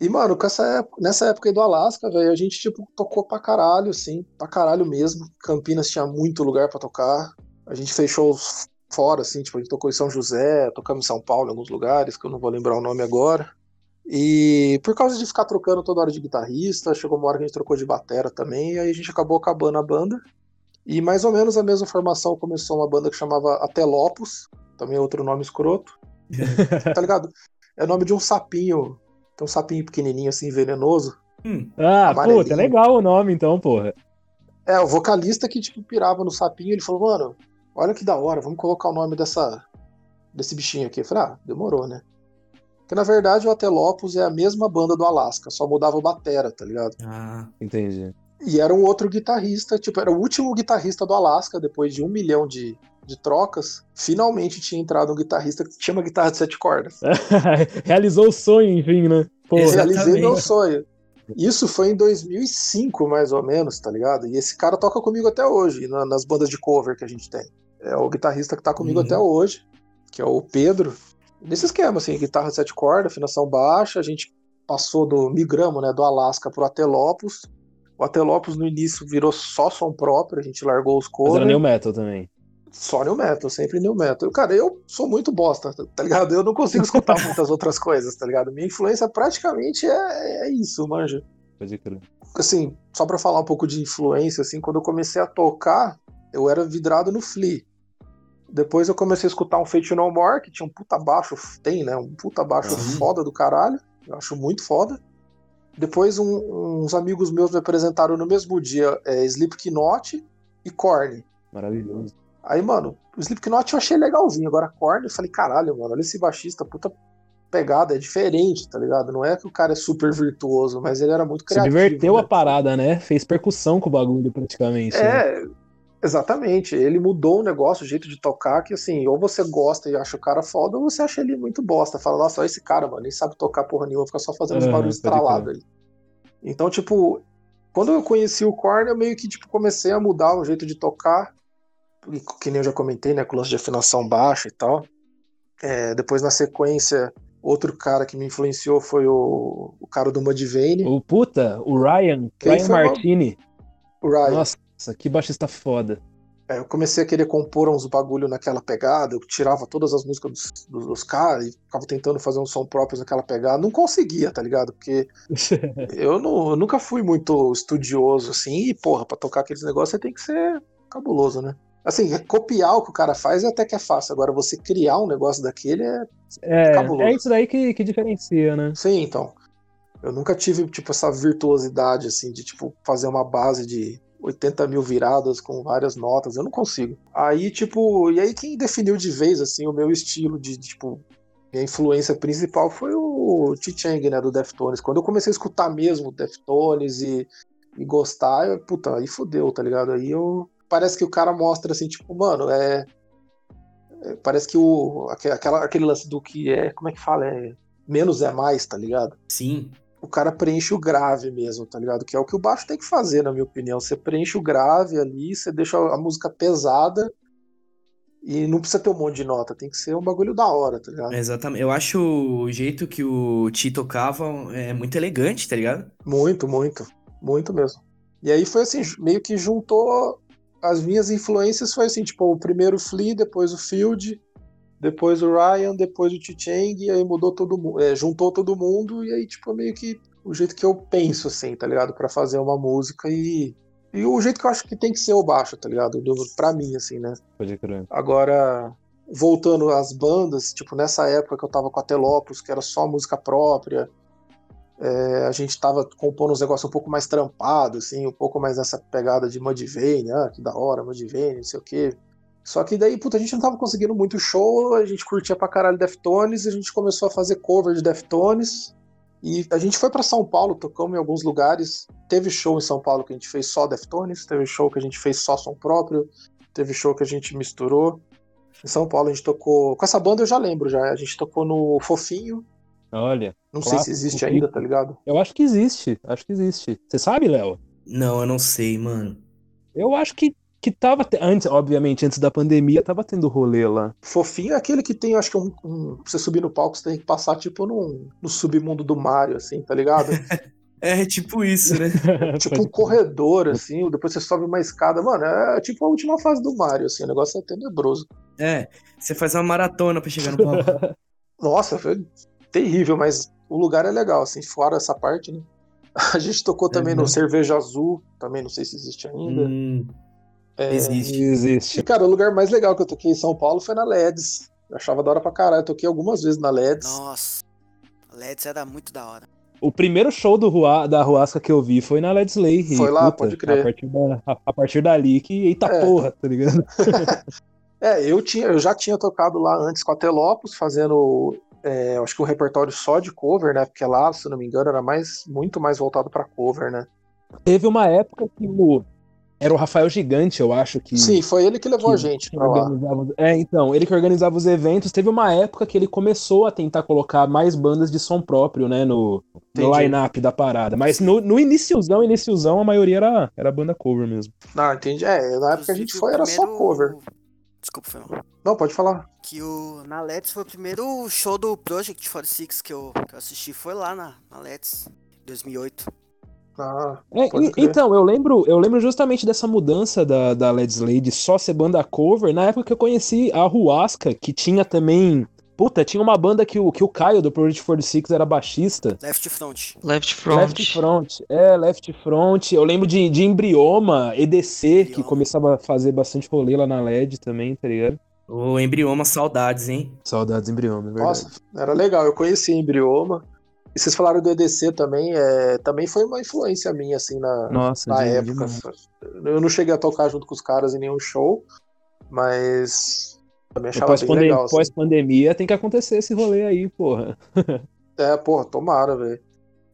F: E, mano, com essa época- nessa época aí do Alasca, velho, a gente, tipo, tocou pra caralho, assim, pra caralho mesmo. Campinas tinha muito lugar pra tocar. A gente fechou fora, assim, tipo, a gente tocou em São José, tocamos em São Paulo, em alguns lugares, que eu não vou lembrar o nome agora. E por causa de ficar trocando toda hora de guitarrista, chegou uma hora que a gente trocou de batera também, e aí a gente acabou acabando a banda. E mais ou menos a mesma formação começou uma banda que chamava Atelopos, também é outro nome escroto. tá ligado? É o nome de um sapinho, tem um sapinho pequenininho assim, venenoso.
H: Hum,
C: Ah, puta, é legal o nome então, porra.
F: É, o vocalista que, tipo, pirava no sapinho, ele falou, mano, olha que da hora, vamos colocar o nome dessa, desse bichinho aqui. Eu falei, ah, demorou, né? Porque, na verdade, o Atelopos é a mesma banda do Alasca, só mudava o batera, tá ligado?
H: ah,
C: Entendi.
F: E era um outro guitarrista, tipo, era o último guitarrista do Alasca, depois de um milhão de, de trocas, finalmente tinha entrado um guitarrista que tinha uma guitarra de sete cordas.
C: Realizou o sonho, enfim, né? Porra.
F: Realizei meu sonho. Isso foi em 2005, mais ou menos, tá ligado? E esse cara toca comigo até hoje, na- nas bandas de cover que a gente tem. É o guitarrista que tá comigo
H: Uhum.
F: até hoje, que é o Pedro. Nesse esquema, assim, guitarra sete cordas, afinação baixa, a gente passou do migramos, né, do Alasca pro Atelopos. O Atelopos no início virou só som próprio, a gente largou os
C: Mas
F: covers.
C: era new metal também.
F: Só new metal, sempre new metal. Cara, eu sou muito bosta, tá ligado? Eu não consigo escutar muitas outras coisas, tá ligado? Minha influência praticamente é, é isso, manja.
C: Pode crer.
F: Assim, só pra falar um pouco de influência, assim, quando eu comecei a tocar, eu era vidrado no Flea. Depois eu comecei a escutar um Fate No More, que tinha um puta baixo, tem, né? Um puta baixo
H: Sim.
F: foda do caralho. Eu acho muito foda. Depois um- uns amigos meus me apresentaram no mesmo dia é, Slipknot e Korn.
C: Maravilhoso.
F: Aí, mano, o Slipknot eu achei legalzinho. Agora, Korn, eu falei, caralho, mano, olha esse baixista, puta pegada, é diferente, tá ligado? Não é que o cara é super virtuoso, mas ele era muito criativo.
C: Subverteu
F: né?
C: a parada, né? Fez percussão com o bagulho, praticamente. né?
F: É, exatamente. Ele mudou o negócio, o jeito de tocar, que assim, ou você gosta e acha o cara foda, ou você acha ele muito bosta. Fala, nossa, olha esse cara, mano, nem sabe tocar porra nenhuma, fica só fazendo os
C: Aham,
F: barulhos
C: pode
F: estralados aí. Então, tipo, quando eu conheci o Korn, eu meio que tipo, comecei a mudar o jeito de tocar, que nem eu já comentei, né, com o lance de afinação baixa e tal. É, depois, na sequência, outro cara que me influenciou foi o, o cara do Mudvayne,
C: O puta, o Ryan,
F: Quem
C: Ryan Martini.
F: o Ryan.
C: Nossa, que baixista foda.
F: É, eu comecei a querer compor uns bagulho naquela pegada, eu tirava todas as músicas dos, dos, dos caras e ficava tentando fazer um som próprio naquela pegada. Não conseguia, tá ligado? Porque eu, não- eu nunca fui muito estudioso assim, e porra, pra tocar aqueles negócios você tem que ser cabuloso, né? Assim, copiar o que o cara faz até que é fácil. Agora, você criar um negócio daquele é.
C: É,
F: Cabuloso.
C: é isso daí que, que diferencia, né?
F: Sim, então. Eu nunca tive, tipo, essa virtuosidade, assim, de, tipo, fazer uma base de 80 mil viradas com várias notas. Eu não consigo. Aí, tipo, e aí quem definiu de vez, assim, o meu estilo de, tipo, minha influência principal foi o T-Chang, né, do Deftones. Quando eu comecei a escutar mesmo Deftones e, e gostar, eu, puta, aí fodeu, tá ligado? Aí eu. Parece que o cara mostra assim, tipo, mano, é. é, parece que o. aque- Aquela, aquele lance do que é. Como é que fala? É. Menos é mais, tá ligado?
H: Sim.
F: O cara preenche o grave mesmo, tá ligado? Que é o que o baixo tem que fazer, na minha opinião. Você preenche o grave ali, você deixa a música pesada e não precisa ter um monte de nota, tem que ser um bagulho da hora, tá ligado?
H: Exatamente. Eu acho o jeito que o Ti tocava é muito elegante, tá ligado?
F: Muito, muito, muito mesmo. E aí foi assim, meio que juntou as minhas influências, foi assim, tipo, o primeiro Flea, depois o Field, depois o Ryan, depois o T-Chang, e aí mudou todo mundo, é, juntou todo mundo, e aí, tipo, meio que o jeito que eu penso, assim, tá ligado? Pra fazer uma música e. E o jeito que eu acho que tem que ser o baixo, tá ligado? Do, pra mim, assim, né?
C: Pode crer.
F: Agora, voltando às bandas, tipo, nessa época que eu tava com a Telopus, que era só música própria, é, a gente tava compondo uns negócios um pouco mais trampado, assim, um pouco mais nessa pegada de Mudvayne, ah, que da hora, Mudvayne, não sei o quê. Só que daí, puta, a gente não tava conseguindo muito show, a gente curtia pra caralho Deftones, a gente começou a fazer cover de Deftones, e a gente foi pra São Paulo, tocamos em alguns lugares. Teve show em São Paulo que a gente fez só Deftones, teve show que a gente fez só som próprio, teve show que a gente misturou. Em São Paulo a gente tocou. Com essa banda eu já lembro já. A gente tocou no Fofinho.
C: Olha,
F: Não sei
C: Clássico,
F: se existe ainda, tá ligado?
C: eu acho que existe. Acho que existe. Você sabe, Léo?
H: Não, eu não sei, mano.
C: Eu acho que, que tava. te- Antes, obviamente, antes da pandemia, tava tendo rolê lá.
F: Fofinho é aquele que tem, acho que um. um pra você subir no palco, você tem que passar tipo num, no submundo do Mario, assim, tá ligado?
H: É tipo isso, né?
F: tipo um corredor, assim, depois você sobe uma escada. Mano, é tipo a última fase do Mario, assim, o negócio é tenebroso.
H: É, você faz uma maratona pra chegar no palco.
F: Nossa, foi terrível, mas o lugar é legal, assim, fora essa parte, né? A gente tocou também
H: Uhum.
F: no Cerveja Azul, também não sei se existe ainda.
H: Hum,
F: É,
H: existe.
F: E,
C: Existe.
F: cara, o lugar mais legal que eu toquei em São Paulo foi na LEDs. Eu achava da hora pra caralho. Eu toquei algumas vezes na LEDs.
D: Nossa, LEDs era muito da hora.
C: O primeiro show do Rua, da Ruasca que eu vi foi na Led Slay. e,
F: Foi lá? Pode crer.
C: A partir, da, a, a partir dali que. Eita
F: É.
C: porra, tá ligado?
F: É, eu, tinha, eu já tinha tocado lá antes com a Telopos, fazendo, é, acho que um repertório só de cover, né? Porque lá, se eu não me engano, era mais, muito mais voltado pra cover, né?
C: Teve uma época que o. Era o Rafael Gigante, eu acho que.
F: Sim, foi ele que levou
C: que-
F: a gente pra lá.
C: É, então, ele que organizava os eventos. Teve uma época que ele começou a tentar colocar mais bandas de som próprio, né, no, no line-up da parada. Mas no, no iniciozão, iniciozão, a maioria era, era banda cover mesmo.
F: Ah, entendi. É, na época que a gente foi era só
D: primeiro-
F: cover.
D: Desculpa, foi mal.
F: Não, pode falar.
D: Que o, na LEDs foi o primeiro show do Project 46 que eu, que eu assisti. Foi lá na, na LEDs, 2008.
F: Ah,
C: É, e- então, eu lembro, eu lembro justamente dessa mudança da, da Led Slay de só ser banda cover, na época que eu conheci a Ruasca, que tinha também. Puta, tinha uma banda que o, que o Caio do Project 46 era baixista.
D: Left Front.
G: Left Front.
C: Left Front, é, Left Front. Eu lembro de, de Embrioma, EDC, que
D: Embrioma.
C: começava a fazer bastante rolê lá na LED também, tá ligado?
H: O embrioma, saudades, hein?
C: Saudades Embrioma, é verdade.
F: nossa, era legal. Eu conheci Embrioma. E vocês falaram do EDC também. É, também foi uma influência minha, assim, na,
C: Nossa,
F: na época. Eu não cheguei a tocar junto com os caras em nenhum show, mas também achava
C: Pós
F: bem legal. assim.
C: Pós-pandemia tem que acontecer esse rolê aí, porra.
F: É, porra, tomara, velho.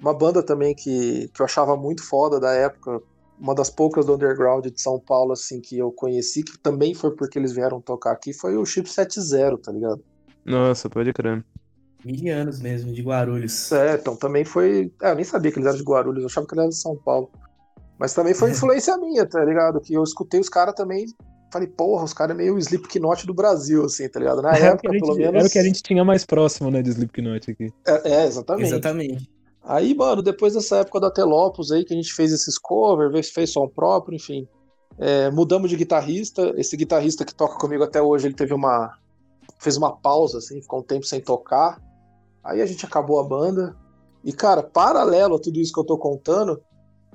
F: Uma banda também que, que eu achava muito foda da época, uma das poucas do underground de São Paulo, assim, que eu conheci, que também foi porque eles vieram tocar aqui, foi o Chip 70, tá ligado?
C: Nossa, pode crer.
H: Mil anos mesmo, de Guarulhos.
F: É, então também foi. É, eu nem sabia que eles eram de Guarulhos, eu achava que eles eram de São Paulo. Mas também foi influência minha, tá ligado? Que eu escutei os caras também. Falei, porra, os caras é meio Slipknot do Brasil, assim, tá ligado? Na época,
C: gente,
F: pelo menos.
C: era o que a gente tinha mais próximo, né, de Slipknot aqui.
F: É, é, exatamente.
H: Exatamente.
F: Aí, mano, depois dessa época da Telopos aí, que a gente fez esses covers, fez som próprio, enfim. é, mudamos de guitarrista. Esse guitarrista que toca comigo até hoje, ele teve uma. fez uma pausa, assim, ficou um tempo sem tocar. Aí a gente acabou a banda. E, cara, paralelo a tudo isso que eu tô contando,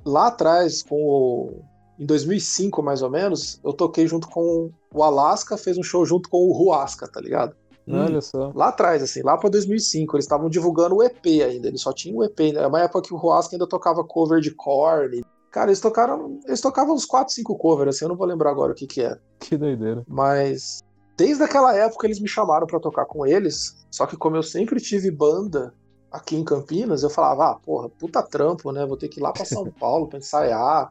F: lá atrás, com o em 2005 mais ou menos, eu toquei junto com o Alaska, fez um show junto com o Ruasca, tá ligado?
C: Olha só.
F: Lá atrás, assim, lá pra 2005, eles estavam divulgando o EP ainda, eles só tinham o EP, né? É uma época que o Ruasca ainda tocava cover de Korn. Cara, eles tocaram, eles tocavam uns 4, 5 covers, assim, eu não vou lembrar agora o que que era.
C: Que doideira.
F: Mas desde aquela época eles me chamaram pra tocar com eles, só que como eu sempre tive banda aqui em Campinas, eu falava, ah, porra, puta trampo, né? Vou ter que ir lá pra São Paulo pra ensaiar.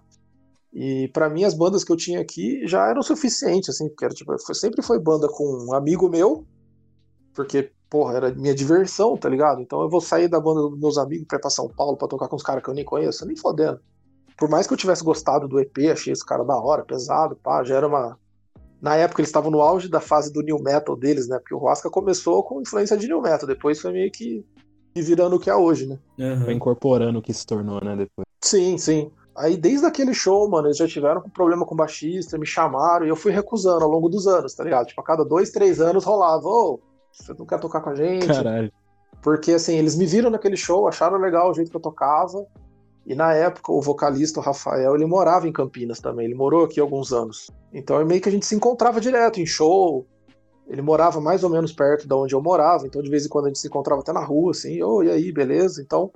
F: E pra mim as bandas que eu tinha aqui já eram suficientes, assim, porque era, tipo, foi- sempre foi banda com um amigo meu, porque, porra, era minha diversão, tá ligado? Então eu vou sair da banda dos meus amigos pra ir pra São Paulo pra tocar com os caras que eu nem conheço, nem fodendo. Por mais que eu tivesse gostado do EP, achei esse cara da hora, pesado, pá, já era uma. Na época eles estavam no auge da fase do new metal deles, né? Porque o Huasca começou com influência de new metal, depois foi meio que virando o que é hoje, né?
H: Aham.
C: Foi incorporando o que se tornou, né, depois.
F: Sim, sim. Aí desde aquele show, mano, eles já tiveram um problema com o baixista, me chamaram e eu fui recusando ao longo dos anos, tá ligado? Tipo, a cada dois, três anos rolava, ô, você não quer tocar com a gente?
C: Caralho.
F: Porque, assim, eles me viram naquele show, acharam legal o jeito que eu tocava. E na época, o vocalista, o Rafael, ele morava em Campinas também. Ele morou aqui alguns anos. Então, é meio que a gente se encontrava direto em show. Ele morava mais ou menos perto da onde eu morava. Então, de vez em quando, a gente se encontrava até na rua, assim. Ô, e aí, beleza? Então,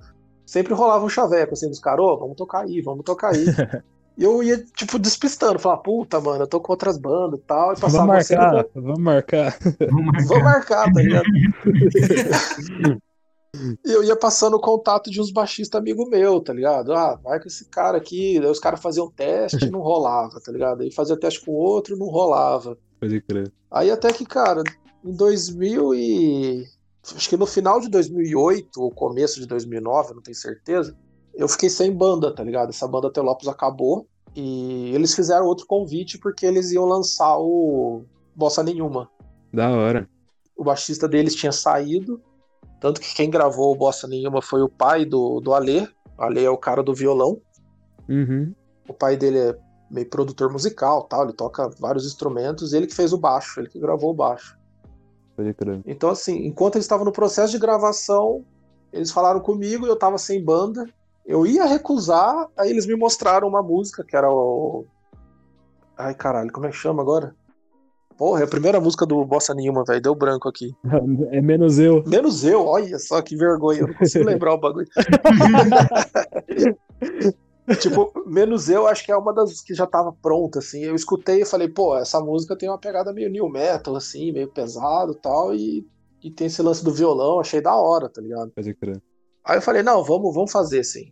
F: sempre rolava um chaveco, assim, dos caras. Ô, vamos tocar aí, vamos tocar aí. e eu ia, tipo, despistando. Falar, puta, mano, eu tô com outras bandas e tal. E
C: Vamos
F: passava sempre
C: vamos marcar.
E: Vamos marcar.
F: Vou marcar, tá ligado? E eu ia passando o contato de uns baixistas amigo meu, tá ligado? Ah, vai com esse cara aqui. Daí os caras faziam teste e não rolava, tá ligado? Aí fazia teste com outro não rolava.
C: Pode crer.
F: Aí até que, cara, em 2000 e... Acho que no final de 2008 ou começo de 2009, eu não tenho certeza, eu fiquei sem banda, tá ligado? Essa banda Telopos acabou e eles fizeram outro convite porque eles iam lançar o Bossa Nenhuma
C: Da hora.
F: o baixista deles tinha saído. Tanto que quem gravou o Bossa Nenhuma foi o pai do, do Alê. O Alê é o cara do violão.
C: Uhum.
F: O pai dele é meio produtor musical, tal, ele toca vários instrumentos, ele que fez o baixo, ele que gravou o baixo. Então, assim, enquanto eles estavam no processo de gravação, eles falaram comigo, eu tava sem banda. Eu ia recusar, aí eles me mostraram uma música que era o. Ai, caralho, como é que chama agora? Porra, é a primeira música do Bossa Nenhuma, velho. Deu branco aqui.
C: É menos eu.
F: Menos eu, olha só que vergonha, eu não consigo lembrar o bagulho. tipo, menos eu, acho que é uma das que já tava pronta, assim. Eu escutei e falei, pô, essa música tem uma pegada meio new metal, assim, meio pesado e tal, e, e tem esse lance do violão, achei da hora, tá ligado?
C: Pode crer.
F: Aí eu falei, não, vamos, vamos fazer sim.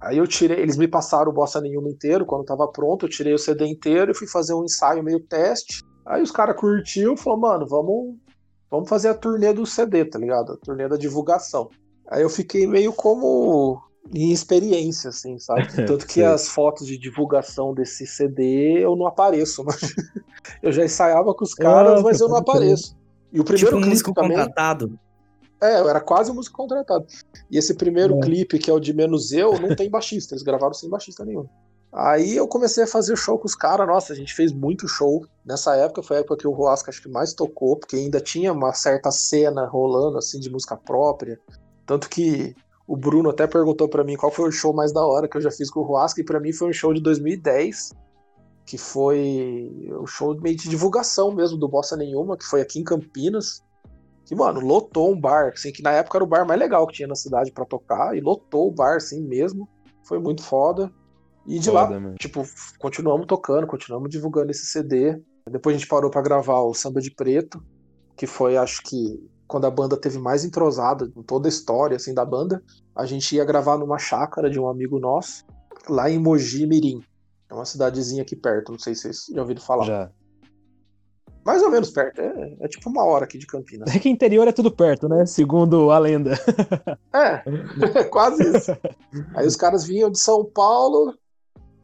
F: Aí eu tirei, eles me passaram o Bossa Nenhuma inteiro, quando tava pronto, eu tirei o CD inteiro e fui fazer um ensaio meio teste. Aí os caras curtiu e falou, mano, vamos, vamos fazer a turnê do CD, tá ligado? A turnê da divulgação. Aí eu fiquei meio como em experiência, assim, sabe? Tanto que as fotos de divulgação desse CD eu não apareço, mas eu já ensaiava com os caras,
C: Ah,
F: mas eu não
C: pode crer.
F: apareço. E o primeiro
H: Tipo um músico
F: também,
H: contratado.
F: é, eu era quase um músico contratado. E esse primeiro
C: É.
F: clipe, que é o de Menos Eu, não tem baixista. Eles gravaram sem baixista nenhum. Aí eu comecei a fazer show com os caras. Nossa, a gente fez muito show. Nessa época foi a época que o Roasca acho que mais tocou, porque ainda tinha uma certa cena rolando, assim, de música própria. Tanto que o Bruno até perguntou pra mim qual foi o show mais da hora que eu já fiz com o Roasca, e pra mim foi um show de 2010, que foi o show meio de divulgação mesmo do Bossa Nenhuma, que foi aqui em Campinas que, mano, lotou um bar, assim, que na época era o bar mais legal que tinha na cidade pra tocar, e lotou o bar, assim, mesmo. Foi muito foda. E de lá,
C: Foda, mano.
F: tipo, continuamos tocando, continuamos divulgando esse CD. Depois a gente parou pra gravar o Samba de Preto, que foi, acho que, quando a banda teve mais entrosada em toda a história, assim, da banda. A gente ia gravar numa chácara de um amigo nosso, lá em Mogi Mirim. É uma cidadezinha aqui perto, não sei se vocês já ouviram falar.
C: Já.
F: Mais ou menos perto, é, é tipo uma hora aqui de Campinas.
C: É que interior é tudo perto, né? Segundo a lenda.
F: É, quase isso. Aí os caras vinham de São Paulo,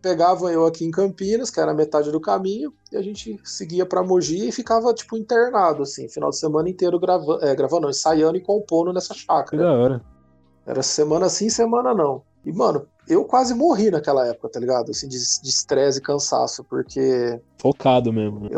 F: pegavam eu aqui em Campinas, que era metade do caminho, e a gente seguia pra Mogi e ficava, tipo, internado, assim, final de semana inteiro gravando, é, gravando, ensaiando e compondo nessa chácara.
C: da hora.
F: Era semana sim, semana não. E, mano, eu quase morri naquela época, tá ligado? Assim, de estresse e cansaço, porque
C: Focado mesmo. né?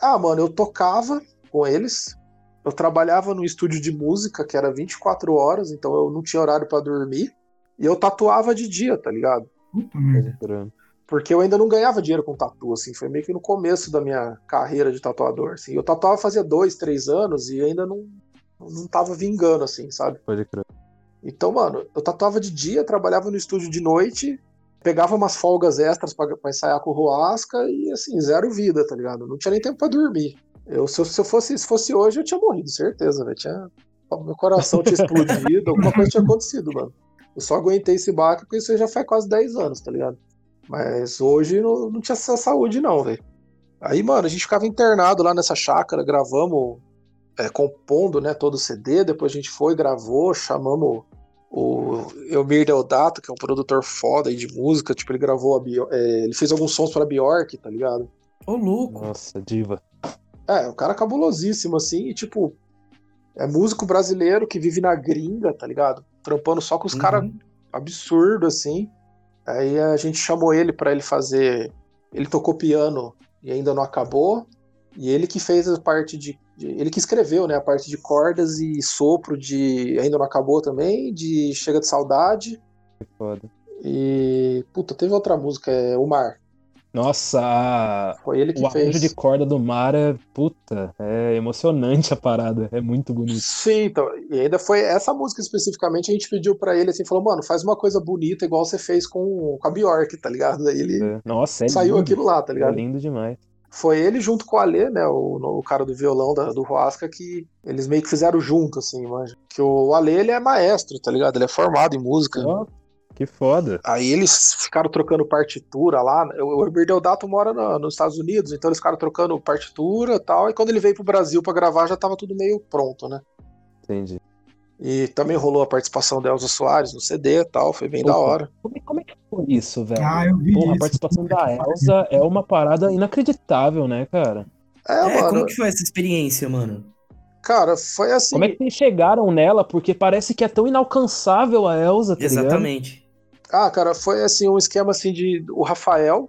F: Ah, mano, eu tocava com eles. Eu trabalhava no estúdio de música, que era 24 horas, então eu não tinha horário pra dormir. E eu tatuava de dia, tá ligado?
E: Puta merda.
F: Porque eu ainda não ganhava dinheiro com tatu, assim, foi meio que no começo da minha carreira de tatuador, assim. Eu tatuava fazia dois, três anos e ainda não, não tava vingando, assim, sabe?
C: Pode crer.
F: Então, mano, eu tatuava de dia, trabalhava no estúdio de noite, pegava umas folgas extras pra, pra ensaiar com o Roasca e, assim, zero vida, tá ligado? Não tinha nem tempo pra dormir. Eu, se, eu, se eu fosse, se fosse hoje, eu tinha morrido, certeza, velho. Tinha, meu coração tinha explodido, alguma coisa tinha acontecido, mano. Eu só aguentei esse baque porque isso aí já faz quase 10 anos, tá ligado? Mas hoje não, não tinha essa saúde, não, velho. Aí, mano, a gente ficava internado lá nessa chácara, gravamos, é, compondo, né, todo o CD. Depois a gente foi, gravou, chamamos o Elmir Deodato, que é um produtor foda aí de música. Tipo, ele gravou a Bjork, é, ele fez alguns sons pra Bjork, tá ligado?
H: Ô, louco.
C: Nossa, diva.
F: É, um cara cabulosíssimo, assim, e tipo, é músico brasileiro que vive na gringa, tá ligado? Trampando só com os
H: Uhum.
F: caras absurdo, assim. Aí a gente chamou ele pra ele fazer. Ele tocou piano e ainda não acabou. E ele que fez a parte de. de- ele que escreveu, né? A parte de cordas e sopro de. Ainda não acabou também, de Chega de Saudade.
C: Que foda.
F: E. Puta, teve outra música, é O Mar.
C: Nossa,
F: Foi ele que
C: o
F: fez.
C: arranjo de corda do mar é. Puta, é emocionante a parada. É muito bonito.
F: Sim, então, e ainda foi essa música especificamente, a gente pediu pra ele assim, falou, mano, faz uma coisa bonita igual você fez com, com a Bjork, tá ligado? Daí ele
C: É. Nossa, é
F: saiu
C: lindo.
F: aquilo lá, tá
C: É
F: ligado?
C: lindo demais.
F: Foi ele junto com o Alê, né, o, o cara do violão da- do Roasca, que eles meio que fizeram junto, assim, manja. Que o Alê, ele é maestro, tá ligado? Ele é formado em música.
C: Ó, que foda.
F: Aí eles ficaram trocando partitura lá. O Herbert Deodato mora na- nos Estados Unidos, então eles ficaram trocando partitura e tal. E quando ele veio pro Brasil pra gravar, já tava tudo meio pronto, né?
C: Entendi.
F: E também rolou a participação da Elza Soares no CD e tal, foi bem da
C: Opa.
F: hora.
C: Como, é- como é que foi isso, velho?
E: Ah, eu vi
C: Porra, a
E: isso.
C: participação da Elsa é uma parada inacreditável, né, cara?
F: É,
H: É,
F: mano,
H: como que foi essa experiência, mano?
F: cara, foi assim.
C: Como é que vocês chegaram nela? Porque parece que é tão inalcançável a Elsa, tá ligado?
F: Ah, cara, foi assim um esquema assim de o Rafael,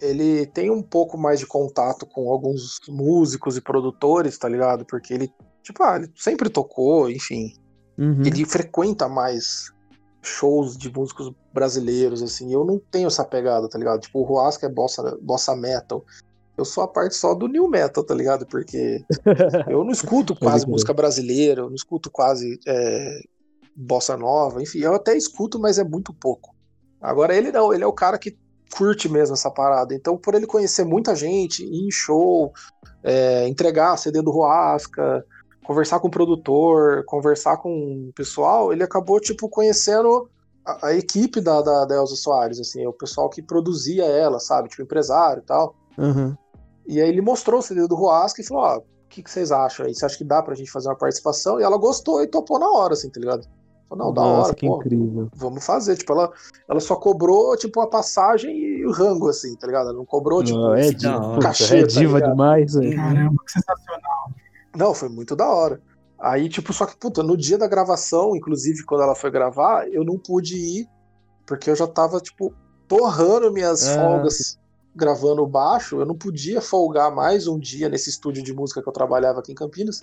F: ele tem um pouco mais de contato com alguns músicos e produtores, tá ligado? Porque ele, tipo, ah, ele sempre tocou, enfim.
C: Uhum.
F: Ele frequenta mais shows de músicos brasileiros, assim. Eu não tenho essa pegada, tá ligado? Tipo, o Roasca é bossa, bossa metal. Eu sou a parte só do new metal, tá ligado? Porque eu não escuto quase música brasileira, eu não escuto quase é, bossa nova, enfim, eu até escuto, mas é muito pouco. Agora ele não, ele é o cara que curte mesmo essa parada. Então, por ele conhecer muita gente, ir em show, é, entregar CD do Roasca, conversar com o produtor, conversar com o pessoal, ele acabou, tipo, conhecendo a, a equipe da, da, da Elza Soares, assim, o pessoal que produzia ela, sabe? Tipo, empresário e tal.
C: Uhum.
F: E aí ele mostrou o CD do Roasca e falou, ó, o que, que vocês acham aí? Você acha que dá pra gente fazer uma participação? E ela gostou e topou na hora, assim, tá ligado? Falou, não, da
C: Nossa,
F: hora,
C: que
F: pô,
C: incrível.
F: vamos fazer. Tipo, ela, ela só cobrou, tipo, a passagem e o rango, assim, tá ligado? Ela não cobrou, tipo,
C: Não, é, diva,
F: Cachê,
C: é
F: tá
C: diva
F: ligado?
C: demais, velho.
E: Caramba, que sensacional.
F: Não, foi muito da hora. Aí, tipo, só que, puta, no dia da gravação, inclusive quando ela foi gravar, eu não pude ir, porque eu já tava, tipo, torrando minhas
C: Ah.
F: folgas gravando baixo. Eu não podia folgar mais um dia nesse estúdio de música que eu trabalhava aqui em Campinas.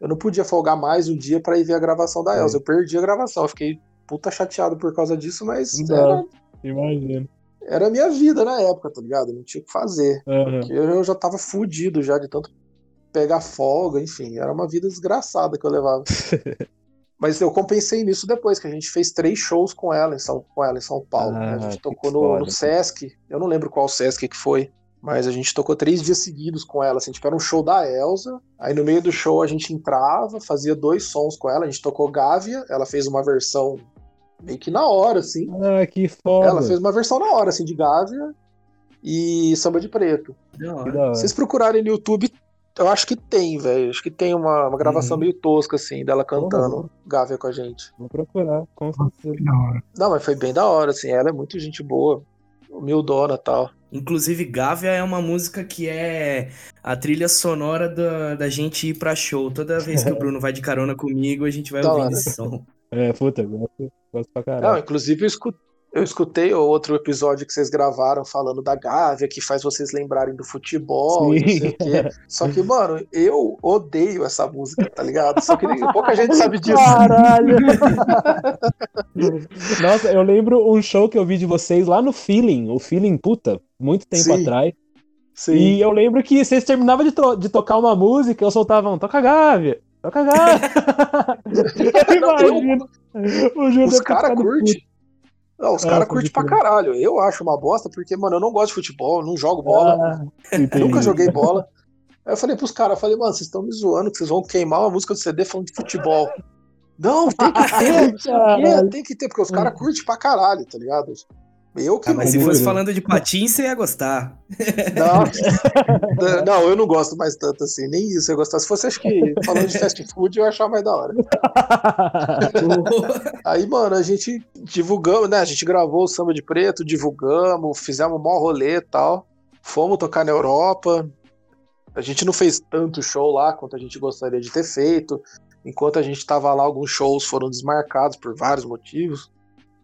F: Eu não podia folgar mais um dia pra ir ver a gravação da
C: É.
F: Elza. Eu perdi a gravação. Eu fiquei puta chateado por causa disso, mas era,
C: Imagina.
F: era a minha vida na época, tá ligado? Não tinha o que fazer.
C: Aham.
F: Porque eu já tava fudido já de tanto pegar folga, enfim, era uma vida desgraçada que eu levava. Mas eu compensei nisso depois, que a gente fez três shows com ela em São, com ela em São Paulo. né? A
C: Ah,
F: gente tocou no, no Sesc, eu não lembro qual Sesc que foi, mas a gente tocou três dias seguidos com ela. Assim, tipo, era um show da Elsa, aí no meio do show a gente entrava, fazia dois sons com ela, a gente tocou Gávea, ela fez uma versão meio que na hora, assim.
C: Ah, que foda.
F: Ela fez uma versão na hora, assim, de Gávea e Samba de Preto. Se vocês procurarem no YouTube, eu acho que tem, velho. Acho que tem uma, uma gravação
H: Uhum.
F: meio tosca, assim, dela cantando
C: Porra.
F: Gávea com a gente.
C: Vou procurar, com certeza.
F: Não, mas foi bem da hora, assim. Ela é muito gente boa, humildona e tal.
H: Inclusive, Gávea é uma música que é a trilha sonora da, da gente ir pra show. Toda vez que o Bruno vai de carona comigo, a gente vai
F: Da
H: ouvindo esse som.
C: É, puta, gosto, gosto pra
F: Não,
C: caralho.
F: inclusive eu escu- eu escutei outro episódio que vocês gravaram falando da Gávea, que faz vocês lembrarem do futebol e não sei o quê. Só que, mano, eu odeio essa música, tá ligado? Só que pouca gente sabe disso.
C: Caralho! Nossa, eu lembro um show que eu vi de vocês lá no Feeling, o Feeling Puta, muito tempo
F: Sim.
C: atrás.
F: Sim.
C: E eu lembro que vocês terminavam de, to- de tocar uma música, eu soltavam, toca Gávea, toca Gávea. eu
F: Não, eu-
C: imagino. O Júlio
F: Os caras curtem. Não, os
C: Ah,
F: caras curtem pra caralho. Eu acho uma bosta, porque, mano, eu não gosto de futebol, não jogo bola,
C: Ah,
F: nunca joguei bola. Aí eu falei pros caras, eu falei, mano, vocês estão me zoando, que vocês vão queimar uma música do CD falando de futebol. Não, tem que ter, tem que ter, porque os caras curtem pra caralho, tá ligado? Eu que
H: Ah, mas se fosse falando de patins, você ia gostar.
F: não, não, eu não gosto mais tanto assim, nem isso eu gostar. Se fosse, acho que, falando de fast food, eu ia achar mais da hora. Aí, mano, a gente divulgamos, né? A gente gravou o Samba de Preto, divulgamos, fizemos um maior rolê e tal. Fomos tocar na Europa. A gente não fez tanto show lá quanto a gente gostaria de ter feito. Enquanto a gente tava lá, alguns shows foram desmarcados por vários motivos.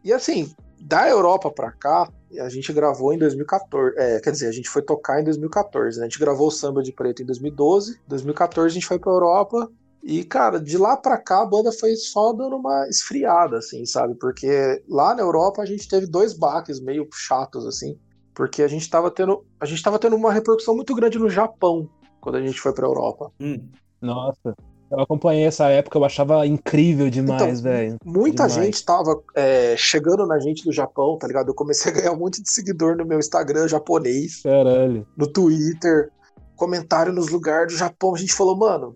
F: E assim, da Europa pra cá, a gente gravou em 2014. É, quer dizer, a gente foi tocar em 2014. Né? A gente gravou o Samba de Preto em 2012. Em 2014 a gente foi pra Europa. E, cara, de lá pra cá a banda foi só dando uma esfriada, assim, sabe? Porque lá na Europa a gente teve dois baques meio chatos, assim. Porque a gente tava tendo. A gente tava tendo uma repercussão muito grande no Japão quando a gente foi pra Europa.
H: Hum.
C: Nossa, eu acompanhei essa época, eu achava incrível demais,
F: Então,
C: velho.
F: Muita
C: Demais.
F: gente tava é, chegando na gente do Japão, tá ligado? Eu comecei a ganhar um monte de seguidor no meu Instagram japonês,
C: Caralho.
F: no Twitter, comentário nos lugares do Japão. A gente falou, mano,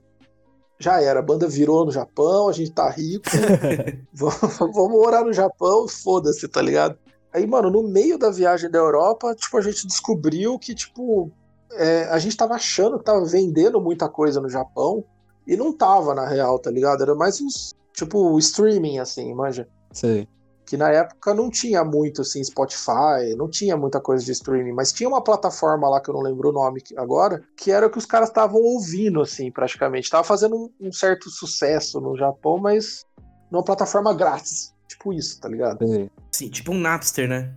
F: já era, a banda virou no Japão, a gente tá rico, vamos, vamos morar no Japão, foda-se, tá ligado? Aí, mano, no meio da viagem da Europa, tipo, a gente descobriu que, tipo, é, a gente tava achando que tava vendendo muita coisa no Japão e não tava, na real, tá ligado? Era mais uns, tipo, streaming, assim, manja.
C: Sei.
F: Que na época não tinha muito, assim, Spotify, não tinha muita coisa de streaming, mas tinha uma plataforma lá que eu não lembro o nome agora, que era o que os caras estavam ouvindo, assim, praticamente. Tava fazendo um, um certo sucesso no Japão, mas numa plataforma grátis. Tipo isso, tá ligado?
H: Sim, tipo um Napster, né?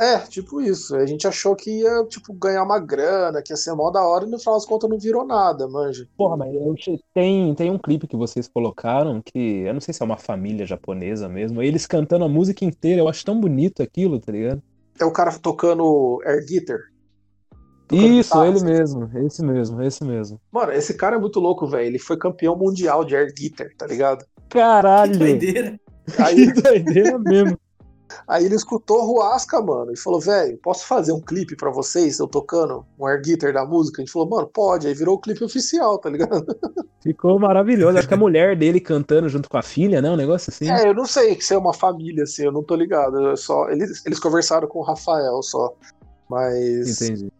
F: É, tipo isso. A gente achou que ia, tipo, ganhar uma grana, que ia ser mó da hora, e no final das contas não virou nada, manja.
C: Porra, mas eu tem, tem um clipe que vocês colocaram que eu não sei se é uma família japonesa mesmo. Eles cantando a música inteira, eu acho tão bonito aquilo, tá ligado?
F: É o cara tocando air guitar. Tocando
C: Isso,
F: guitarra,
C: ele
F: assim.
C: mesmo, esse mesmo, esse mesmo.
F: Mano, esse cara é muito louco, velho. Ele foi campeão mundial de air guitar, tá ligado?
C: Caralho!
H: Que doideira.
F: Aí,
C: Que doideira mesmo.
F: Aí ele escutou Ruasca, mano, e falou, velho, posso fazer um clipe pra vocês, eu tocando um air guitar da música? A gente falou, mano, pode. Aí virou o clipe oficial, tá ligado?
C: Ficou maravilhoso. Acho que a mulher dele cantando junto com a filha, né? Um negócio assim.
F: É, eu não sei se é uma família, assim, eu não tô ligado. Eu só, eles, eles conversaram com o Rafael só. Mas
C: Entendi.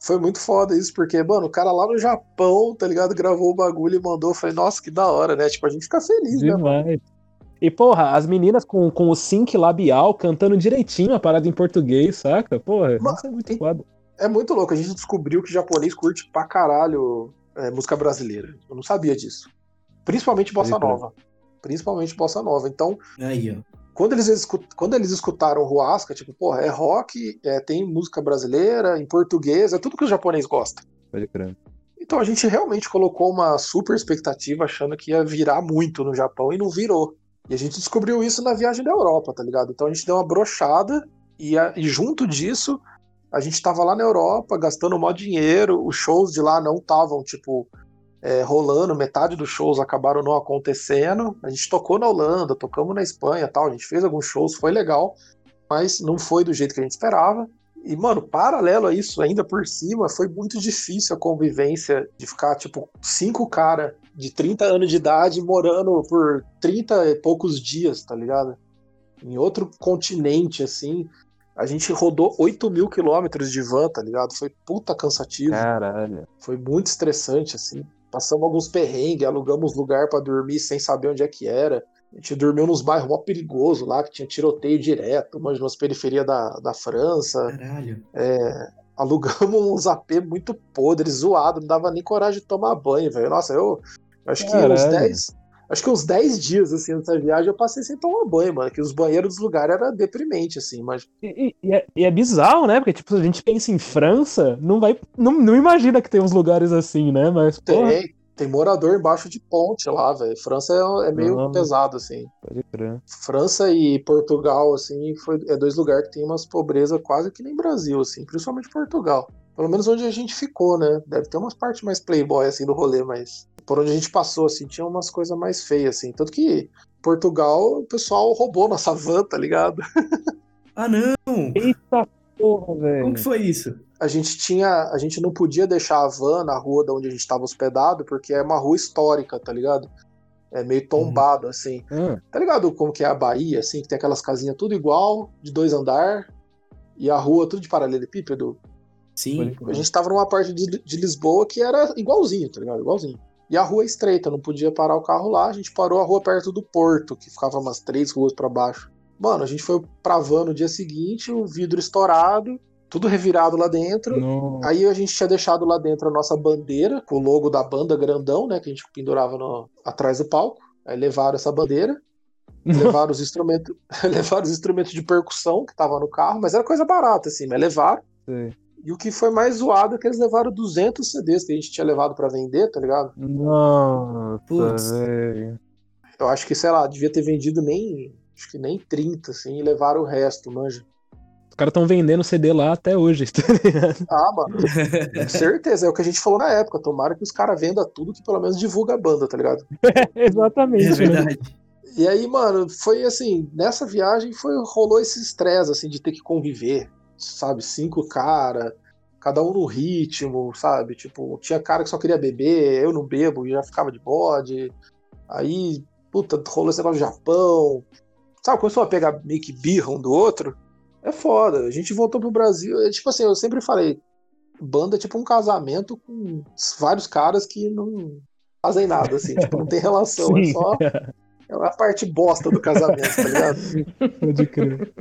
F: foi muito foda isso, porque, mano, o cara lá no Japão, tá ligado? Gravou o bagulho e mandou. Eu falei, nossa, que da hora, né? Tipo, a gente fica feliz, né? mano?
C: E, porra, as meninas com, com o sync labial cantando direitinho a parada em português, saca? Porra,
F: Ma-
C: isso é muito foda.
F: É muito louco. A gente descobriu que japonês curte pra caralho é, música brasileira. Eu não sabia disso. Principalmente bossa nova. Principalmente bossa nova. Então,
H: Aí, ó.
F: quando eles, quando eles escutaram Ruasca, tipo, porra, é rock, é, tem música brasileira, em português, é tudo que os japoneses gostam.
C: Pode crer.
F: Então a gente realmente colocou uma super expectativa achando que ia virar muito no Japão e não virou. E a gente descobriu isso na viagem da Europa, tá ligado? Então a gente deu uma brochada e, e junto disso a gente tava lá na Europa gastando mó dinheiro, os shows de lá não estavam, tipo, é, rolando, metade dos shows acabaram não acontecendo. A gente tocou na Holanda, tocamos na Espanha tal, a gente fez alguns shows, foi legal, mas não foi do jeito que a gente esperava. E, mano, paralelo a isso, ainda por cima, foi muito difícil a convivência de ficar, tipo, cinco cara de 30 anos de idade morando por 30 e poucos dias, tá ligado? Em outro continente, assim. A gente rodou 8 mil quilômetros de van, tá ligado? Foi puta cansativo.
C: Caralho.
F: Foi muito estressante, assim. Passamos alguns perrengues, alugamos lugar pra dormir sem saber onde é que era. A gente dormiu nos bairros mó perigoso lá, que tinha tiroteio direto, mas nas periferias da, da França.
H: Caralho.
F: Alugamos uns AP muito podres, zoado, não dava nem coragem de tomar banho, velho. Nossa, eu, acho que uns
C: Caralho.
F: 10, acho que uns 10 dias, assim, nessa viagem eu passei sem tomar banho, mano. Que os banheiros dos lugares era deprimente, assim, mas.
C: E, e- e é, e é bizarro, né? Porque, tipo, a gente pensa em França, não vai. Não, não imagina que tem uns lugares assim, né? Mas, porra,
F: Tem, tem morador embaixo de ponte lá, velho. França é, é meio
C: Não.
F: pesado, assim.
C: pode crer.
F: França e Portugal, assim, foi, é dois lugares que tem umas pobreza quase que nem Brasil, assim, principalmente Portugal. Pelo menos onde a gente ficou, né? Deve ter umas partes mais playboy, assim, do rolê, mas por onde a gente passou, assim, tinha umas coisas mais feias, assim. Tanto que Portugal, o pessoal roubou nossa van, tá ligado?
H: Ah, não!
C: Eita porra, velho.
H: Como que foi isso?
F: A gente tinha, a gente não podia deixar a van na rua da onde a gente estava hospedado, porque é uma rua histórica, tá ligado? É meio tombado, assim.
C: Ah,
F: Tá ligado como que é a Bahia, assim, que tem aquelas casinhas tudo igual, de dois andar, e a rua tudo de paralelepípedo?
H: Sim.
F: A gente tava numa parte de, de Lisboa que era igualzinho, tá ligado? Igualzinho. E a rua é estreita, não podia parar o carro lá. A gente parou a rua perto do porto, que ficava umas três ruas pra baixo. Mano, a gente foi pra van no dia seguinte, o vidro estourado, tudo revirado lá dentro.
C: não.
F: Aí a gente tinha deixado lá dentro a nossa bandeira, com o logo da banda grandão, né? Que a gente pendurava no- atrás do palco. Aí levaram essa bandeira, levaram os instrumentos, levaram os instrumentos de percussão que tava no carro, mas era coisa barata, assim, mas levaram.
C: Sei.
F: E o que foi mais zoado é que eles levaram 200 CDs que a gente tinha levado pra vender, tá ligado?
C: Nossa,
H: Putz.
F: Eu acho que, sei lá, devia ter vendido nem. Acho que nem 30, assim, e levaram o resto, manja.
C: Os caras estão vendendo CD lá até hoje, tá ligado?
F: Ah, mano, com certeza, é o que a gente falou na época. Tomara que os caras vendam tudo que pelo menos divulga a banda, tá ligado?
C: Exatamente.
H: É
C: né?
H: verdade.
F: E aí, mano, foi assim, nessa viagem foi rolou esse estresse, assim, de ter que conviver, sabe? Cinco cara, cada um no ritmo, sabe? Tipo, tinha cara que só queria beber, eu não bebo e já ficava de bode. Aí, puta, rolou esse negócio do Japão. Sabe, começou a pegar meio que birra um do outro. É foda. A gente voltou pro Brasil. É, tipo assim, eu sempre falei, banda é tipo um casamento com vários caras que não fazem nada, assim, tipo, não tem relação, é
C: Sim.
F: só é a parte bosta do casamento, tá ligado?
C: Pode crer.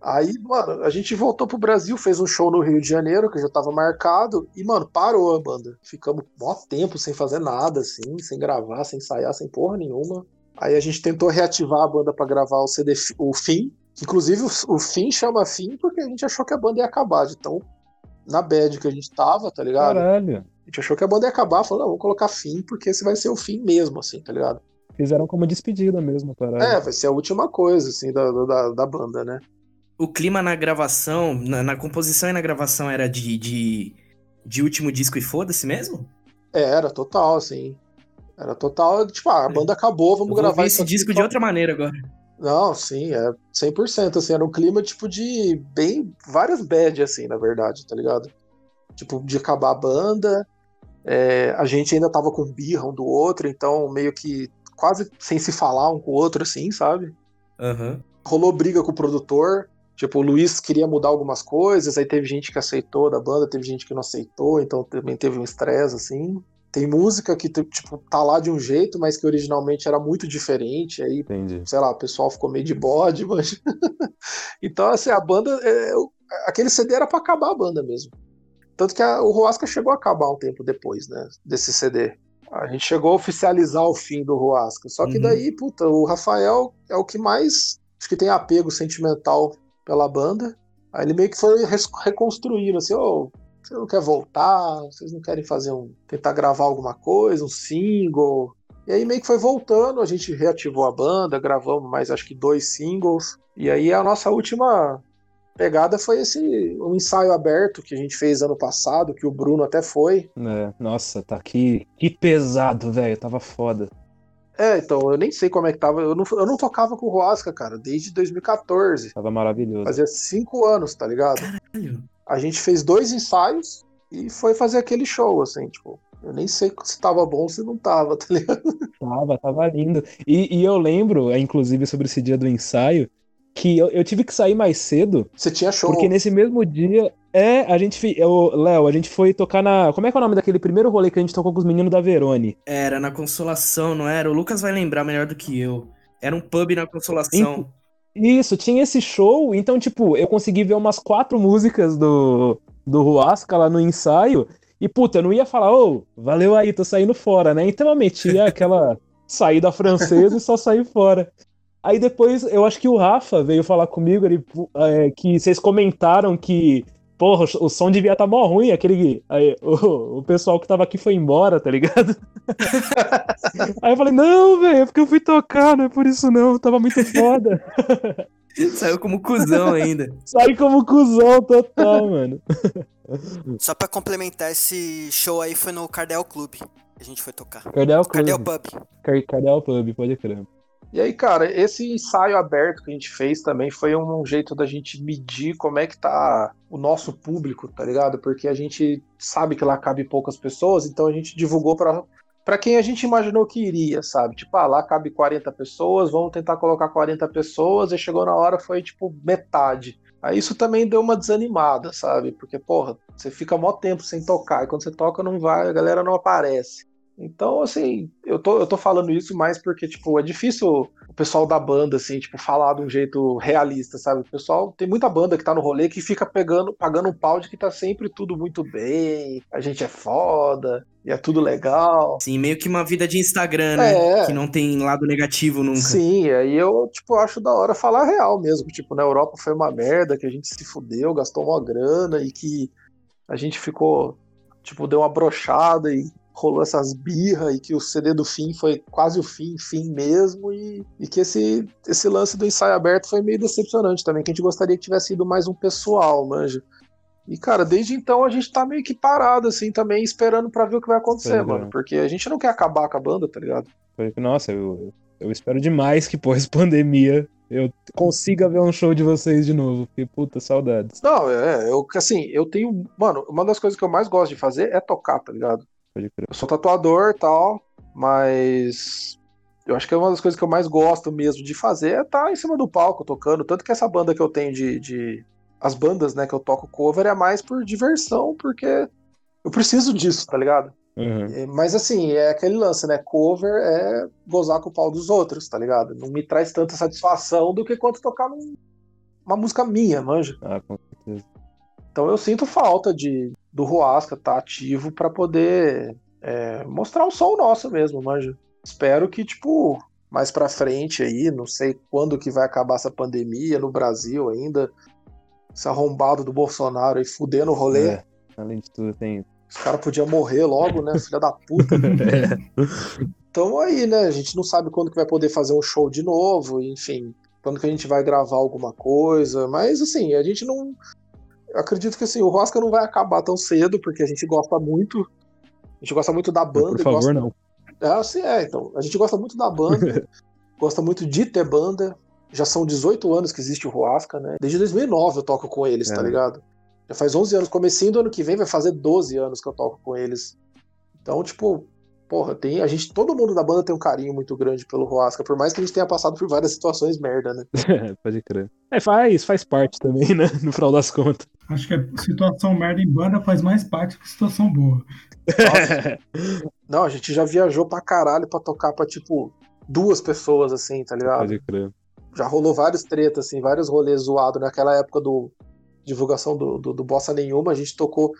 F: Aí, mano, a gente voltou pro Brasil, fez um show no Rio de Janeiro, que já tava marcado, e, mano, parou a banda. Ficamos mó tempo sem fazer nada, assim, sem gravar, sem ensaiar, sem porra nenhuma. Aí a gente tentou reativar a banda pra gravar o CD, o Fim. Inclusive, o, o Fim chama Fim porque a gente achou que a banda ia acabar, de tão na bad que a gente tava, tá ligado?
C: Caralho.
F: A gente achou que a banda ia acabar, falou, não, vamos colocar Fim, porque esse vai ser o fim mesmo, assim, tá ligado?
C: Fizeram como despedida mesmo, parada.
F: É, vai ser a última coisa, assim, da, da, da banda, né?
H: O clima na gravação, na, na composição e na gravação era de, de, de último disco e foda-se mesmo?
F: É, era total, assim. Era total, tipo, ah, a banda acabou,
H: Eu
F: vamos
H: vou
F: gravar
H: esse disco de outra maneira agora.
F: Não, sim, é 100%, assim, era um clima, tipo, de bem, várias bad, assim, na verdade, tá ligado? Tipo, de acabar a banda, é, a gente ainda tava com birra um do outro, então meio que quase sem se falar um com o outro, assim, sabe?
H: Aham.
F: rolou briga com o produtor. Tipo, o Luiz queria mudar algumas coisas, aí teve gente que aceitou da banda, teve gente que não aceitou, então também teve um estresse, assim. Tem música que, tipo, tá lá de um jeito, mas que originalmente era muito diferente, aí,
C: Entendi.
F: sei lá, o pessoal ficou meio de bode, mas... então, assim, a banda... é, o- aquele CD era pra acabar a banda mesmo. Tanto que a- o Roasca chegou a acabar um tempo depois, né, desse CD. A gente chegou a oficializar o fim do Roasca. Só que
H: Uhum.
F: daí, puta, o Rafael é o que mais acho que tem apego sentimental pela banda. Aí ele meio que foi reconstruindo, assim, ô, você não quer voltar? Vocês não querem fazer um. tentar gravar alguma coisa, um single? E aí meio que foi voltando, a gente reativou a banda, gravamos mais acho que dois singles. E aí a nossa última pegada foi esse um ensaio aberto que a gente fez ano passado, que o Bruno até foi.
C: É, nossa, tá aqui. Que pesado, velho. Tava foda.
F: É, então, eu nem sei como é que tava. Eu não, eu não tocava com o Roasca, cara, desde 2014.
C: Tava maravilhoso.
F: Fazia cinco anos, tá ligado?
H: Caralho.
F: A gente fez dois ensaios e foi fazer aquele show, assim, tipo. Eu nem sei se tava bom ou se não tava, tá ligado?
C: Tava, tava lindo. E, e eu lembro, é, inclusive, sobre esse dia do ensaio, que eu, eu tive que sair mais cedo,
F: Você tinha show.
C: porque nesse mesmo dia. É, a gente. Léo, a gente foi tocar na. Como é que é o nome daquele primeiro rolê que a gente tocou com os meninos da Verone?
H: Era na Consolação, não era? O Lucas vai lembrar melhor do que eu. Era um pub na Consolação.
C: Isso, tinha esse show, então, tipo, eu consegui ver umas quatro músicas do, do Ruasca lá no ensaio, e, puta, eu não ia falar, ô, valeu aí, tô saindo fora, né? Então eu metia aquela saí da francesa e só saí fora. Aí depois, eu acho que o Rafa veio falar comigo ele, é, que vocês comentaram que, porra, o som devia estar tá mó ruim, aquele. Aí, o, o pessoal que tava aqui foi embora, tá ligado? aí eu falei, não, velho, é porque eu fui tocar, não é por isso não, tava muito foda.
H: Saiu como cuzão ainda.
C: Saí como cuzão total, mano.
D: Só pra complementar, esse show aí foi no Cardel Club. A gente foi tocar.
C: Cardel Club.
D: Cardel Pub.
C: Car Cardel Pub, pode crer.
F: E aí, cara, esse ensaio aberto que a gente fez também foi um jeito da gente medir como é que tá o nosso público, tá ligado? Porque a gente sabe que lá cabe poucas pessoas, então a gente divulgou para para quem a gente imaginou que iria, sabe? Tipo, ah, lá cabe 40 pessoas, vamos tentar colocar 40 pessoas, e chegou na hora foi tipo metade. Aí isso também deu uma desanimada, sabe? Porque, porra, você fica mó tempo sem tocar, e quando você toca não vai, a galera não aparece. Então, assim, eu tô, eu tô falando isso mais porque, tipo, é difícil o pessoal da banda, assim, tipo, falar de um jeito realista, sabe? O pessoal, tem muita banda que tá no rolê que fica pegando, pagando um pau de que tá sempre tudo muito bem, a gente é foda, e é tudo legal.
H: Sim, meio que uma vida de Instagram, né?
F: É.
H: Que não tem lado negativo nunca.
F: Sim, aí eu, tipo, acho da hora falar real mesmo. Tipo, na Europa foi uma merda, que a gente se fudeu, gastou uma grana e que a gente ficou, tipo, deu uma brochada e rolou essas birras e que o CD do fim foi quase o fim, fim mesmo, e, e que esse, esse lance do ensaio aberto foi meio decepcionante também, que a gente gostaria que tivesse sido mais um pessoal, manja. E, cara, desde então a gente tá meio que parado, assim, também, esperando pra ver o que vai acontecer, mano. Porque a gente não quer acabar com a banda, tá ligado?
C: Nossa, eu, eu espero demais que pós-pandemia eu consiga ver um show de vocês de novo. Porque, puta, saudades.
F: Não, é, eu, assim, eu tenho. Mano, uma das coisas que eu mais gosto de fazer é tocar, tá ligado?
C: Pode crer.
F: Eu sou tatuador e tal, mas eu acho que é uma das coisas que eu mais gosto mesmo de fazer é estar em cima do palco tocando. Tanto que essa banda que eu tenho de. de- As bandas, né, que eu toco cover é mais por diversão, porque eu preciso disso, tá ligado?
C: Uhum.
F: É, Mas assim, é aquele lance, né? Cover é gozar com o pau dos outros, tá ligado? Não me traz tanta satisfação do que quanto tocar num- uma música minha, manja.
C: Ah, com certeza.
F: Então eu sinto falta de do Ruasca estar ativo pra poder é, mostrar o som nosso mesmo, manja. Espero que, tipo, mais pra frente aí, não sei quando que vai acabar essa pandemia no Brasil ainda, esse arrombado do Bolsonaro aí fudendo o rolê.
C: É, além de tudo, tem.
F: Os caras podiam morrer logo, né? Filha da puta. Então aí, né? A gente não sabe quando que vai poder fazer um show de novo, enfim, quando que a gente vai gravar alguma coisa. Mas assim, a gente não. Eu acredito que assim, o Rosca não vai acabar tão cedo, porque a gente gosta muito. A gente gosta muito da banda.
C: Por favor,
F: gosta...
C: não.
F: Ah, sim, é, então. A gente gosta muito da banda, gosta muito de ter banda. Já são 18 anos que existe o Ruasca, né? Desde 2009 eu toco com eles, tá
C: É.
F: ligado? Já faz 11 anos. Comecinho do ano que vem vai fazer 12 anos que eu toco com eles. Então, tipo, porra, tem, a gente, todo mundo da banda tem um carinho muito grande pelo Ruasca, por mais que a gente tenha passado por várias situações merda, né?
C: Pode crer. É, faz, faz parte também, né? No final das contas.
E: Acho que a situação merda em banda faz mais parte que situação boa.
F: Não, a gente já viajou pra caralho pra tocar pra, tipo, duas pessoas, assim, tá ligado?
C: Pode crer.
F: já rolou vários tretas, assim, vários rolês zoados naquela época do divulgação do, do, do Bossa Nenhuma, a gente tocou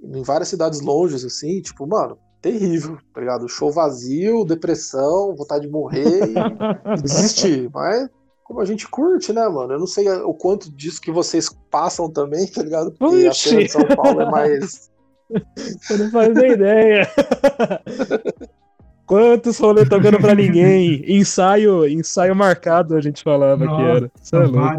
F: em várias cidades longes, assim, tipo, mano, terrível, tá ligado? Show vazio, depressão, vontade de morrer e, desistir. Mas como a gente curte, né, mano? Eu não sei o quanto disso que vocês passam também, tá ligado? Porque a cena de São Paulo é mais.
C: Você não faz nem ideia. Quantos rolês tocando pra ninguém? Ensaio, ensaio marcado, a gente falava que era. Isso é louco.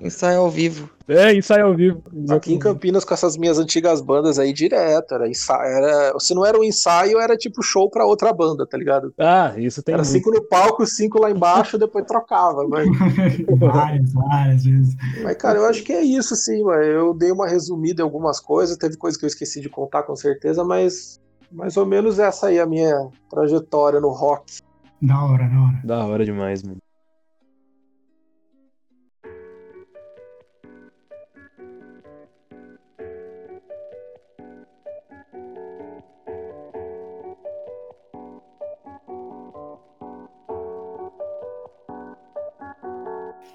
G: Ensaio ao vivo.
C: É, ensaio ao vivo.
F: Aqui em Campinas, com essas minhas antigas bandas aí, direto. Era ensaio, era, se não era um ensaio, era tipo show pra outra banda, tá ligado?
C: Ah, isso tem
F: Era
C: muito.
F: cinco no palco, cinco lá embaixo, depois trocava. Mas,
E: várias, várias vezes.
F: mas, cara, eu acho que é isso, sim, mano. Eu dei uma resumida em algumas coisas, teve coisa que eu esqueci de contar com certeza, mas mais ou menos essa aí é a minha trajetória no rock.
E: Da hora, da hora.
C: Da hora demais, mano.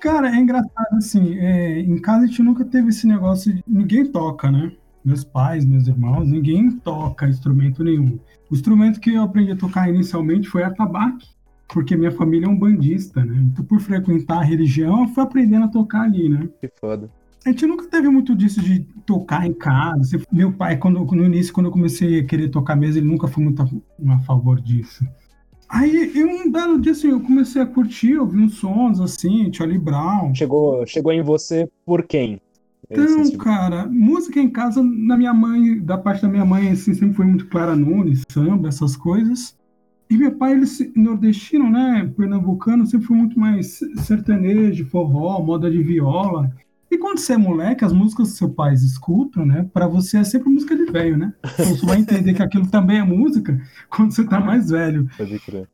E: Cara, é engraçado assim, é, em casa a gente nunca teve esse negócio de ninguém toca, né? meus pais, meus irmãos, ninguém toca instrumento nenhum. O instrumento que eu aprendi a tocar inicialmente foi atabaque, porque minha família é um bandista, né? Então, por frequentar a religião, eu fui aprendendo a tocar ali, né?
C: Que foda.
E: A gente nunca teve muito disso de tocar em casa. Meu pai, quando, no início, quando eu comecei a querer tocar mesmo, ele nunca foi muito a, a favor disso. Aí, eu, um belo dia, assim, eu comecei a curtir, ouvir uns sons, assim, Charlie Brown.
C: Chegou, chegou em você por quem?
E: Então, cara, música em casa, na minha mãe, da parte da minha mãe, assim, sempre foi muito Clara Nunes, samba, essas coisas. E meu pai, ele nordestino, né, pernambucano, sempre foi muito mais sertanejo, forró, moda de viola. E quando você é moleque, as músicas que seus pais escutam, né? Pra você é sempre música de velho, né? Então você vai entender que aquilo também é música quando você tá mais velho.
C: Pode crer.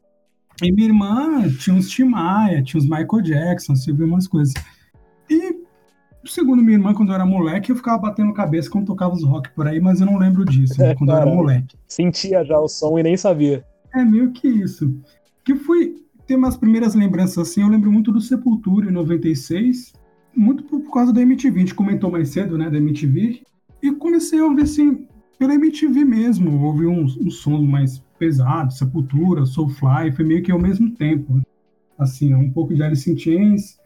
E: E minha irmã tinha uns Tim Maia, tinha uns Michael Jackson, você viu umas coisas. E, segundo minha irmã, quando eu era moleque, eu ficava batendo cabeça quando tocava os rock por aí, mas eu não lembro disso, né, quando eu era moleque.
C: Sentia já o som e nem sabia.
E: É meio que isso. Que fui ter umas primeiras lembranças assim, eu lembro muito do Sepultura em 96 muito por, causa da MTV. A gente comentou mais cedo, né, da MTV. E comecei a ouvir, assim, pela MTV mesmo. Ouvi uns, uns sons mais pesados, Sepultura, Soulfly, foi meio que ao mesmo tempo. Assim, um pouco de Alice in Chains.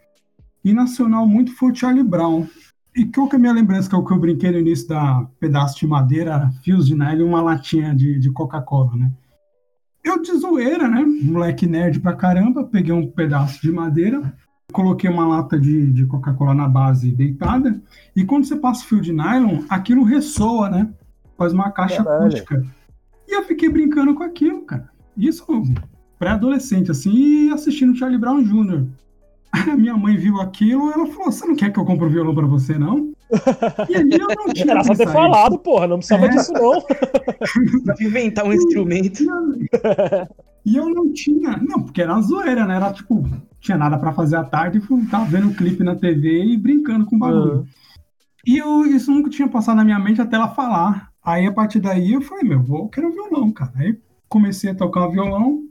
E: E nacional muito foi o Charlie Brown. E qual que é a minha lembrança, que é o que eu brinquei no início da pedaço de madeira, fios de nylon e uma latinha de, de Coca-Cola, né? Eu de zoeira, né? Moleque nerd pra caramba, peguei um pedaço de madeira, coloquei uma lata de, de Coca-Cola na base deitada, e quando você passa o fio de nylon, aquilo ressoa, né? Faz uma caixa
C: Caralho.
E: acústica. E eu fiquei brincando com aquilo, cara. Isso pré-adolescente, assim, e assistindo Charlie Brown Jr. A minha mãe viu aquilo ela falou: Você não quer que eu compre um violão pra você, não? E ali eu não tinha.
C: Era só ter falado, porra, não precisava
E: É.
C: disso não.
B: Pra inventar um instrumento.
E: E eu não tinha, não, porque era uma zoeira, né? Era tipo, tinha nada pra fazer à tarde, fui- tava vendo o clipe na TV e brincando com o bagulho.
C: Uhum.
E: E eu, isso nunca tinha passado na minha mente até ela falar. Aí a partir daí eu falei, meu, vou quero um violão, cara. Aí comecei a tocar violão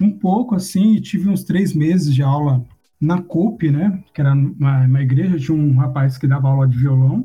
E: um pouco assim, e tive uns três meses de aula na CUP, né? Que era uma, uma igreja, tinha um rapaz que dava aula de violão.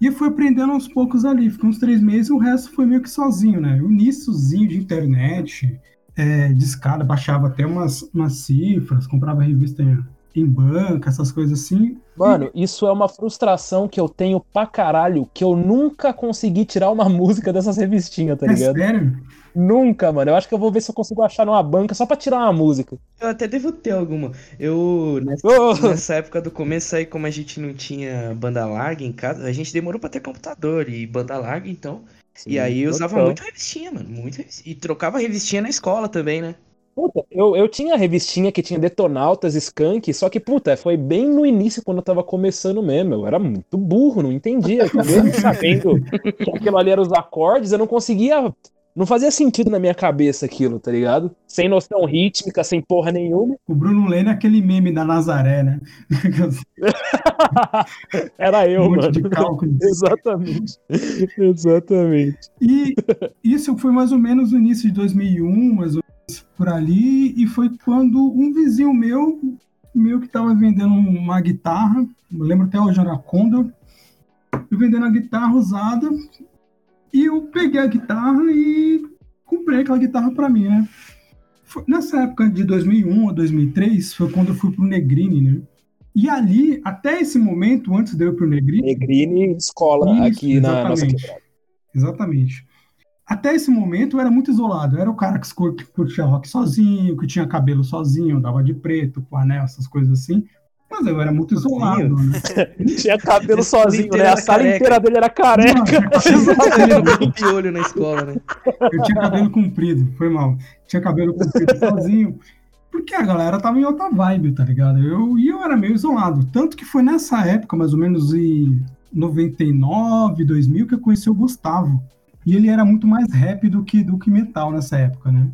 E: E eu fui aprendendo aos poucos ali. Fiquei uns três meses e o resto foi meio que sozinho, né? O iníciozinho de internet, é, de escada, baixava até umas, umas cifras, comprava revista em, em banca, essas coisas assim.
C: Mano, isso é uma frustração que eu tenho pra caralho, que eu nunca consegui tirar uma música dessas revistinhas, tá
E: é
C: ligado?
E: sério?
C: Nunca, mano. Eu acho que eu vou ver se eu consigo achar numa banca só pra tirar uma música.
B: Eu até devo ter alguma. Eu, nessa,
C: Ô,
B: nessa época do começo aí, como a gente não tinha banda larga em casa, a gente demorou pra ter computador e banda larga, então. E aí eu usava muito revistinha, mano. Muito revistinha. E trocava revistinha na escola também, né?
C: Puta, eu, eu tinha a revistinha que tinha Detonautas, Skunk, só que, puta, foi bem no início quando eu tava começando mesmo. Eu era muito burro, não entendia. Mesmo sabendo que aquilo ali era os acordes, eu não conseguia. Não fazia sentido na minha cabeça aquilo, tá ligado? Sem noção rítmica, sem porra nenhuma.
E: O Bruno Leno é aquele meme da Nazaré, né?
C: Era eu,
E: um monte
C: mano.
E: de.
C: Exatamente. Exatamente.
E: E isso foi mais ou menos no início de 2001, mais ou menos por ali, e foi quando um vizinho meu, meu que estava vendendo uma guitarra, eu lembro até hoje era Condor, eu vendendo a guitarra usada, e eu peguei a guitarra e comprei aquela guitarra para mim, né? Foi- nessa época de 2001 a 2003 foi quando eu fui pro Negrini, né? E ali, até esse momento, antes de eu ir pro Negrini,
C: Negrini escola
E: Isso,
C: aqui na nossa
E: exatamente.
C: quebrada.
E: Exatamente. Até esse momento eu era muito isolado. Eu era o cara que curtia rock sozinho, que tinha cabelo sozinho, andava de preto, com anel, essas coisas assim. Mas eu era muito isolado. Né?
C: Tinha cabelo sozinho, né? A sala
B: careca.
C: inteira dele era careca.
E: Não, tinha
B: Ele
E: cabelo,
B: com piolho na escola, né?
E: eu tinha cabelo comprido, foi mal. Tinha cabelo comprido sozinho. Porque a galera tava em outra vibe, tá ligado? Eu, e eu era meio isolado. Tanto que foi nessa época, mais ou menos em 99, 2000, que eu conheci o Gustavo. E ele era muito mais rap do que, do que metal nessa época, né?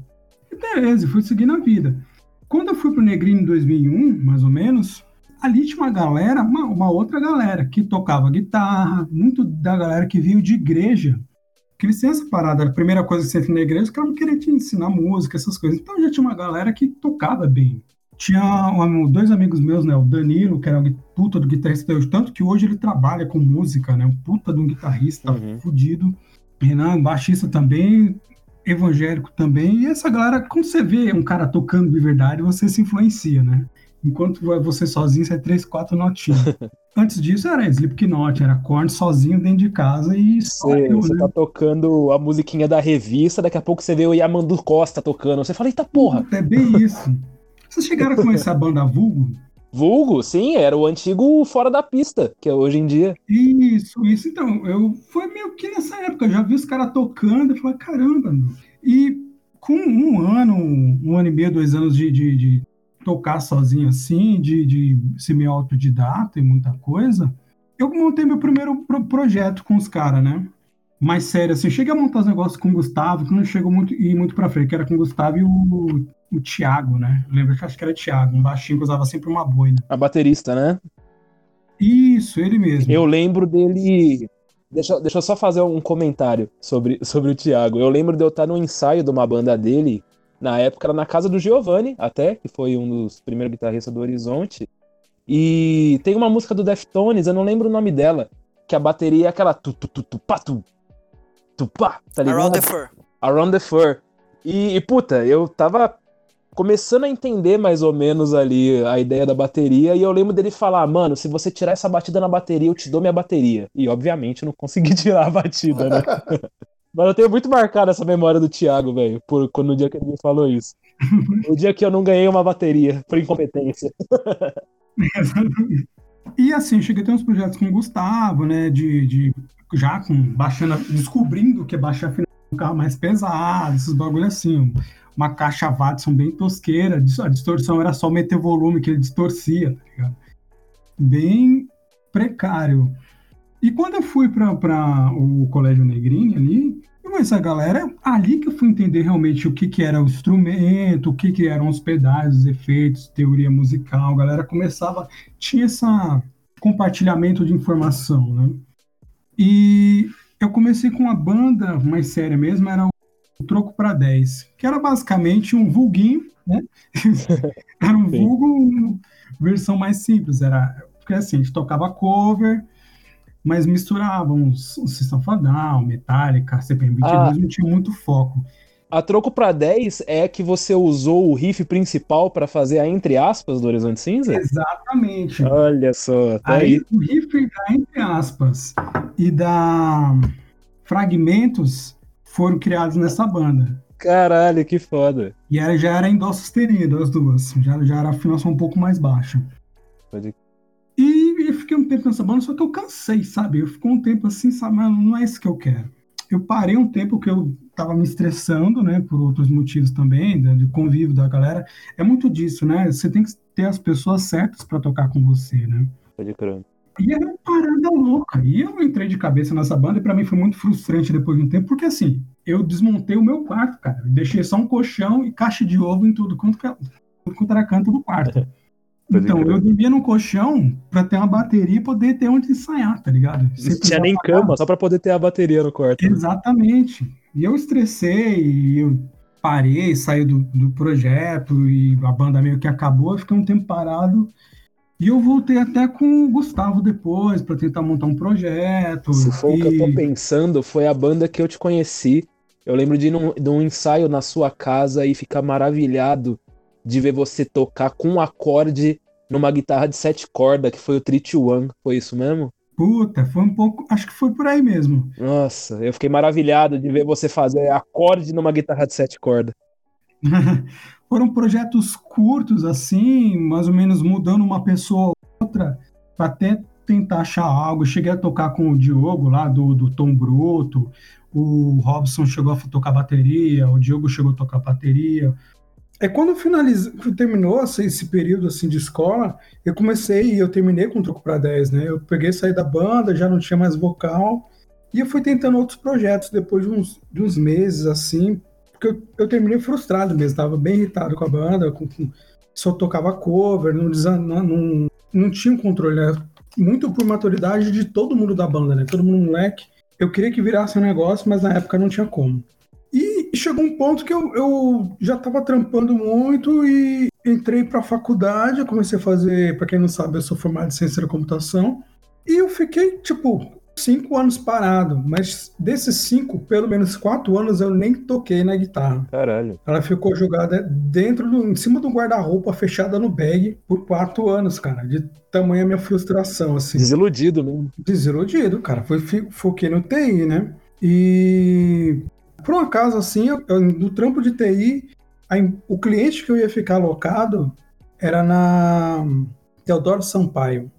E: E beleza, fui seguir na vida. Quando eu fui pro Negrinho em 2001, mais ou menos, ali tinha uma galera, uma, uma outra galera, que tocava guitarra, muito da galera que veio de igreja. Que eles têm essa parada, a primeira coisa que você entra na igreja, os caras vão querer te ensinar música, essas coisas. Então já tinha uma galera que tocava bem. tinha um- dois amigos meus, né? O Danilo, que era um puta do guitarrista, hoje, tanto que hoje ele trabalha com música, né? Um puta de um guitarrista
C: Uhum.
E: fudido. Renan, baixista também, evangélico também. E essa galera, quando você vê um cara tocando de verdade, você se influencia, né? Enquanto você sozinho, você é três, quatro notinhas. Antes disso era Slipknot, era Korn sozinho dentro de casa e só
C: Você,
E: eu,
C: você
E: né?
C: tá tocando a musiquinha da revista, daqui a pouco você vê o Yamandu Costa tocando. Você fala, eita porra.
E: É bem isso. Vocês chegaram a conhecer a banda Vulgo?
C: Vulgo, sim, era o antigo Fora da Pista, que é hoje em dia.
E: Isso, isso. Então, eu foi meio que nessa época, eu já vi os caras tocando e falei, caramba, meu. E com um ano, um ano e meio, dois anos de, de, de tocar sozinho assim, de, de ser meio autodidata e muita coisa, eu montei meu primeiro pro- projeto com os caras, né? Mais sério, assim, eu cheguei a montar os negócios com o Gustavo, que não chegou muito, ir muito pra frente, que era com o Gustavo e o, o Thiago, né? Eu lembro que acho que era Thiago, um baixinho que usava sempre uma boina.
C: A baterista, né?
E: Isso, ele mesmo.
C: Eu lembro dele. Deixa, deixa eu só fazer um comentário sobre, sobre o Thiago. Eu lembro de eu estar no ensaio de uma banda dele. Na época era na casa do Giovanni, até, que foi um dos primeiros guitarristas do Horizonte. E tem uma música do Deftones, eu não lembro o nome dela, que a bateria é aquela tu tu tu tu pá tu tu pá, tá ligado?
D: Around the Fur.
C: Around the Fur. E, e, puta, eu tava começando a entender mais ou menos ali a ideia da bateria, e eu lembro dele falar, mano, se você tirar essa batida na bateria, eu te dou minha bateria. E obviamente eu não consegui tirar a batida, né? Mas eu tenho muito marcado essa memória do Thiago, velho, por quando no dia que ele me falou isso. O dia que eu não ganhei uma bateria por incompetência.
E: E assim, cheguei a ter uns projetos com o Gustavo, né? De, de já com baixando, descobrindo que é baixar um carro mais pesado, esses bagulho assim. Uma caixa Watson bem tosqueira, a distorção era só meter volume que ele distorcia, tá ligado? Bem precário. E quando eu fui para o Colégio Negrini ali, conheci a galera, ali que eu fui entender realmente o que, que era o instrumento, o que, que eram os pedais, os efeitos, teoria musical. A galera começava, tinha esse compartilhamento de informação, né? E eu comecei com uma banda mais séria mesmo, era o Troco para 10, que era basicamente um vulguinho, né? era um vulgo, versão mais simples, era porque assim, a gente tocava cover, mas misturava uns, uns System of Down, Metallica, CPM 22,
C: Ah.
E: não tinha muito foco.
C: A troco pra 10 é que você usou o riff principal pra fazer a entre aspas do Horizonte Cinza?
E: Exatamente.
C: Olha só, tá aí.
E: Aí o riff da entre aspas e da fragmentos foram criados nessa banda.
C: Caralho, que foda.
E: E era, já era em dó sustenido as duas. Já, já era a afinação um pouco mais baixa.
C: Pode-
E: fiquei um tempo nessa banda, só que eu cansei, sabe? Eu fiquei um tempo assim, sabe? Mas não é isso que eu quero. Eu parei um tempo que eu tava me estressando, né? Por outros motivos também, de convívio da galera. É muito disso, né? Você tem que ter as pessoas certas para tocar com você, né?
C: Pode crer.
E: E era uma parada louca. E eu entrei de cabeça nessa banda e pra mim foi muito frustrante depois de um tempo, porque assim, eu desmontei o meu quarto, cara. Deixei só um colchão e caixa de ovo em tudo quanto, que- tudo quanto era canto do quarto.
C: Pode
E: Então,
C: crer.
E: eu dormia num colchão pra ter uma bateria e poder ter onde ensaiar, tá ligado?
C: Não
E: Sem
C: tinha nem
E: pagar.
C: cama, só pra poder ter a bateria no quarto. né?
E: Exatamente. E eu estressei, e eu parei, saí do, do projeto e a banda meio que acabou, eu fiquei um tempo parado. E eu voltei até com o Gustavo depois pra tentar montar um projeto.
C: Se for o que eu tô
E: e-
C: pensando, foi a banda que eu te conheci. Eu lembro de ir num, de um ensaio na sua casa e ficar maravilhado de ver você tocar com um acorde numa guitarra de sete cordas, que foi o Treat One. Foi isso mesmo?
E: Puta, foi um pouco. Acho que foi por aí mesmo.
C: Nossa, eu fiquei maravilhado de ver você fazer acorde numa guitarra de sete cordas.
E: Foram projetos curtos, assim, mais ou menos mudando uma pessoa ou outra, pra até tentar achar algo. Eu cheguei a tocar com o Diogo lá do, do Tom Bruto, o Robson chegou a tocar bateria, o Diogo chegou a tocar bateria. É quando finaliz... terminou esse, esse período assim de escola, eu comecei e eu terminei com o Troco para 10, né? Eu peguei saí da banda, já não tinha mais vocal, e eu fui tentando outros projetos depois de uns, de uns meses assim, porque eu, eu terminei frustrado mesmo, tava bem irritado com a banda, com, com- só tocava cover, não, não, não, não tinha um controle, né? Muito por maturidade de todo mundo da banda, né? Todo mundo moleque. Eu queria que virasse um negócio, mas na época não tinha como. E chegou um ponto que eu, eu já tava trampando muito e entrei para a faculdade, eu comecei a fazer, para quem não sabe, eu sou formado em ciência da computação, e eu fiquei, tipo, cinco anos parado, mas desses cinco, pelo menos quatro anos eu nem toquei na guitarra.
C: Caralho.
E: Ela ficou jogada dentro do, em cima do guarda-roupa, fechada no bag, por quatro anos, cara, de tamanha minha frustração, assim.
C: Desiludido mesmo.
E: Desiludido, cara, foi, foquei no TI, né? E por um acaso, assim, eu, eu- no trampo de TI, a o cliente que eu ia ficar alocado era na Teodoro Sampaio.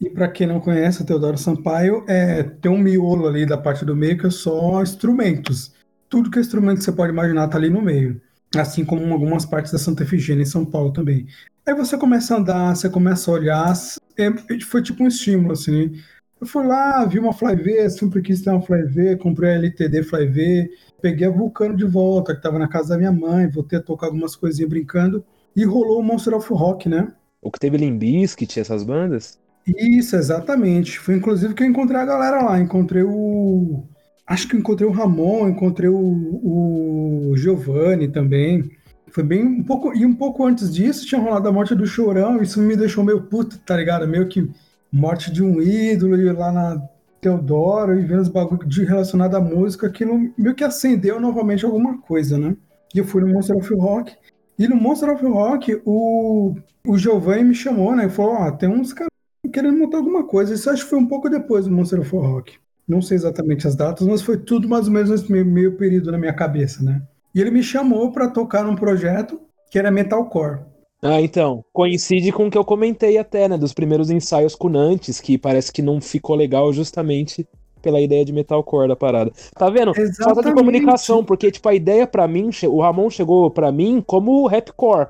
E: E para quem não conhece, a Teodoro Sampaio é, tem um miolo ali da parte do meio que é só instrumentos. Tudo que é instrumento que você pode imaginar tá ali no meio. Assim como algumas partes da Santa Efigênia em São Paulo também. Aí você começa a andar, você começa a olhar, é, foi tipo um estímulo, assim. Eu fui lá, vi uma Fly V, sempre quis ter uma Fly V, comprei a LTD Fly V, peguei a Vulcano de volta, que tava na casa da minha mãe, voltei a tocar algumas coisinhas brincando, e rolou o Monster of Rock, né?
C: O que teve Limbiskit, essas bandas?
E: Isso, exatamente. Foi inclusive que eu encontrei a galera lá. Encontrei o. Acho que encontrei o Ramon, encontrei o, o Giovanni também. Foi bem um pouco. E um pouco antes disso tinha rolado a morte do Chorão. Isso me deixou meio puto, tá ligado? Meio que morte de um ídolo e lá na Teodoro e vendo os bagulho de relacionado à música, aquilo meio que acendeu novamente alguma coisa, né? E eu fui no Monster of Rock. E no Monster of Rock, o, o Giovanni me chamou, né? E falou: Ó, tem uns caras querendo montar alguma coisa. Isso acho que foi um pouco depois do Monster of Rock. Não sei exatamente as datas, mas foi tudo mais ou menos nesse meio, meio período na minha cabeça, né? E ele me chamou para tocar num projeto que era metalcore.
C: Ah, então. Coincide com o que eu comentei até, né? Dos primeiros ensaios com Nantes, que parece que não ficou legal justamente pela ideia de metalcore da parada. Tá vendo? Falta de comunicação, porque, tipo, a ideia pra mim, o Ramon chegou pra mim como rapcore.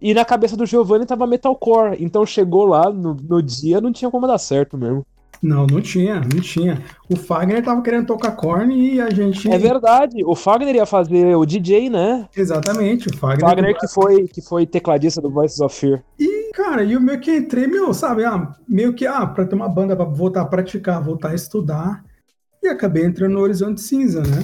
C: E na cabeça do Giovanni tava metalcore. Então chegou lá no, no dia, não tinha como dar certo mesmo.
E: Não, não tinha, não tinha. O Fagner tava querendo tocar corn e a gente.
C: É verdade, o Fagner ia fazer o DJ, né?
E: Exatamente, o Fagner.
C: Fagner que foi, que foi tecladista do Voices of Fear.
E: E, cara, e eu meio que entrei, meu, sabe? Ah, meio que, ah, pra ter uma banda pra voltar a praticar, voltar a estudar. E acabei entrando no Horizonte Cinza, né?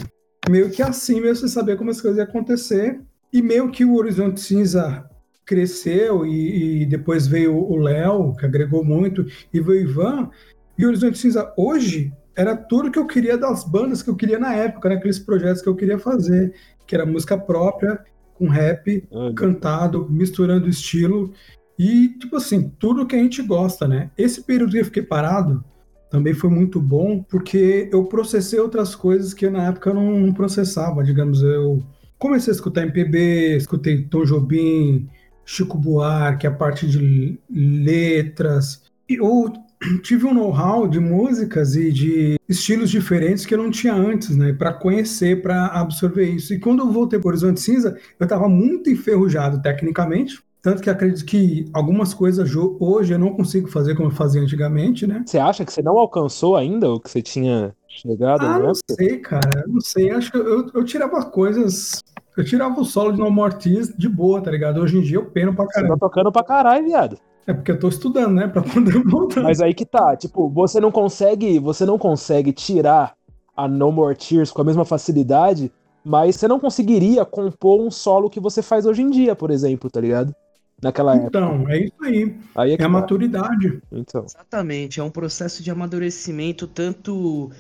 E: Meio que assim, meio sem saber como as coisas iam acontecer. E meio que o Horizonte Cinza cresceu e, e depois veio o Léo, que agregou muito, e veio o Ivan. E o Horizonte Cinza hoje era tudo que eu queria das bandas que eu queria na época, naqueles projetos que eu queria fazer, que era música própria, com rap, cantado, misturando estilo. E, tipo assim, tudo que a gente gosta, né? Esse período que eu fiquei parado também foi muito bom, porque eu processei outras coisas que na época eu não, não processava, digamos, eu comecei a escutar MPB, escutei Tom Jobim, Chico Buarque, a parte de letras, e eu tive um know-how de músicas e de estilos diferentes que eu não tinha antes, né? Para conhecer, para absorver isso. E quando eu voltei para Horizonte Cinza, eu estava muito enferrujado tecnicamente. Tanto que acredito que algumas coisas hoje eu não consigo fazer como eu fazia antigamente, né?
C: Você acha que você não alcançou ainda o que você tinha chegado
E: Ah, não
C: época?
E: sei, cara. Não sei. Acho que eu, eu tirava coisas. Eu tirava o solo de No More Tears de boa, tá ligado? Hoje em dia eu peno pra
C: Você tá tocando pra caralho, viado.
E: É porque eu tô estudando, né? Pra poder voltar.
C: Mas aí que tá, tipo, você não consegue, você não consegue tirar a No More Tears com a mesma facilidade, mas você não conseguiria compor um solo que você faz hoje em dia, por exemplo, tá ligado? Naquela época.
E: Então, é isso aí.
C: Aí é
E: É a
C: tá.
E: maturidade.
C: Então.
B: Exatamente, é um processo de amadurecimento tanto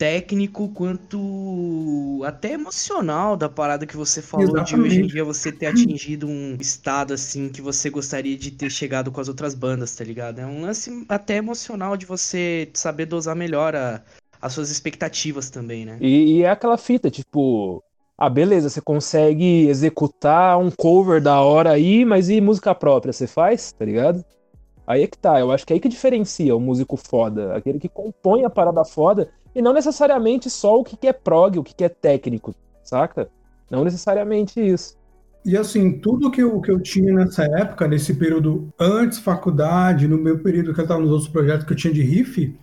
B: técnico quanto até emocional da parada que você falou de hoje em
E: Exatamente.
B: dia você ter atingido um estado assim que você gostaria de ter chegado com as outras bandas, tá ligado? É um lance até emocional de você saber dosar melhor a- as suas expectativas também, né?
C: E, e é aquela fita, tipo, ah, beleza, você consegue executar um cover da hora aí, mas e música própria, você faz, tá ligado? Aí é que tá, eu acho que é aí que diferencia o músico foda, aquele que compõe a parada foda, e não necessariamente só o que é prog, o que é técnico, saca? Não necessariamente isso.
E: E assim, tudo que eu, que eu tinha nessa época, nesse período antes faculdade, no meu período que eu estava nos outros projetos que eu tinha de riff,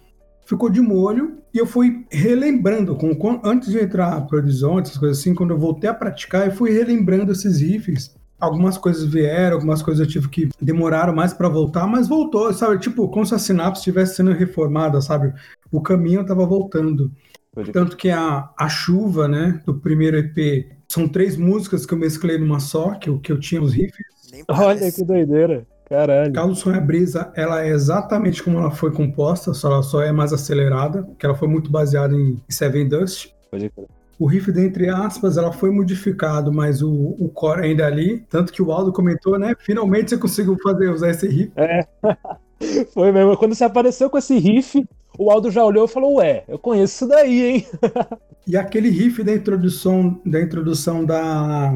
E: ficou de molho e eu fui relembrando, com, com- antes de entrar para Horizonte, essas coisas assim, quando eu voltei a praticar, eu fui relembrando esses riffs. Algumas coisas vieram, algumas coisas eu tive que demoraram mais para voltar, mas voltou, sabe? Tipo, como se a sinapse estivesse sendo reformada, sabe? O caminho estava voltando. Tanto que a, a chuva, né, do primeiro EP, são três músicas que eu mesclei numa só, que eu, que eu tinha os riffs
I: Nem
C: Olha que doideira. Caralho.
E: Carro do Som e a Brisa, ela é exatamente como ela foi composta, só ela só é mais acelerada, que ela foi muito baseada em Seven Dust.
C: Pode crer.
E: O riff, dentre aspas, ela foi modificado, mas o, o core ainda é ali. Tanto que o Aldo comentou, né? Finalmente você conseguiu fazer, usar esse riff.
C: Foi mesmo. Quando você apareceu com esse riff, o Aldo já olhou e falou: Ué, eu conheço isso daí, hein?
E: E aquele riff da introdução da, introdução da,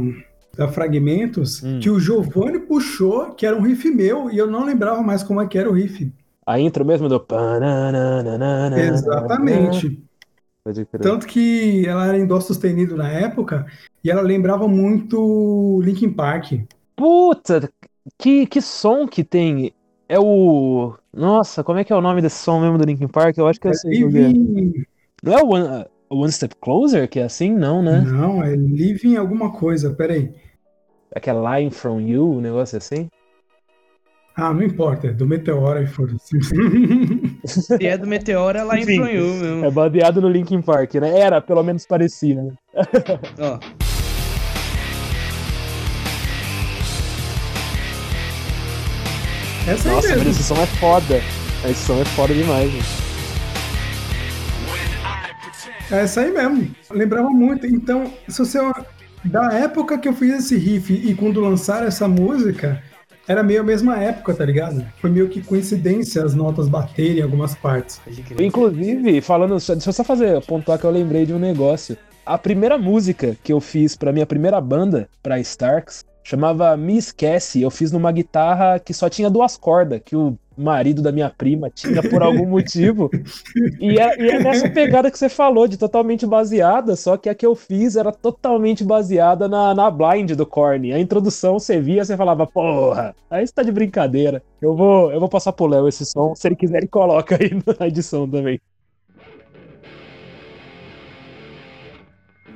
E: da Fragmentos,
C: Hum.
E: que o Giovanni puxou, que era um riff meu, e eu não lembrava mais como é que era o riff.
C: A intro mesmo do.
E: Exatamente.
C: Pode crer.
E: Tanto que ela era em dó sustenido na época, e ela lembrava muito Linkin Park.
C: Puta, que, que som que tem. É o. Nossa, como é que é o nome desse som mesmo do Linkin Park? Eu acho que que é.
E: Living...
C: Não é o One, o One Step Closer, que é assim, não, né?
E: Não, é Living alguma coisa, peraí.
C: Aquela Line From You, um negócio assim.
E: Ah, não importa, é do Meteora e foda-se.
B: Se é do Meteoro, ela
C: Enfim,
B: influiu mesmo.
C: É baseado no Linkin Park, né? Era, pelo menos parecia, né?
B: Ó,
E: Essa aí
C: Nossa,
E: mesmo.
C: mas esse som é foda. Esse som é foda demais, gente.
E: É essa aí mesmo. Lembrava muito. Então, se você. Da época que eu fiz esse riff e quando lançaram essa música, era meio a mesma época, tá ligado? Foi meio que coincidência as notas baterem em algumas partes.
C: Inclusive, falando, deixa eu só fazer, pontuar que eu lembrei de um negócio. A primeira música que eu fiz pra minha primeira banda, pra Starks, chamava Me Esquece. Eu fiz numa guitarra que só tinha duas cordas, que o marido da minha prima tinha por algum motivo. E é, e é nessa pegada que você falou, de totalmente baseada, só que a que eu fiz era totalmente baseada na, na blind do Korn. A introdução você via, você falava, porra, aí você tá de brincadeira. Eu vou, eu vou passar pro Léo esse som, se ele quiser ele coloca aí na edição também.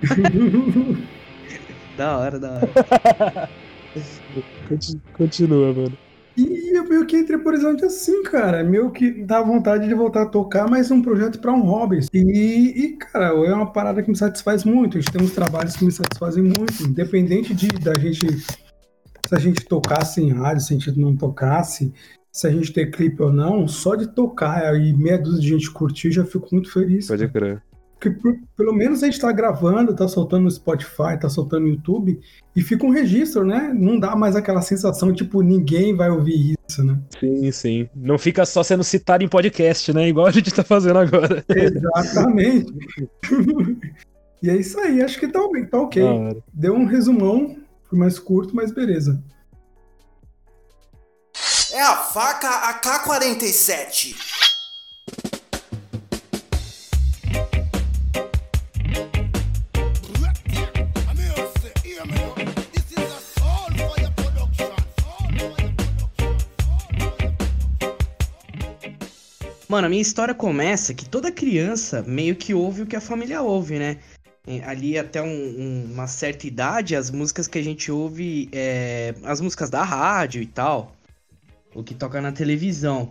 B: Da hora, da hora.
C: Conti- Continua, mano.
E: E eu meio que entrei por horizonte assim, cara. Meio que dá vontade de voltar a tocar, mas é um projeto pra um hobby. E, e, cara, é uma parada que me satisfaz muito. A gente tem uns trabalhos que me satisfazem muito. Independente de da gente. Se a gente tocasse em rádio, se a gente não tocasse, se a gente ter clipe ou não, só de tocar e meia dúzia de gente curtir, já fico muito feliz.
C: crer.
E: Porque por- pelo menos a gente tá gravando, tá soltando no Spotify, tá soltando no YouTube, e fica um registro, né? Não dá mais aquela sensação, tipo, ninguém vai ouvir isso, né?
C: Sim, sim. Não fica só sendo citado em podcast, né? Igual a gente tá fazendo agora.
E: Exatamente. e é isso aí, acho que tá, tá ok.
C: Hora.
E: Deu um resumão, foi mais curto, mas beleza.
D: É a faca AK-47.
B: Mano, a minha história começa que toda criança meio que ouve o que a família ouve, né? É, Ali até um- um- uma certa idade, as músicas que a gente ouve, é, as músicas da rádio e tal, o que toca na televisão.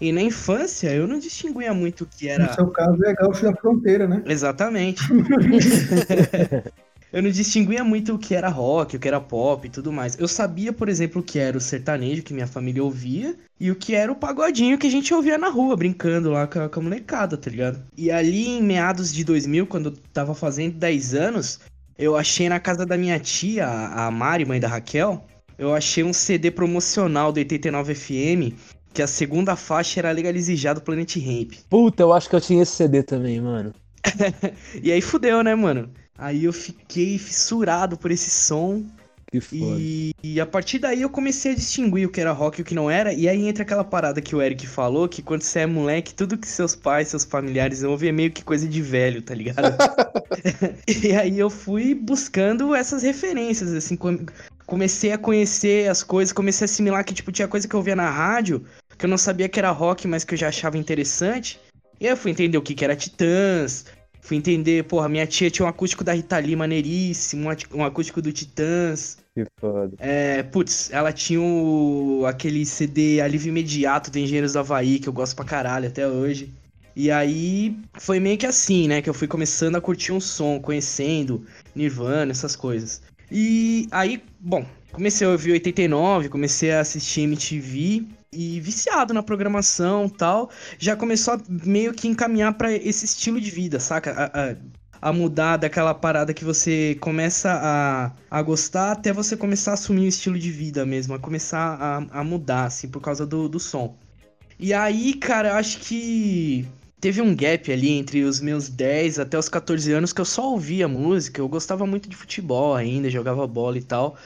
B: E na infância eu não distinguia muito o que era.
E: No seu caso é Gaúcho da Fronteira, né?
B: Exatamente. eu não distinguia muito o que era rock, o que era pop e tudo mais. Eu sabia, por exemplo, o que era o sertanejo que minha família ouvia e o que era o pagodinho que a gente ouvia na rua, brincando lá com a, com a molecada, tá ligado? E ali em meados de 2000, quando eu tava fazendo 10 anos, eu achei na casa da minha tia, a Mari, mãe da Raquel, eu achei um CD promocional do 89 FM. Que a segunda faixa era Legalize Já do Planet Ramp.
C: Puta, eu acho que eu tinha esse CD também, mano.
B: E aí fudeu, né, mano? Aí eu fiquei fissurado por esse som.
C: Que foda.
B: E, e a partir daí eu comecei a distinguir o que era rock e o que não era. E aí entra aquela parada que o Eric falou: que quando você é moleque, tudo que seus pais, seus familiares ouvem é meio que coisa de velho, tá ligado? e aí eu fui buscando essas referências, assim. com- Comecei a conhecer as coisas, comecei a assimilar que, tipo, tinha coisa que eu via na rádio, que eu não sabia que era rock, mas que eu já achava interessante. E aí eu fui entender o que, que era Titãs, Fui entender, porra, minha tia tinha um acústico da Rita Lee maneiríssimo, um acústico do Titãs.
C: Que foda.
B: É, putz, ela tinha o, aquele CD Alívio Imediato do Engenheiros do Havaí, que eu gosto pra caralho até hoje. E aí foi meio que assim, né? Que eu fui começando a curtir um som, conhecendo Nirvana, essas coisas. E aí, bom, comecei a ouvir 89, comecei a assistir MTV e viciado na programação tal, já começou a meio que encaminhar para esse estilo de vida, saca? A, a, a, mudar daquela parada que você começa a, a gostar até você começar a assumir o estilo de vida mesmo, a começar a, a mudar, assim, por causa do, do som. E aí, cara, eu acho que teve um gap ali entre os meus 10 até os 14 anos que eu só ouvia música, eu gostava muito de futebol ainda, jogava bola e tal.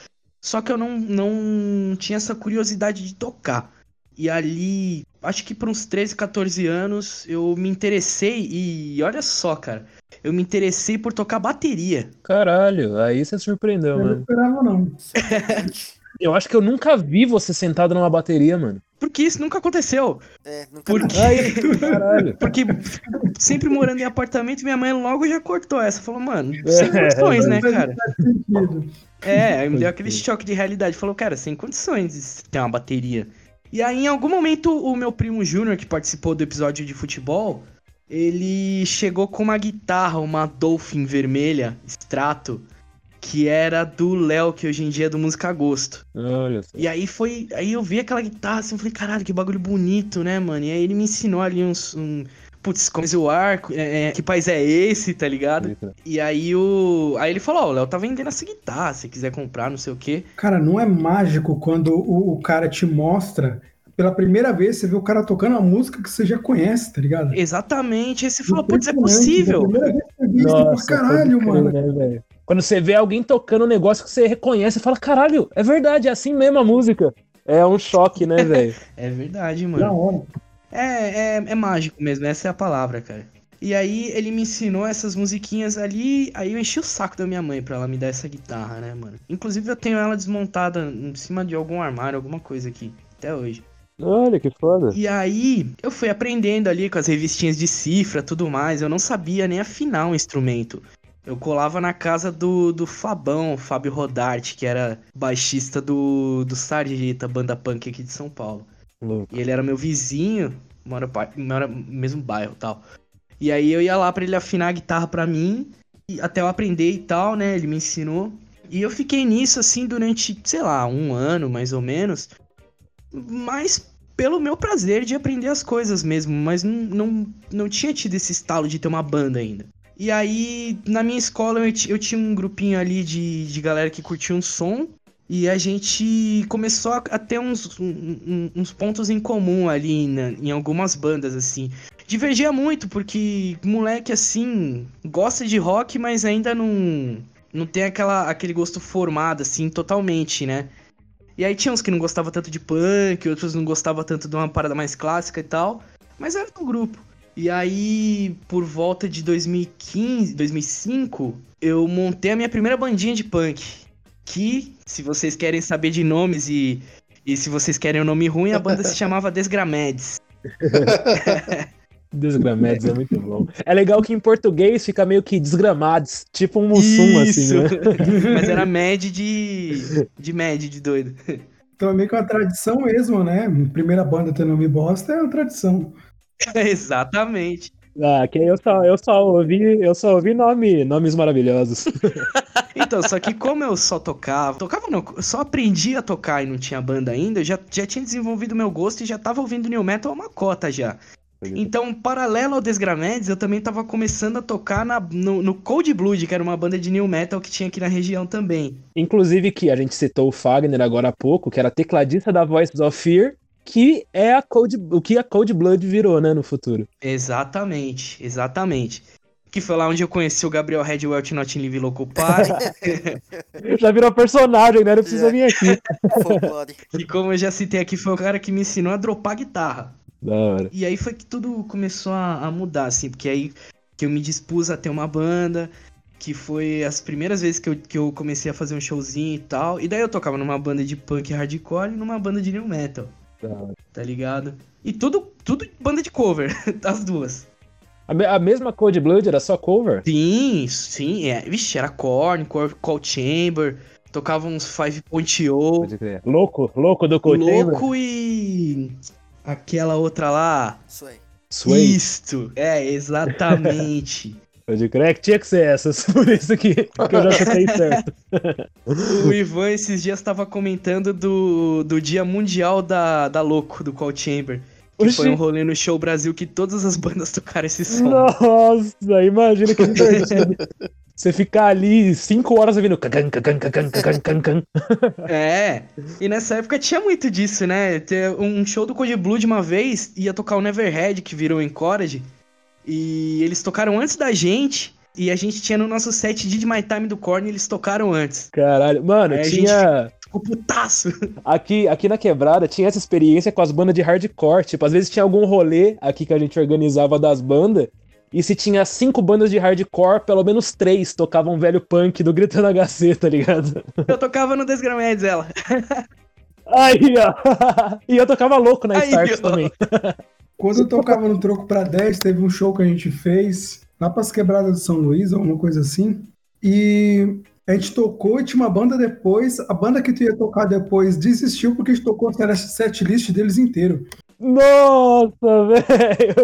B: Só que eu não, não tinha essa curiosidade de tocar. E ali, acho que por uns 13, 14 anos, eu me interessei e olha só, cara. Eu me interessei por tocar bateria.
C: Caralho, aí você surpreendeu,
E: Eu
C: mano.
E: não esperava, não.
C: Eu acho que eu nunca vi você sentado numa bateria, mano.
B: Porque isso nunca aconteceu.
D: É, nunca
B: Porque,
C: Aí, caralho.
B: porque sempre morando em apartamento, minha mãe logo já cortou essa. Falou, mano, sem
C: É,
B: condições, né,
E: Faz
B: cara?
E: sentido.
B: É, aí me deu aquele choque de realidade. Falou, cara, sem condições de ter uma bateria. E aí, em algum momento, o meu primo Júnior, que participou do episódio de futebol, ele chegou com uma guitarra, uma Dolphin vermelha, extrato, que era do Léo, que hoje em dia é do Música Gosto.
C: Olha só.
B: E aí foi. Aí eu vi aquela guitarra assim, falei, caralho, que bagulho bonito, né, mano? E aí ele me ensinou ali uns. Um, Putz, é o arco, é, é, que país é esse, tá ligado? E aí o. Aí ele falou, ó, o Léo tá vendendo essa guitarra, se quiser comprar, não sei o quê.
E: Cara, não é mágico quando o, o cara te mostra. Pela primeira vez, você vê o cara tocando uma música que você já conhece, tá ligado?
B: Exatamente. Aí você falou, putz, é
E: Impressionante,
B: possível.
E: A primeira vez que você vê isso, você fala, caralho, mano.
C: né? Quando você vê alguém tocando um negócio que você reconhece, você fala, caralho, é verdade, é assim mesmo a música. É um choque, né, velho?
B: É verdade,
E: Da
B: mano.
E: hora.
B: É, é, é mágico mesmo, essa é a palavra, cara. E aí ele me ensinou essas musiquinhas ali, aí eu enchi o saco da minha mãe pra ela me dar essa guitarra, né, mano? Inclusive eu tenho ela desmontada em cima de algum armário, alguma coisa aqui, até hoje.
C: Olha que foda.
B: E aí eu fui aprendendo ali com as revistinhas de cifra, tudo mais, eu não sabia nem afinar um instrumento. Eu colava na casa do, do Fabão, Fábio Rodarte, que era baixista do, do Sarjeta, banda punk aqui de São Paulo.
C: Louco.
B: E ele era meu vizinho, mora, no mesmo bairro tal. E aí eu ia lá pra ele afinar a guitarra pra mim, e até eu aprender e tal, né? Ele me ensinou. E eu fiquei nisso assim durante, sei lá, um ano mais ou menos. Mas pelo meu prazer de aprender as coisas mesmo. Mas não, não, não tinha tido esse estalo de ter uma banda ainda. E aí, na minha escola, eu, eu tinha um grupinho ali de, de galera que curtia um som. E a gente começou a, ter uns, um- uns pontos em comum ali na- em algumas bandas, assim. Divergia muito, porque moleque, assim, gosta de rock, mas ainda não, não tem aquela, aquele gosto formado, assim, totalmente, né? E aí tinha uns que não gostavam tanto de punk, outros não gostavam tanto de uma parada mais clássica e tal. Mas era do grupo. E aí, por volta de 2015, 2005, eu montei a minha primeira bandinha de punk. Que, se vocês querem saber de nomes e, e se vocês querem um nome ruim, a banda se chamava Desgramedes.
C: Desgramados é muito bom. É legal que em português fica meio que desgramados, tipo um mussum, assim, né?
B: Mas era Med de. de Med, de doido.
E: Então é meio que uma tradição mesmo, né? Primeira banda ter nome bosta é uma tradição.
B: Exatamente.
C: Ah, que eu só, eu só ouvi, eu só ouvi nome, nomes maravilhosos.
B: Então, só que como eu só tocava, tocava não, só aprendi a tocar e não tinha banda ainda, eu já, já tinha desenvolvido meu gosto e já tava ouvindo New Metal uma cota já. Então, paralelo ao Desgramedes, eu também tava começando a tocar na, no, no Cold Blood, que era uma banda de New Metal que tinha aqui na região também.
C: Inclusive que a gente citou o Fagner agora há pouco, que era tecladista da Voices of Fear, que é a Cold, o que a Cold Blood virou, né, no futuro.
B: Exatamente, exatamente. Que foi lá onde eu conheci o Gabriel Redwell Not in Live Local Party.
C: Já virou personagem, né? Não precisa vir aqui.
B: E como eu já citei aqui, foi o cara que me ensinou a dropar guitarra.
C: Da hora.
B: E aí foi que tudo começou a, a mudar, assim, porque aí que eu me dispus a ter uma banda, que foi as primeiras vezes que eu, que eu comecei a fazer um showzinho e tal. E daí eu tocava numa banda de punk hardcore e numa banda de new metal, Tá ligado? E tudo, tudo banda de cover, das duas.
C: A, me- a mesma Cold Blood era só cover?
B: Sim, sim, é. Vixe, era Korn, Cold Chamber, tocava uns Five Point O.
C: Louco, louco do Cold Chamber?
B: Louco e aquela outra lá.
D: Aí.
C: Sway.
B: Isto, é, exatamente.
C: Pode crer que tinha que ser essas, por isso que, que eu já chutei certo.
B: O Ivan esses dias tava comentando do, do Dia Mundial da, da Louco, do Call Chamber. Que
C: Oxi.
B: foi um rolê no show Brasil que todas as bandas tocaram esse som.
C: Nossa, imagina que divertido. Você ficar ali cinco horas ouvindo.
B: É, e nessa época tinha muito disso, né? Ter um show do Code Blue de uma vez, ia tocar o Neverhead, que virou Encourage, e eles tocaram antes da gente, e a gente tinha no nosso set Did My Time do Korn, e eles tocaram antes.
C: Caralho, mano,
B: Aí
C: tinha.
B: Ficou putaço.
C: Aqui, aqui na quebrada tinha essa experiência com as bandas de hardcore. Tipo, às vezes tinha algum rolê aqui que a gente organizava das bandas. E se tinha cinco bandas de hardcore, pelo menos três tocavam velho punk do Gritando HC, tá ligado?
B: Eu tocava no Desgramedes, ela.
C: Aí, ó. E eu tocava louco na
B: Aí,
C: também.
E: Quando eu tocava no Troco pra 10, teve um show que a gente fez lá pras quebradas de São Luís, alguma coisa assim. E a gente tocou e tinha uma banda depois. A banda que tu ia tocar depois desistiu porque a gente tocou a set list deles inteiro.
C: Nossa, velho.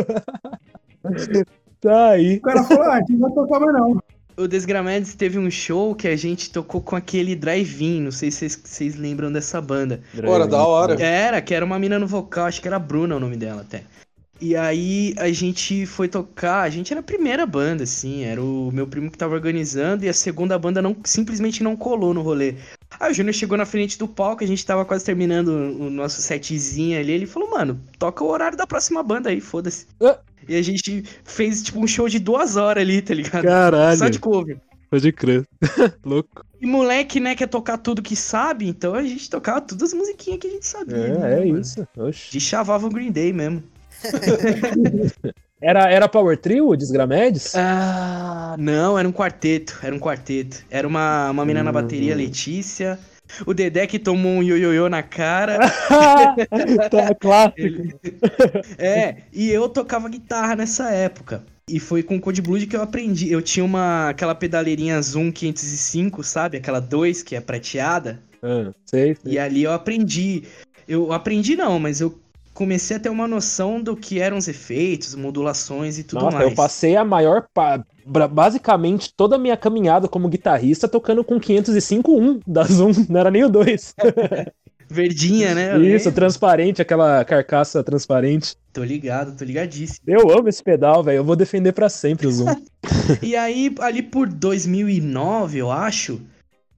C: Tá aí.
E: O cara falou: ah, a gente não vai tocar mais não.
B: O Desgramedes teve um show que a gente tocou com aquele drive-in, não sei se vocês- vocês lembram dessa banda.
F: Ora, da hora.
B: Era, que era uma mina no vocal, acho que era a Bruna o nome dela até. E aí a gente foi tocar, a gente era a primeira banda, assim, era o meu primo que tava organizando e a segunda banda não simplesmente não colou no rolê. Aí o Júnior chegou na frente do palco, a gente tava quase terminando o nosso setzinho ali, ele falou, mano, toca o horário da próxima banda aí, foda-se.
C: Ah.
B: E a gente fez tipo um show de duas horas ali, tá ligado?
C: Caralho.
B: Só de cover.
C: Pode crer. Louco.
B: E moleque, né, quer tocar tudo que sabe, então a gente tocava todas as musiquinhas que a gente sabia. né,
C: É, é
B: mano?
C: isso. Oxi.
B: De chavava o Green Day mesmo.
C: Era, era Power Trio, o Desgramedes?
B: Ah, não, era um quarteto, era um quarteto. Era uma, uma mina na bateria,
C: Hum.
B: Letícia. O Dedé que tomou um ioiô na cara.
C: tá, clássico.
B: Ele- é, e eu tocava guitarra nessa época. E foi com o Code Blood que eu aprendi. Eu tinha uma aquela pedaleirinha Zoom 505, sabe? Aquela 2 que é prateada.
C: Ah, sei, sei.
B: E ali eu aprendi. Eu aprendi não, mas eu comecei a ter uma noção do que eram os efeitos, modulações e tudo
C: Nossa,
B: mais.
C: eu passei a maior. pa- Basicamente, toda a minha caminhada como guitarrista tocando com 505.1 da Zoom, não era nem o 2.
B: Verdinha, né?
C: Isso, transparente, aquela carcaça transparente.
B: Tô ligado, tô ligadíssimo.
C: Eu amo esse pedal, velho. Eu vou defender pra sempre o Zoom.
B: E aí, ali por 2009, eu acho,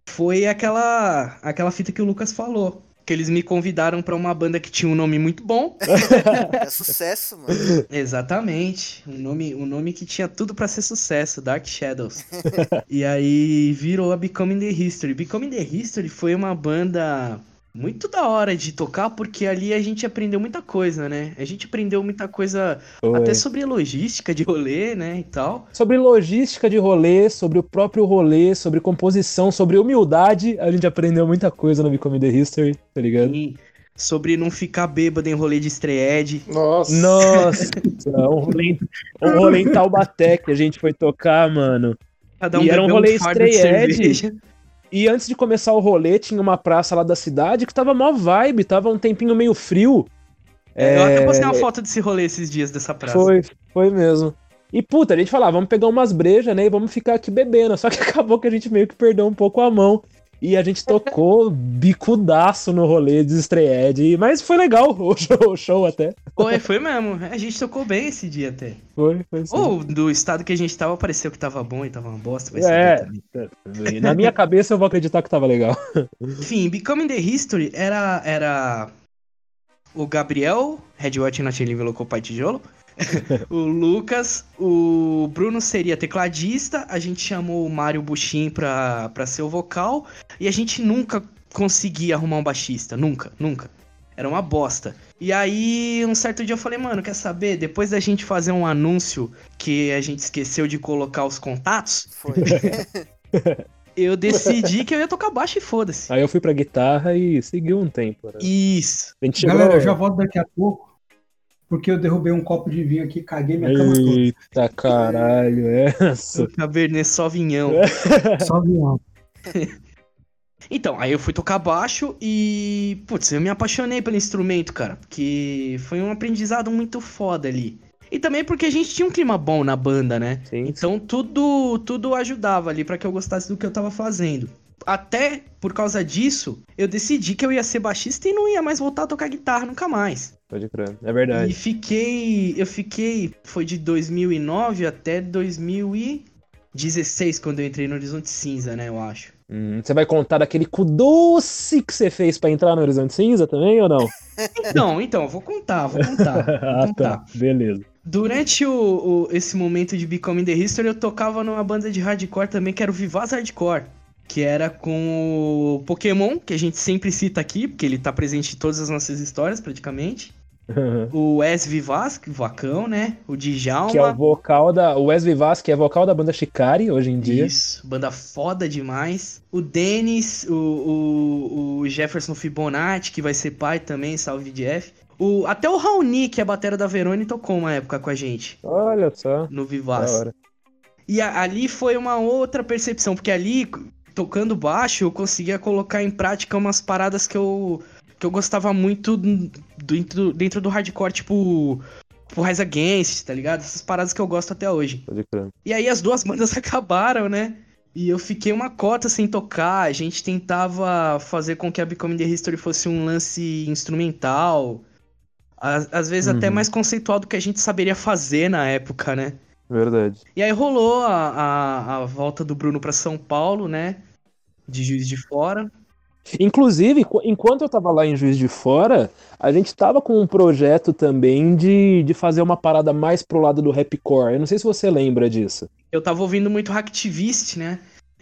B: foi aquela aquela fita que o Lucas falou. Que eles me convidaram pra uma banda que tinha um nome muito bom.
D: É sucesso, mano.
B: Exatamente. Um nome, um nome que tinha tudo pra ser sucesso, Dark Shadows. e aí virou a Becoming the History. Becoming the History foi uma banda muito da hora de tocar, porque ali a gente aprendeu muita coisa, né? A gente aprendeu muita coisa
C: Foi.
B: até sobre logística de rolê, né? E tal.
C: Sobre logística de rolê, sobre o próprio rolê, sobre composição, sobre humildade, a gente aprendeu muita coisa no Become the History, tá ligado?
B: E sobre não ficar bêbado em rolê de estreed.
F: Nossa.
C: Nossa, um rolê, em- um rolê em Taubaté que a gente foi tocar, mano.
B: Cada
C: E era um rolê
B: de
C: estreed. E antes de começar o rolê, tinha uma praça lá da cidade que tava mó vibe, tava um tempinho meio frio.
B: Eu até postei uma
C: É,
B: foto desse rolê esses dias dessa praça.
C: Foi, foi mesmo. E puta, a gente falava, vamos pegar umas brejas, né? E vamos ficar aqui bebendo. Só que acabou que a gente meio que perdeu um pouco a mão. E a gente tocou bicudaço no rolê de estreed. Mas foi legal o show, o show até.
B: Foi, foi mesmo. A gente tocou bem esse dia até.
C: Foi, foi sim.
B: Ou do estado que a gente tava, pareceu que tava bom e tava uma bosta. Vai
C: É. Na minha cabeça eu vou acreditar que tava legal.
B: Enfim, Becoming the History era, era o Gabriel, Red Hot Not Living Local Pai Tijolo, o Lucas, o Bruno seria tecladista, a gente chamou o Mário Buchin pra, pra ser o vocal, e a gente nunca conseguia arrumar um baixista, nunca, nunca. Era uma bosta. E aí, um certo dia eu falei, mano, quer saber? Depois da gente fazer um anúncio que a gente esqueceu de colocar os contatos,
D: Foi.
B: eu decidi que eu ia tocar baixo e foda-se.
C: Aí eu fui pra guitarra e seguiu um tempo. Né?
B: Isso.
E: Galera, eu já volto daqui a pouco, porque eu derrubei um copo de vinho aqui, caguei minha cama toda.
C: Eita caralho, essa.
B: O Cabernet Sauvignon.
E: Só vinho.
B: Então, aí eu fui tocar baixo e, putz, eu me apaixonei pelo instrumento, cara, porque foi um aprendizado muito foda ali. E também porque a gente tinha um clima bom na banda, né?
C: Sim.
B: Então tudo tudo ajudava ali pra que eu gostasse do que eu tava fazendo. Até por causa disso, eu decidi que eu ia ser baixista e não ia mais voltar a tocar guitarra nunca mais.
C: Pode crer. É
B: E
C: verdade.
B: fiquei, eu fiquei, foi de 2009 até 2016 quando eu entrei no Horizonte Cinza, né, eu acho.
C: Hum, você vai contar daquele cu doce que você fez pra entrar no Horizonte Cinza também ou não?
B: Então, então, vou contar, vou contar. Vou
C: ah,
B: contar.
C: tá. Beleza.
B: Durante o, o- esse momento de Becoming the History, eu tocava numa banda de hardcore também, que era o Vivaz Hardcore. Que era com o Pokémon, que a gente sempre cita aqui, porque ele tá presente em todas as nossas histórias, praticamente. O Wes Vivaz, que o Vacão, né? O Djalma.
C: que é o vocal da. O Wesley Vaz, que é vocal da banda Shikari hoje em dia.
B: Isso, banda foda demais. O Denis, o, o, o Jefferson Fibonacci, que vai ser pai também, salve Jeff. O, até o Raoni, que é a batera da Verone, tocou uma época com a gente,
C: Olha só.
B: no
C: hora.
B: E a- ali foi uma outra percepção, porque ali, tocando baixo, eu conseguia colocar em prática umas paradas que eu, que eu gostava muito dentro, dentro do hardcore, tipo, tipo Rise Against, tá ligado? Essas paradas que eu gosto até hoje.
C: Pode crer.
B: E aí as duas bandas acabaram, né? E eu fiquei uma cota sem tocar. A gente tentava fazer com que a Becoming the History fosse um lance instrumental. Às, às vezes até
C: Uhum.
B: mais conceitual do que a gente saberia fazer na época, né?
C: Verdade.
B: E aí rolou a, a, a volta do Bruno pra São Paulo, né? De Juiz de Fora.
C: Inclusive, qu- enquanto eu tava lá em Juiz de Fora, a gente tava com um projeto também de, de fazer uma parada mais pro lado do rapcore. Eu não sei se você lembra disso.
B: Eu tava ouvindo muito Hacktivist, né?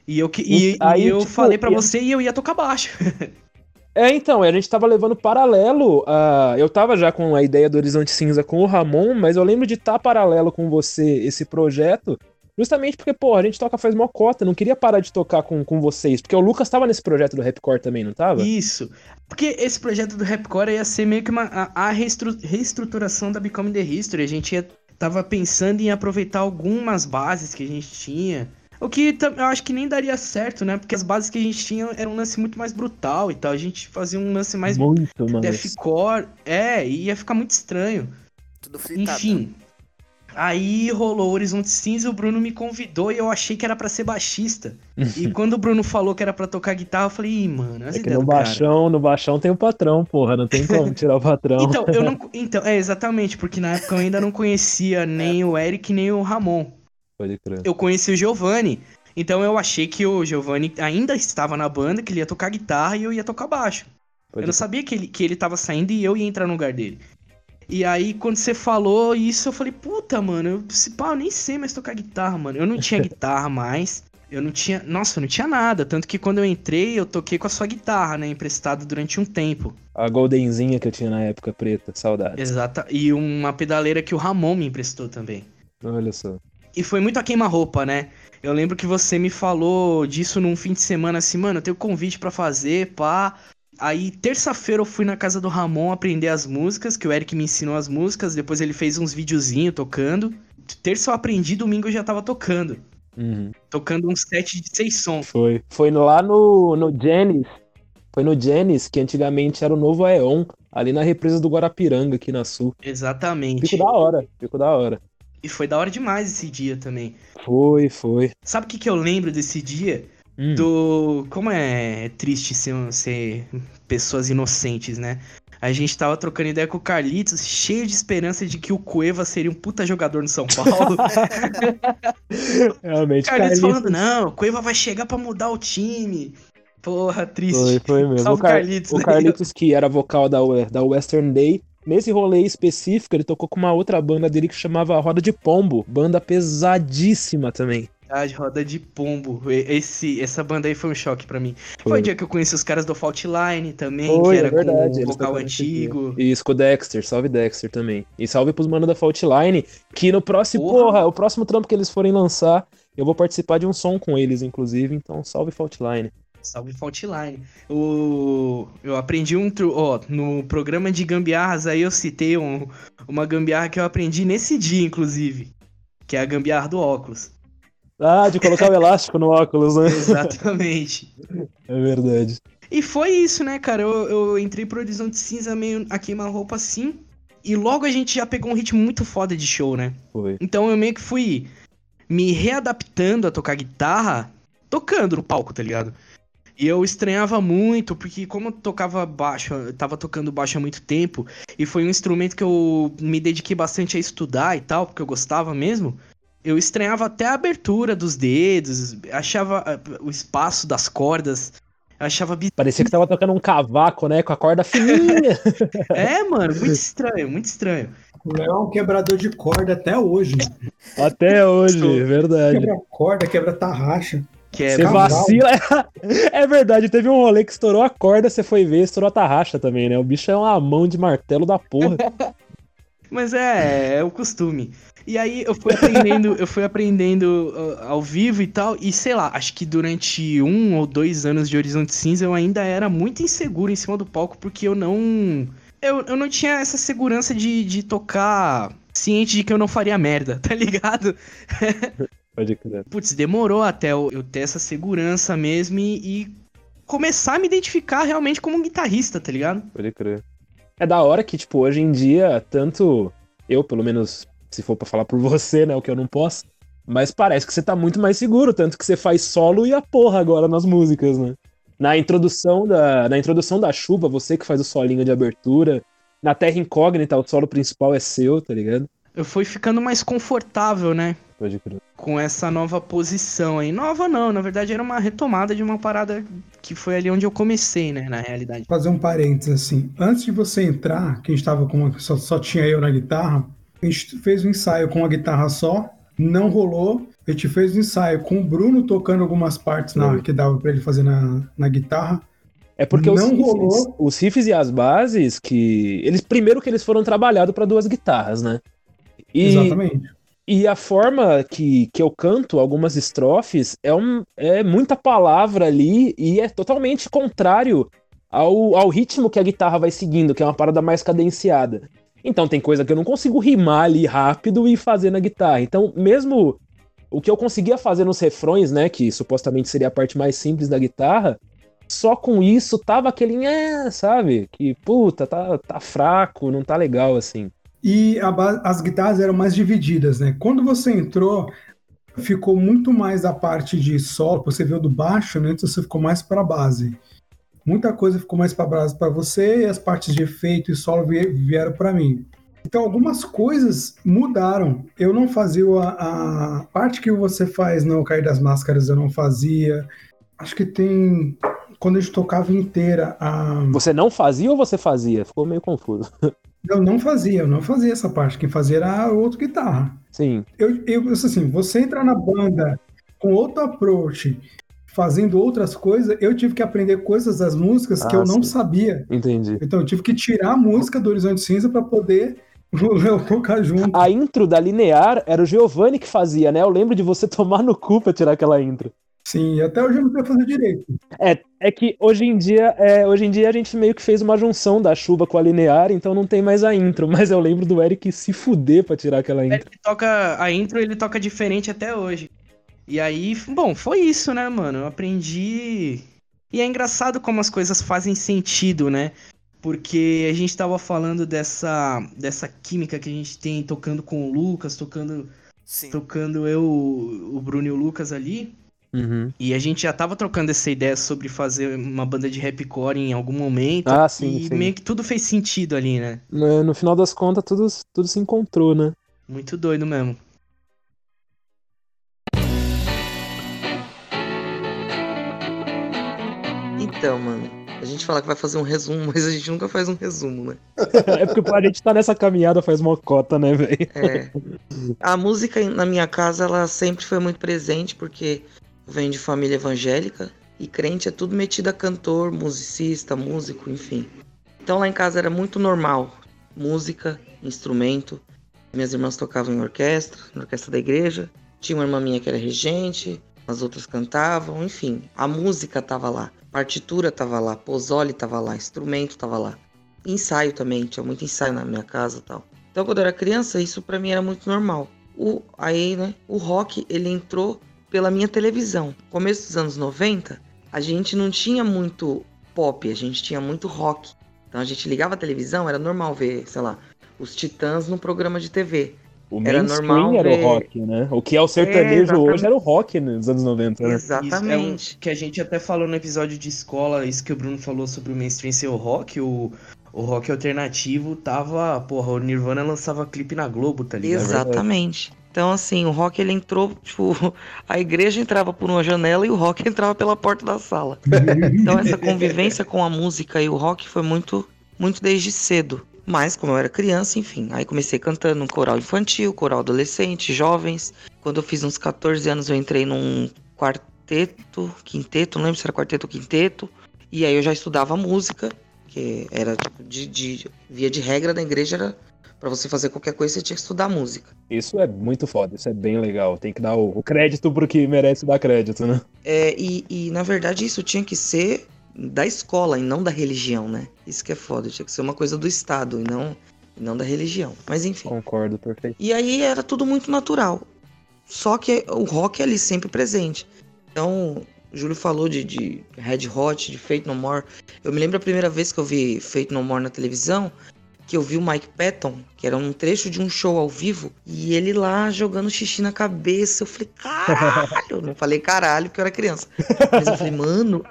B: E eu, e,
C: aí,
B: e eu
C: tipo,
B: falei pra
C: e-
B: você e eu ia tocar baixo.
C: É, então, a gente tava levando paralelo. A... Eu tava já com a ideia do Horizonte Cinza com o Ramon, mas eu lembro de estar paralelo com você esse projeto, justamente porque, pô, a gente toca faz mó cota, não queria parar de tocar com, com vocês, porque o Lucas tava nesse projeto do Rapcore também, não tava?
B: Isso. Porque esse projeto do Rapcore ia ser meio que uma, a, a reestru- reestruturação da Becoming the History. A gente ia, tava pensando em aproveitar algumas bases que a gente tinha. O que eu acho que nem daria certo, né? Porque as bases que a gente tinha eram um lance muito mais brutal e tal. A gente fazia um lance mais
C: Muito, mano.
B: deathcore. É, e ia ficar muito estranho.
D: Tudo fritado.
B: Enfim. Aí rolou Horizonte Cinza, o Bruno me convidou e eu achei que era pra ser baixista. e quando o Bruno falou que era pra tocar guitarra, eu falei, ih, mano,
C: É que no
B: do cara.
C: baixão, no baixão tem o patrão, porra, não tem como tirar o patrão.
B: Então, eu não. Então, é exatamente, porque na época eu ainda não conhecia nem o Eric nem o Ramon.
C: Pode crer.
B: Eu conheci o Giovanni. Então eu achei que o Giovanni ainda estava na banda, que ele ia tocar guitarra e eu ia tocar baixo.
C: Pode
B: Eu não sabia que ele, que ele tava saindo e eu ia entrar no lugar dele. E aí, quando você falou isso, eu falei, puta, mano, eu, se pá, eu nem sei mais tocar guitarra, mano. Eu não tinha guitarra mais. Eu não tinha. Nossa, eu não tinha nada. Tanto que quando eu entrei, eu toquei com a sua guitarra, né? Emprestada durante um tempo.
C: A goldenzinha que eu tinha na época preta, saudade.
B: Exata. E uma pedaleira que o Ramon me emprestou também.
C: Olha só.
B: E foi muito a queima-roupa, né? Eu lembro que você me falou disso num fim de semana assim, mano, eu tenho convite pra fazer, pá. Aí, terça-feira, eu fui na casa do Ramon aprender as músicas, que o Eric me ensinou as músicas, depois ele fez uns videozinhos tocando. Terça eu aprendi, domingo eu já tava tocando.
C: Uhum.
B: Tocando um set de seis sons.
C: Foi. Foi lá no, no Janis. Foi no Janis, que antigamente era o novo Aeon, ali na represa do Guarapiranga, aqui na Sul.
B: Exatamente.
C: Fico da hora, fico da hora.
B: E foi da hora demais esse dia também.
C: Foi, foi.
B: Sabe o que, que eu lembro desse dia?
C: Hum.
B: do. Como é triste ser, ser pessoas inocentes, né? A gente tava trocando ideia com o Carlitos, cheio de esperança de que o Cueva seria um puta jogador no São Paulo.
C: Realmente,
B: Carlitos
C: Carlitos
B: falando, não, o Cueva vai chegar pra mudar o time. Porra, triste.
C: Foi, foi mesmo.
B: Salve
C: o, Car-
B: Carlitos,
C: o? Carlitos, que era vocal da, da Western Day, nesse rolê específico, ele tocou com uma outra banda dele que chamava Roda de Pombo. Banda pesadíssima também.
B: Ah, de roda de pombo. Esse, essa banda aí foi um choque pra mim. Foi, o dia que eu conheci os caras do Faultline também,
C: Foi,
B: que era
C: é verdade.
B: com o vocal antigo.
C: Isso, com o Dexter. Salve Dexter também. E salve pros manos da Faultline, que no próximo,
B: Porra.
C: porra, o próximo trampo que eles forem lançar, eu vou participar de um som com eles, inclusive. Então, salve Faultline.
B: Salve Faultline. O... Eu aprendi um. tru- Ó, no programa de gambiarras aí eu citei um... uma gambiarra que eu aprendi nesse dia, inclusive. Que é a gambiarra do óculos.
C: Ah, de colocar o elástico no óculos, né?
B: Exatamente.
C: É verdade.
B: E foi isso, né, cara? Eu, eu entrei pro Horizonte Cinza meio a queima-roupa assim. E logo a gente já pegou um ritmo muito foda de show, né?
C: Foi.
B: Então eu meio que fui me readaptando a tocar guitarra, tocando no palco, tá ligado? E eu estranhava muito, porque como eu tocava baixo, eu tava tocando baixo há muito tempo, e foi um instrumento que eu me dediquei bastante a estudar e tal, porque eu gostava mesmo. Eu estranhava até a abertura dos dedos, achava ah, o espaço das cordas, achava bizarro.
C: Parecia que tava tocando um cavaco, né? Com a corda fininha.
B: É, mano, muito estranho, muito estranho.
E: O Léo é um quebrador de corda até hoje.
C: Até hoje, verdade.
E: Quebra corda, quebra tarraxa.
B: Que é
C: Você vacila. É verdade, teve um rolê que estourou a corda, você foi ver, estourou a tarraxa também, né? O bicho é uma mão de martelo da porra.
B: Mas é, é o costume. E aí eu fui aprendendo, eu fui aprendendo uh, ao vivo e tal, e sei lá, acho que durante um ou dois anos de Horizonte Cinza eu ainda era muito inseguro em cima do palco, porque eu não. Eu, eu não tinha essa segurança de, de tocar ciente de que eu não faria merda, tá ligado?
C: Pode crer.
B: Putz, demorou até eu, eu ter essa segurança mesmo e, e começar a me identificar realmente como um guitarrista, tá ligado?
C: Pode crer. É da hora que, tipo, hoje em dia, tanto eu, pelo menos, se for pra falar por você, né, o que eu não posso, mas parece que você tá muito mais seguro, tanto que você faz solo e a porra agora nas músicas, né? Na introdução da, na introdução da chuva, você que faz o solinho de abertura. Na Terra Incógnita, o solo principal é seu, tá ligado?
B: Eu fui ficando mais confortável, né?
C: Pode crer.
B: com essa nova posição aí. Nova não, na verdade era uma retomada de uma parada que foi ali onde eu comecei, né, na realidade.
E: Fazer um parênteses assim. Antes de você entrar, que a gente tava com uma, só, só tinha eu na guitarra, a gente fez um ensaio com uma guitarra só, não rolou. A gente fez um ensaio com o Bruno tocando algumas partes na,
C: Foi.
E: que dava pra ele fazer na, na guitarra.
C: É porque os
E: Não
C: riffs,
E: rolou.
C: os riffs e as bases que eles primeiro que eles foram trabalhados para duas guitarras, né? E,
E: Exatamente.
C: e a forma que, que eu canto algumas estrofes é, um, é muita palavra ali e é totalmente contrário ao, ao ritmo que a guitarra vai seguindo, que é uma parada mais cadenciada. Então tem coisa que eu não consigo rimar ali rápido e fazer na guitarra. Então, mesmo o que eu conseguia fazer nos refrões, né, que supostamente seria a parte mais simples da guitarra, só com isso tava aquele, é, sabe? Que puta, tá, tá fraco, não tá legal assim.
E: E as guitarras eram mais divididas, né? Quando você entrou, ficou muito mais a parte de solo, você veio do baixo, né? Então você ficou mais para base. Muita coisa ficou mais para você e as partes de efeito e solo vie- vieram para mim. Então algumas coisas mudaram. Eu não fazia a, a parte que você faz no Cair das Máscaras, eu não fazia. Acho que tem quando a gente tocava inteira a
C: Você não fazia ou você fazia? Ficou meio confuso.
E: eu não fazia, eu não fazia essa parte. Quem fazia era o outro guitarra.
C: Sim,
E: Eu, eu assim, você entrar na banda com outro approach, fazendo outras coisas, eu tive que aprender coisas das músicas que
C: Ah,
E: eu não
C: sim.
E: sabia.
C: entendi.
E: Então eu tive que tirar a música do Horizonte Cinza para poder tocar junto.
C: A intro da Linear era o Giovanni que fazia, né? Eu lembro de você tomar no cu pra tirar aquela intro.
E: Sim, até hoje eu não sei fazer direito.
C: É, é que hoje em dia, é, hoje em dia a gente meio que fez uma junção da chuva com a linear, então não tem mais a intro. Mas eu lembro do Eric se fuder pra tirar aquela
B: Ele
C: intro.
B: toca a intro, ele toca diferente até hoje. E aí, bom, foi isso, né, mano? Eu aprendi. E é engraçado como as coisas fazem sentido, né? Porque a gente tava falando dessa, dessa química que a gente tem tocando com o Lucas, tocando,
D: Sim.
B: tocando eu, o Bruno e o Lucas ali.
C: Uhum.
B: E a gente já tava trocando essa ideia sobre fazer uma banda de rapcore em algum momento.
C: Ah, sim,
B: e
C: sim.
B: meio que tudo fez sentido ali, né?
C: No, no final das contas, tudo, tudo se encontrou, né?
B: Muito doido mesmo.
G: Então, mano, a gente fala que vai fazer um resumo, mas a gente nunca faz um resumo, né?
C: É porque a gente tá nessa caminhada faz mocota, né, velho?
G: É. A música na minha casa, ela sempre foi muito presente, porque eu venho de família evangélica e crente é tudo metido a cantor, musicista, músico, enfim. Então lá em casa era muito normal. Música, instrumento. Minhas irmãs tocavam em orquestra, na orquestra da igreja. Tinha uma irmã minha que era regente, as outras cantavam, enfim. A música tava lá, partitura tava lá, pozole tava lá, instrumento tava lá. Ensaio também, tinha muito ensaio na minha casa tal. Então, quando eu era criança, isso pra mim era muito normal. O, aí, né, o rock, ele entrou pela minha televisão. Começo dos anos 90, a gente não tinha muito pop, a gente tinha muito rock. Então, a gente ligava a televisão, era normal ver, sei lá, os Titãs no programa de TV.
C: O
G: Era
C: mainstream
G: normal
C: era
G: ver-
C: o rock, né? O que é o sertanejo
G: exatamente.
C: hoje era o rock nos anos 90, né?
B: Isso é um
G: Exatamente.
B: que a gente até falou no episódio de escola, isso que o Bruno falou sobre o mainstream ser o rock, o, o rock alternativo tava, porra, o Nirvana lançava clipe na Globo, tá ligado?
G: Exatamente. Então, assim, o rock ele entrou, tipo, a igreja entrava por uma janela e o rock entrava pela porta da sala. Então, essa convivência com a música e o rock foi muito, muito desde cedo. Mas, como eu era criança, enfim, aí comecei cantando um coral infantil, coral adolescente, jovens. Quando eu fiz uns 14 anos, eu entrei num quarteto, quinteto, não lembro se era quarteto ou quinteto. E aí eu já estudava música, que era tipo de, de via de regra na igreja era Pra você fazer qualquer coisa, você tinha que estudar música.
C: Isso é muito foda, isso é bem legal. Tem que dar o, o crédito pro que merece dar crédito, né?
G: É, e, e, na verdade, isso tinha que ser da escola e não da religião, né? Isso que é foda. Tinha que ser uma coisa do Estado e não, e não da religião. Mas enfim.
C: Concordo, perfeito.
G: E aí era tudo muito natural. Só que o rock é ali sempre presente. Então, o Júlio falou de, de Red Hot, de Fate No More. Eu me lembro a primeira vez que eu vi Fate No More na televisão, que eu vi o Mike Patton, que era um trecho de um show ao vivo, e ele lá jogando xixi na cabeça. Eu falei, caralho! Não falei caralho porque eu era criança. Mas eu falei, mano,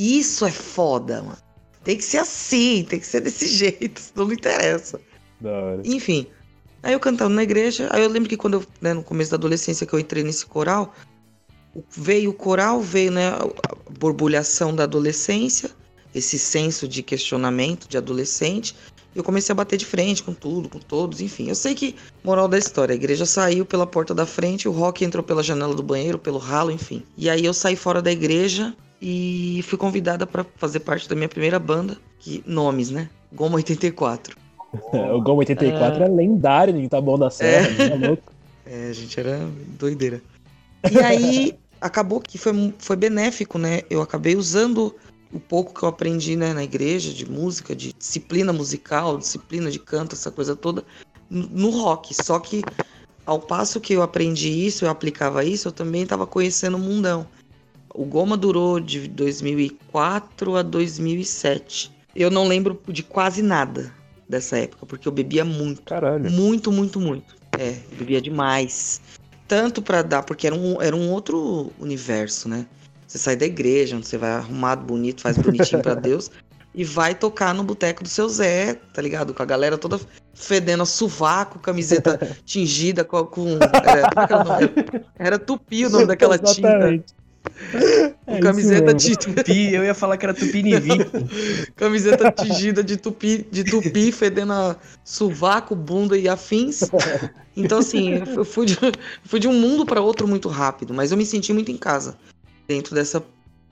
G: isso é foda, mano. Tem que ser assim, tem que ser desse jeito, senão não interessa.
C: Da hora.
G: Enfim. Aí eu cantando na igreja, aí eu lembro que quando eu, né, no começo da adolescência que eu entrei nesse coral, veio o coral, veio né, a borbulhação da adolescência, esse senso de questionamento de adolescente, e eu comecei a bater de frente com tudo, com todos, enfim. Eu sei que, moral da história, a igreja saiu pela porta da frente, o rock entrou pela janela do banheiro, pelo ralo, enfim. E aí eu saí fora da igreja e fui convidada para fazer parte da minha primeira banda, que nomes, né? Goma 84.
C: o Gol 84 é, lendário em Taboão da Serra, é. louco.
G: É, a gente era doideira. E aí acabou que foi, foi benéfico, né? Eu acabei usando o pouco que eu aprendi né, na igreja de música, de disciplina musical, disciplina de canto, essa coisa toda, no rock. Só que ao passo que eu aprendi isso, eu aplicava isso, eu também estava conhecendo o mundão. O Goma durou de 2004 a 2007. Eu não lembro de quase nada dessa época, porque eu bebia muito.
C: Caralho.
G: Muito, muito, muito. É, eu bebia demais. Tanto para dar, porque era um, era um outro universo, né? Você sai da igreja, você vai arrumado, bonito, faz bonitinho para Deus, e vai tocar no boteco do seu Zé, tá ligado? Com a galera toda fedendo a sovaco, camiseta tingida com. com era, era, era, tupi o nome daquela tinta.
C: É
G: camiseta de
B: tupi, eu ia falar que era tupinivi.
G: camiseta tingida de tupi, de tupi, fedendo a sovaco, bunda e afins. Então, assim, eu fui de, fui de um mundo para outro muito rápido, mas eu me senti muito em casa dentro dessa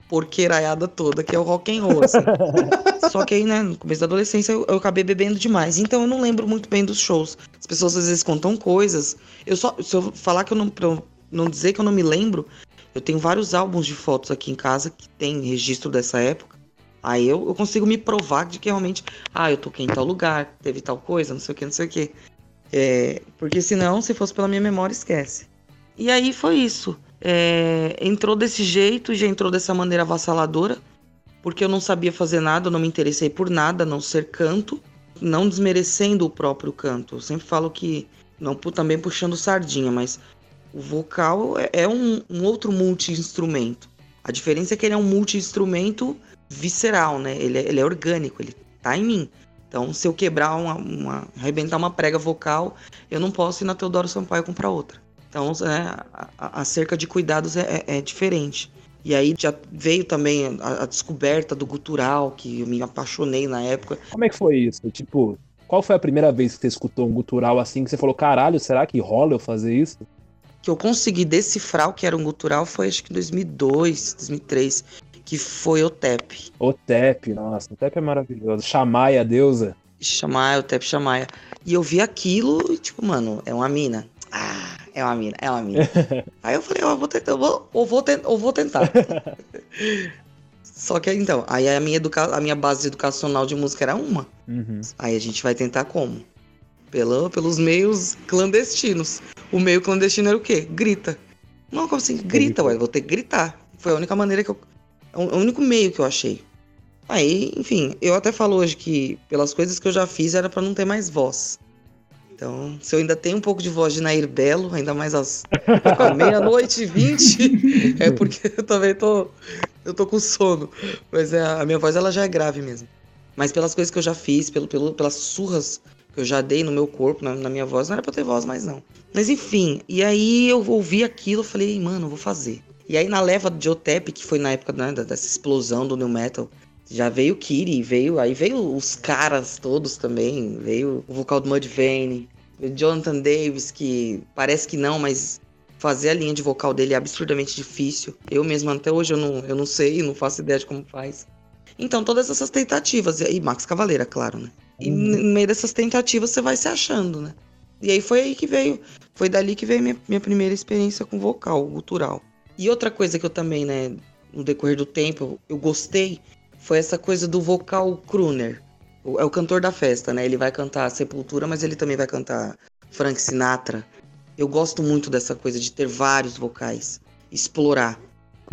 G: porqueiraiada toda que é o rock and roll, assim. Só que aí, né, no começo da adolescência eu, eu, acabei bebendo demais. Então eu não lembro muito bem dos shows. As pessoas às vezes contam coisas. Eu só, se eu falar que eu não, eu não dizer que eu não me lembro, eu tenho vários álbuns de fotos aqui em casa que tem registro dessa época. Aí eu, eu consigo me provar de que realmente, ah, eu toquei em tal lugar, teve tal coisa, não sei o que, não sei o que. É, porque senão, se fosse pela minha memória, esquece. E aí foi isso. É, entrou desse jeito, já entrou dessa maneira avassaladora, porque eu não sabia fazer nada, não me interessei por nada, a não ser canto, não desmerecendo o próprio canto. Eu sempre falo que, não também puxando sardinha, mas o vocal é, é um, um, outro multi-instrumento. A diferença é que ele é um multi-instrumento visceral, né? Ele é, ele é, orgânico, ele tá em mim. Então, se eu quebrar uma, uma. arrebentar uma prega vocal, eu não posso ir na Teodoro Sampaio comprar outra. Então, é, a, a, cerca de cuidados é, é, é, diferente. E aí já veio também a, a, descoberta do gutural, que eu me apaixonei na época.
C: Como é que foi isso? Tipo, qual foi a primeira vez que você escutou um gutural assim, que você falou, caralho, será que rola eu fazer isso?
G: Que eu consegui decifrar o que era um gutural foi acho que em 2002, 2003, que foi o TEP.
C: O TEP, nossa, o TEP é maravilhoso. Chamaia, deusa.
G: Chamaia, o TEP Chamaia. E eu vi aquilo e, tipo, mano, é uma mina. Ah, é uma mina, é uma mina. aí eu falei, eu vou tentar, eu vou, eu vou, eu vou tentar. Só que então, aí a minha, educa a minha base educacional de música era uma.
C: Uhum.
G: Aí a gente vai tentar como? Pela, pelos meios clandestinos. O meio clandestino era o quê? Grita. Não, como assim? Grita, ué, vou ter que gritar. Foi a única maneira que eu. É o único meio que eu achei. Aí, enfim, eu até falo hoje que pelas coisas que eu já fiz era para não ter mais voz. Então, se eu ainda tenho um pouco de voz de Nair Belo, ainda mais às meia-noite e vinte, é porque eu também tô, eu tô com sono. Mas é, a minha voz ela já é grave mesmo. Mas pelas coisas que eu já fiz, pelo, pelo, pelas surras que eu já dei no meu corpo, na, na minha voz, não era pra ter voz mais não. Mas enfim, e aí eu ouvi aquilo, eu falei, mano, vou fazer. E aí na leva de Otep, que foi na época né, dessa explosão do New Metal, já veio o Kiri, veio, aí veio os caras todos também, veio o vocal do Mudvayne, Jonathan Davis, que parece que não, mas fazer a linha de vocal dele é absurdamente difícil. Eu mesmo até hoje eu não, eu não sei, não faço ideia de como faz. Então todas essas tentativas, e Max Cavaleira, claro, né? E no meio dessas tentativas você vai se achando, né? E aí foi aí que veio, foi dali que veio minha, minha primeira experiência com vocal, gutural. E outra coisa que eu também, né, no decorrer do tempo, eu gostei foi essa coisa do vocal crooner. É o cantor da festa, né? Ele vai cantar Sepultura, mas ele também vai cantar Frank Sinatra. Eu gosto muito dessa coisa de ter vários vocais, explorar.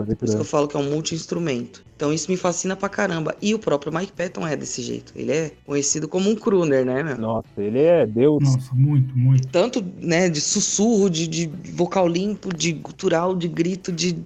G: Por isso que eu falo que é um multi-instrumento. Então isso me fascina pra caramba. E o próprio Mike Patton é desse jeito. Ele é conhecido como um crooner, né, meu?
C: Nossa, ele é Deus.
E: Nossa, muito, muito.
G: Tanto, né, de sussurro, de, de vocal limpo, de gutural, de grito, de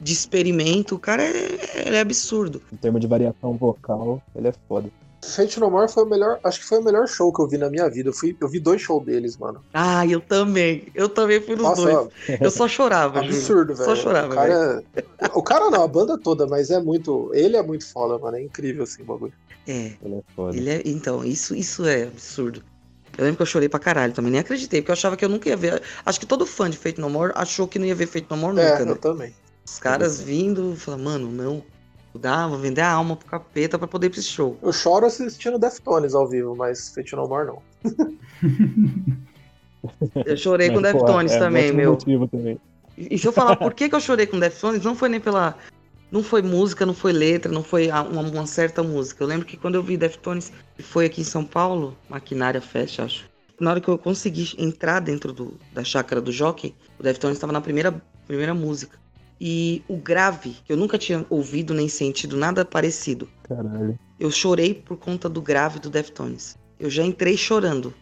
G: de experimento, o cara é, é absurdo.
C: Em termos de variação vocal, ele é foda.
F: Fate No More foi o melhor, acho que foi o melhor show que eu vi na minha vida. Eu, fui, eu vi dois shows deles, mano.
G: Ah, eu também. Eu também fui nos Nossa, dois. Eu só chorava,
F: Absurdo, velho.
G: Só chorava,
F: o cara, é... o cara não, a banda toda, mas é muito. Ele é muito foda, mano. É incrível assim o bagulho.
G: É. Ele é foda. Ele é... Então, isso, isso é absurdo. Eu lembro que eu chorei pra caralho também, nem acreditei, porque eu achava que eu nunca ia ver. Acho que todo fã de Fate No More achou que não ia ver Fate No More nunca,
F: é,
G: né?
F: Eu também.
G: Os caras vindo, falando, mano, não. Dá, vou vender a alma pro capeta pra poder ir pra esse show.
F: Eu choro assistindo Deftones ao vivo, mas Fate No More não.
G: eu chorei mas, com Deftones é, também, meu.
C: Também.
G: E se eu falar por que, que eu chorei com Deftones, não foi nem pela. Não foi música, não foi letra, não foi uma, uma certa música. Eu lembro que quando eu vi Deftones, foi aqui em São Paulo, Maquinária Fest, acho. Na hora que eu consegui entrar dentro do, da chácara do Jockey, o Deftones estava na primeira, primeira música. E o grave, que eu nunca tinha ouvido nem sentido nada parecido.
C: Caralho.
G: Eu chorei por conta do grave do Deftones. Eu já entrei chorando.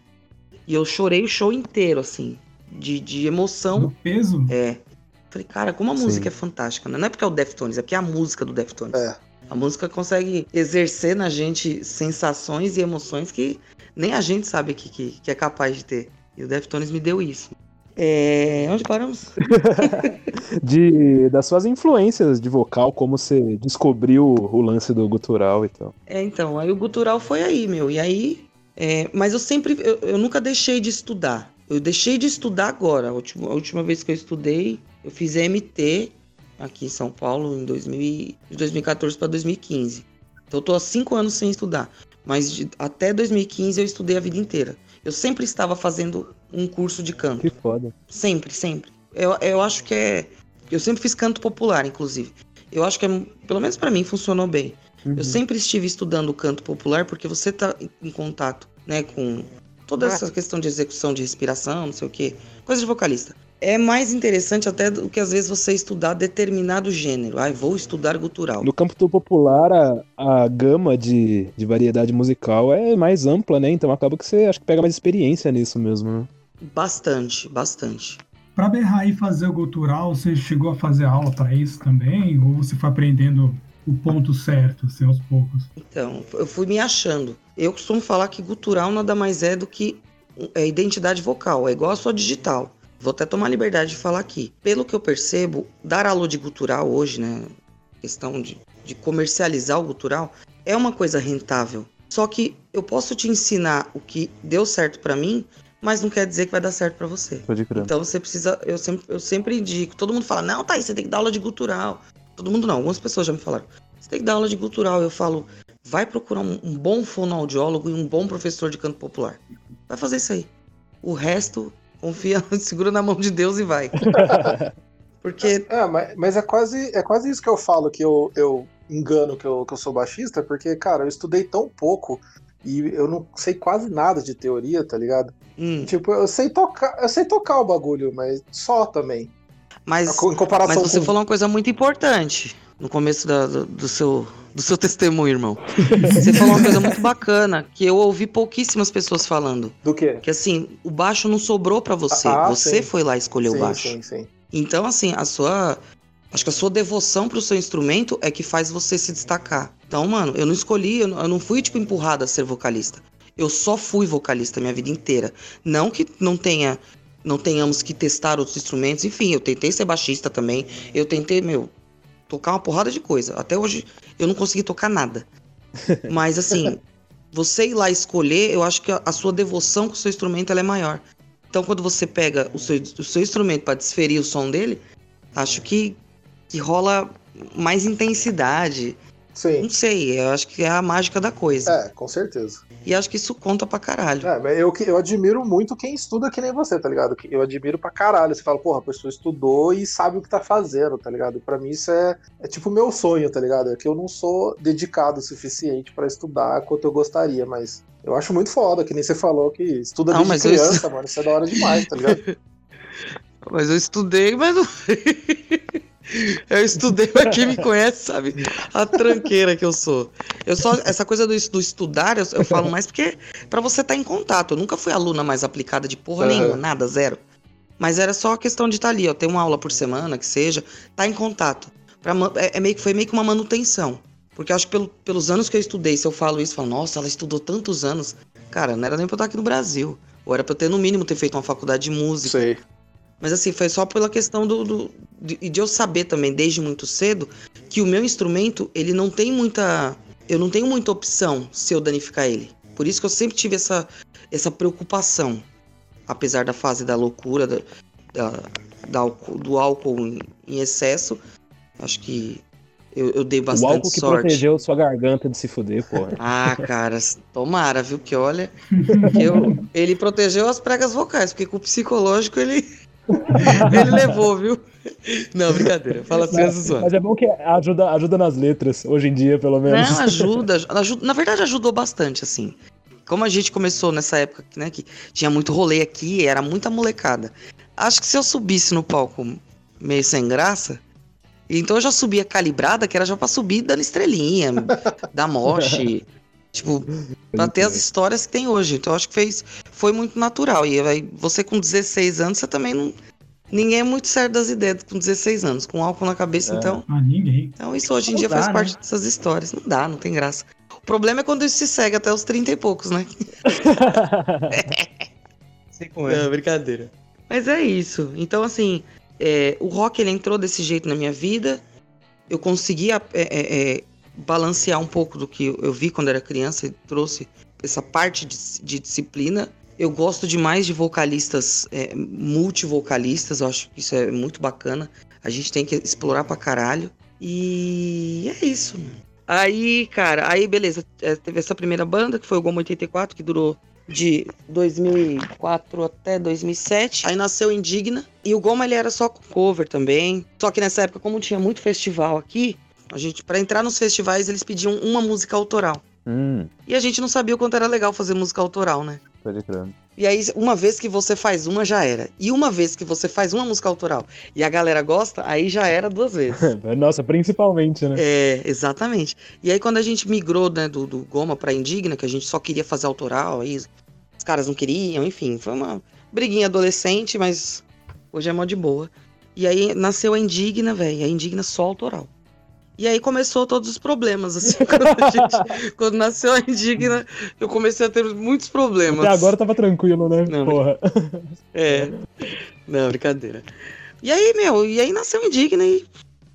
G: E eu chorei o show inteiro, assim. De, de emoção.
E: Do peso?
G: É. Falei, cara, como a Sim. música é fantástica, né? Não é porque é o Deftones, é porque é a música do Deftones.
F: É.
G: A música consegue exercer na gente sensações e emoções que nem a gente sabe que, que, que é capaz de ter. E o Deftones me deu isso. É... Onde paramos?
C: de, das suas influências de vocal, como você descobriu o lance do gutural e tal.
G: É, então, aí o gutural foi aí, meu. E aí. É... Mas eu sempre. Eu, eu, nunca deixei de estudar. Eu deixei de estudar agora. A última, a última vez que eu estudei, eu fiz MT aqui em São Paulo em 2000, de 2014 para 2015. Então eu tô há cinco anos sem estudar. Mas de, até 2015 eu estudei a vida inteira. Eu sempre estava fazendo um curso de canto.
C: Que foda.
G: Sempre, sempre. Eu, eu acho que é. Eu sempre fiz canto popular, inclusive. Eu acho que, é, pelo menos para mim, funcionou bem. Uhum. Eu sempre estive estudando canto popular porque você tá em contato, né, com toda essa questão de execução de respiração, não sei o quê, coisa de vocalista é mais interessante até do que às vezes você estudar determinado gênero. Ah, vou estudar gutural.
C: No campo do popular, a, a gama de, de variedade musical é mais ampla, né? Então acaba que você acho que pega mais experiência nisso mesmo, né?
G: Bastante, bastante.
E: Pra berrar e fazer o gutural, você chegou a fazer aula para isso também? Ou você foi aprendendo o ponto certo, assim, aos poucos?
G: Então, eu fui me achando. Eu costumo falar que gutural nada mais é do que é identidade vocal, é igual a sua digital. Vou até tomar liberdade de falar aqui. Pelo que eu percebo, dar aula de gutural hoje, né? Questão de, de comercializar o gutural é uma coisa rentável. Só que eu posso te ensinar o que deu certo para mim, mas não quer dizer que vai dar certo para você. Então você precisa. Eu sempre, eu sempre indico. Todo mundo fala, não, tá, você tem que dar aula de gutural. Todo mundo não, algumas pessoas já me falaram. Você tem que dar aula de gutural. Eu falo, vai procurar um, um bom fonoaudiólogo e um bom professor de canto popular. Vai fazer isso aí. O resto Confia, segura na mão de Deus e vai. Porque.
F: É, mas, mas, é, quase, é quase isso que eu falo, que eu, eu engano que eu, que eu sou baixista, porque, cara, eu estudei tão pouco e eu não sei quase nada de teoria, tá ligado? Hum. Tipo, eu sei tocar, eu sei tocar o bagulho, mas só também.
G: Mas, em comparação mas você com... falou uma coisa muito importante no começo da, do, do, seu, do seu testemunho, irmão. Você falou uma coisa muito bacana, que eu ouvi pouquíssimas pessoas falando.
F: Do quê?
G: Que assim, o baixo não sobrou pra você.
F: Ah,
G: você
F: sim.
G: foi lá escolher
F: sim,
G: o baixo.
F: sim, sim.
G: Então, assim, a sua. Acho que a sua devoção pro seu instrumento é que faz você se destacar. Então, mano, eu não escolhi, eu não, fui, tipo, empurrada a ser vocalista. Eu só fui vocalista minha vida inteira. Não que não tenha. Não tenhamos que testar outros instrumentos. Enfim, eu tentei ser baixista também. Eu tentei, meu, tocar uma porrada de coisa. Até hoje eu não consegui tocar nada. Mas assim, você ir lá escolher, eu acho que a, sua devoção com o seu instrumento é maior. Então quando você pega o seu, o seu instrumento para desferir o som dele, acho que, que rola mais intensidade.
F: Sim.
G: Não sei, eu acho que é a mágica da coisa.
F: É, com certeza.
G: E acho que isso conta pra caralho.
F: É, mas eu, eu admiro muito quem estuda que nem você, tá ligado? Eu admiro pra caralho. Você fala, porra, a pessoa estudou e sabe o que tá fazendo, tá ligado? Pra mim isso é, é tipo o meu sonho, tá ligado? É que eu não sou dedicado o suficiente pra estudar quanto eu gostaria, mas eu acho muito foda, que nem você falou que estuda
G: Não,
F: desde
G: eu
F: criança, mano. Isso é da hora demais, tá ligado?
G: Mas eu estudei, mas não. eu estudei, mas quem me conhece sabe a tranqueira que eu sou. Eu só. Essa coisa do, do estudar, eu, eu falo mais porque pra você estar em contato. Eu nunca fui aluna mais aplicada de porra
F: Aham.
G: nenhuma, nada, zero. Mas era só a questão de estar ali, ó. Ter uma aula por semana, que seja, tá em contato. Pra é, é meio que, foi meio que uma manutenção. Porque eu acho que pelo- pelos anos que eu estudei, se eu falo isso, eu falo, nossa, ela estudou tantos anos. Cara, não era nem pra eu estar aqui no Brasil. Ou era pra eu ter, no mínimo, ter feito uma faculdade de música.
F: Sei.
G: Mas assim, foi só pela questão do, do- de, de eu saber também, desde muito cedo, que o meu instrumento, ele não tem muita. Eu não tenho muita opção se eu danificar ele. Por isso que eu sempre tive essa, essa preocupação. Apesar da fase da loucura, da, da- da álcool- do álcool em, em excesso, acho que eu, eu dei
C: o
G: bastante
C: álcool que
G: sorte.
C: protegeu sua garganta de se fuder, porra.
G: Ah, cara, tomara, viu? Que olha, que eu, ele protegeu as pregas vocais, porque com o psicológico ele, ele levou, viu? Não, brincadeira. Fala assim,
C: Mas,
G: zoando.
C: mas é bom que ajuda, ajuda nas letras, hoje em dia, pelo menos.
G: Não, ajuda, ajuda. Na verdade, ajudou bastante, assim. Como a gente começou nessa época, né, que tinha muito rolê aqui, era muita molecada. Acho que se eu subisse no palco meio sem graça, então eu já subia calibrada, que era já pra subir dando estrelinha, dar moche. Tipo, pra ter as histórias que tem hoje. Então eu acho que fez, foi muito natural. E aí, você com 16 anos, você também não. Ninguém é muito certo das ideias com 16 anos, com álcool na cabeça,
C: É.
G: então.
E: Ah, ninguém.
G: Então isso hoje em
B: Não
G: dia
B: dá,
G: faz
B: né?
G: parte dessas histórias. Não dá, não tem graça. O problema é quando isso se segue até os 30 e poucos, né?
B: Sei como é.
G: Não, brincadeira. Mas é isso. Então, assim, é, o rock ele entrou desse jeito na minha vida. Eu consegui é, é, é, balancear um pouco do que eu vi quando era criança e trouxe essa parte de, de disciplina. Eu gosto demais de vocalistas, é, multivocalistas, eu acho que isso é muito bacana. A gente tem que explorar pra caralho. E é isso. Aí, cara, aí beleza, é, teve essa primeira banda, que foi o Goma 84, que durou de 2004 até 2007. Aí nasceu Indigna. E o Goma ele era só cover também. Só que nessa época, como tinha muito festival aqui, a gente para entrar nos festivais eles pediam uma música autoral.
C: hum,
G: E a gente não sabia o quanto era legal fazer música autoral, né?
C: pode crer.
G: E aí, uma vez que você faz uma, já era. E uma vez que você faz uma música autoral e a galera gosta, aí já era duas vezes.
C: Nossa, principalmente, né?
G: É, exatamente. E aí quando a gente migrou, né, do, do Goma pra Indigna, que a gente só queria fazer autoral, aí os caras não queriam, enfim, foi uma briguinha adolescente, mas hoje é mó de boa. E aí nasceu a Indigna, velho, a Indigna só autoral. E aí começou todos os problemas, assim, quando, a gente- quando nasceu a Indigna, eu comecei a ter muitos problemas.
C: Até agora tava tranquilo, né?
G: Não,
C: Porra.
G: É. Não, brincadeira. E aí, meu, e aí nasceu Indigna e